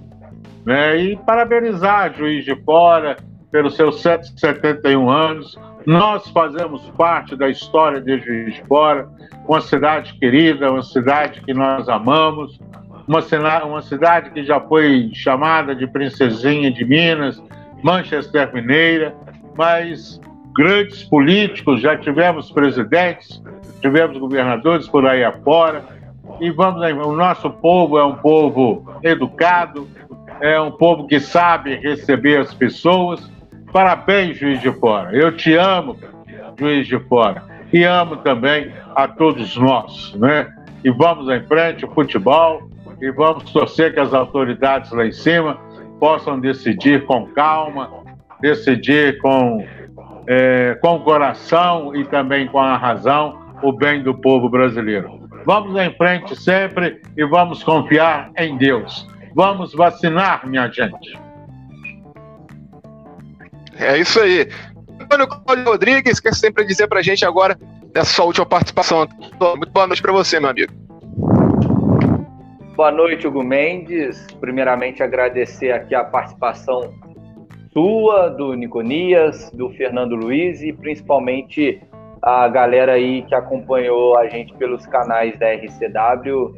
S2: Né? E parabenizar a Juiz de Fora pelos seus 171 anos. Nós fazemos parte da história de Juiz de Fora uma cidade querida, uma cidade que nós amamos, uma, uma cidade que já foi chamada de Princesinha de Minas, Manchester Mineira, mas grandes políticos, já tivemos presidentes, tivemos governadores por aí afora, e vamos o nosso povo é um povo educado, é um povo que sabe receber as pessoas. Parabéns, Juiz de Fora. Eu te amo, Juiz de Fora e amo também a todos nós, né? E vamos em frente, futebol, e vamos torcer que as autoridades lá em cima possam decidir com calma, decidir com, é, com o coração e também com a razão o bem do povo brasileiro. Vamos em frente sempre e vamos confiar em Deus. Vamos vacinar, minha gente.
S1: É isso aí. Antônio Cláudio Rodrigues, quer sempre dizer pra gente agora dessa sua última participação. Muito boa noite para você, meu amigo.
S4: Boa noite, Hugo Mendes. Primeiramente, agradecer aqui a participação sua, do Niconias, do Fernando Luiz e principalmente a galera aí que acompanhou a gente pelos canais da RCW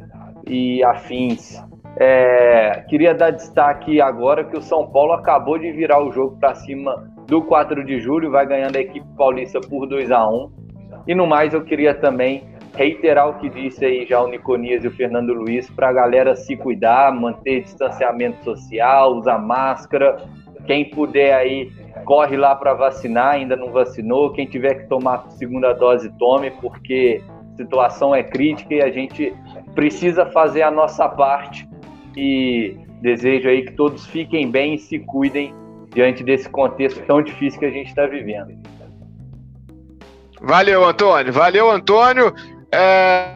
S4: e afins. É, queria dar destaque agora que o São Paulo acabou de virar o jogo para cima do 4 de julho, vai ganhando a equipe paulista por 2 a 1 E no mais, eu queria também reiterar o que disse aí já o Niconias e o Fernando Luiz para a galera se cuidar, manter distanciamento social, usar máscara. Quem puder aí, corre lá para vacinar, ainda não vacinou. Quem tiver que tomar segunda dose, tome, porque a situação é crítica e a gente precisa fazer a nossa parte. E desejo aí que todos fiquem bem e se cuidem diante desse contexto tão difícil que a gente está vivendo.
S1: Valeu, Antônio. Valeu, Antônio. É,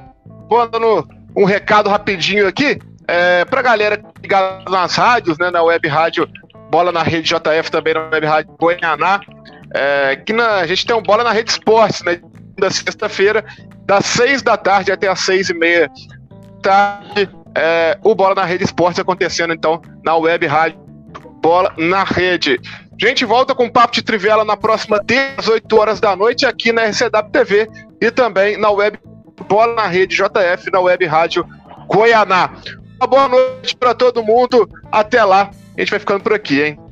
S1: vou dando um recado rapidinho aqui. É, pra galera ligada nas rádios, né? Na web rádio Bola na Rede JF, também na web rádio Goianá. É, que na, a gente tem um Bola na Rede Esportes, né? Da sexta-feira, das seis da tarde até as seis e meia tarde. É, o Bola na Rede Esportes acontecendo, então, na web rádio Bola na Rede. A gente volta com o Papo de Trivela na próxima 18 horas da noite aqui na RCW TV e também na web Bola na Rede JF, na web rádio Goianá. Uma boa noite para todo mundo. Até lá. A gente vai ficando por aqui, hein?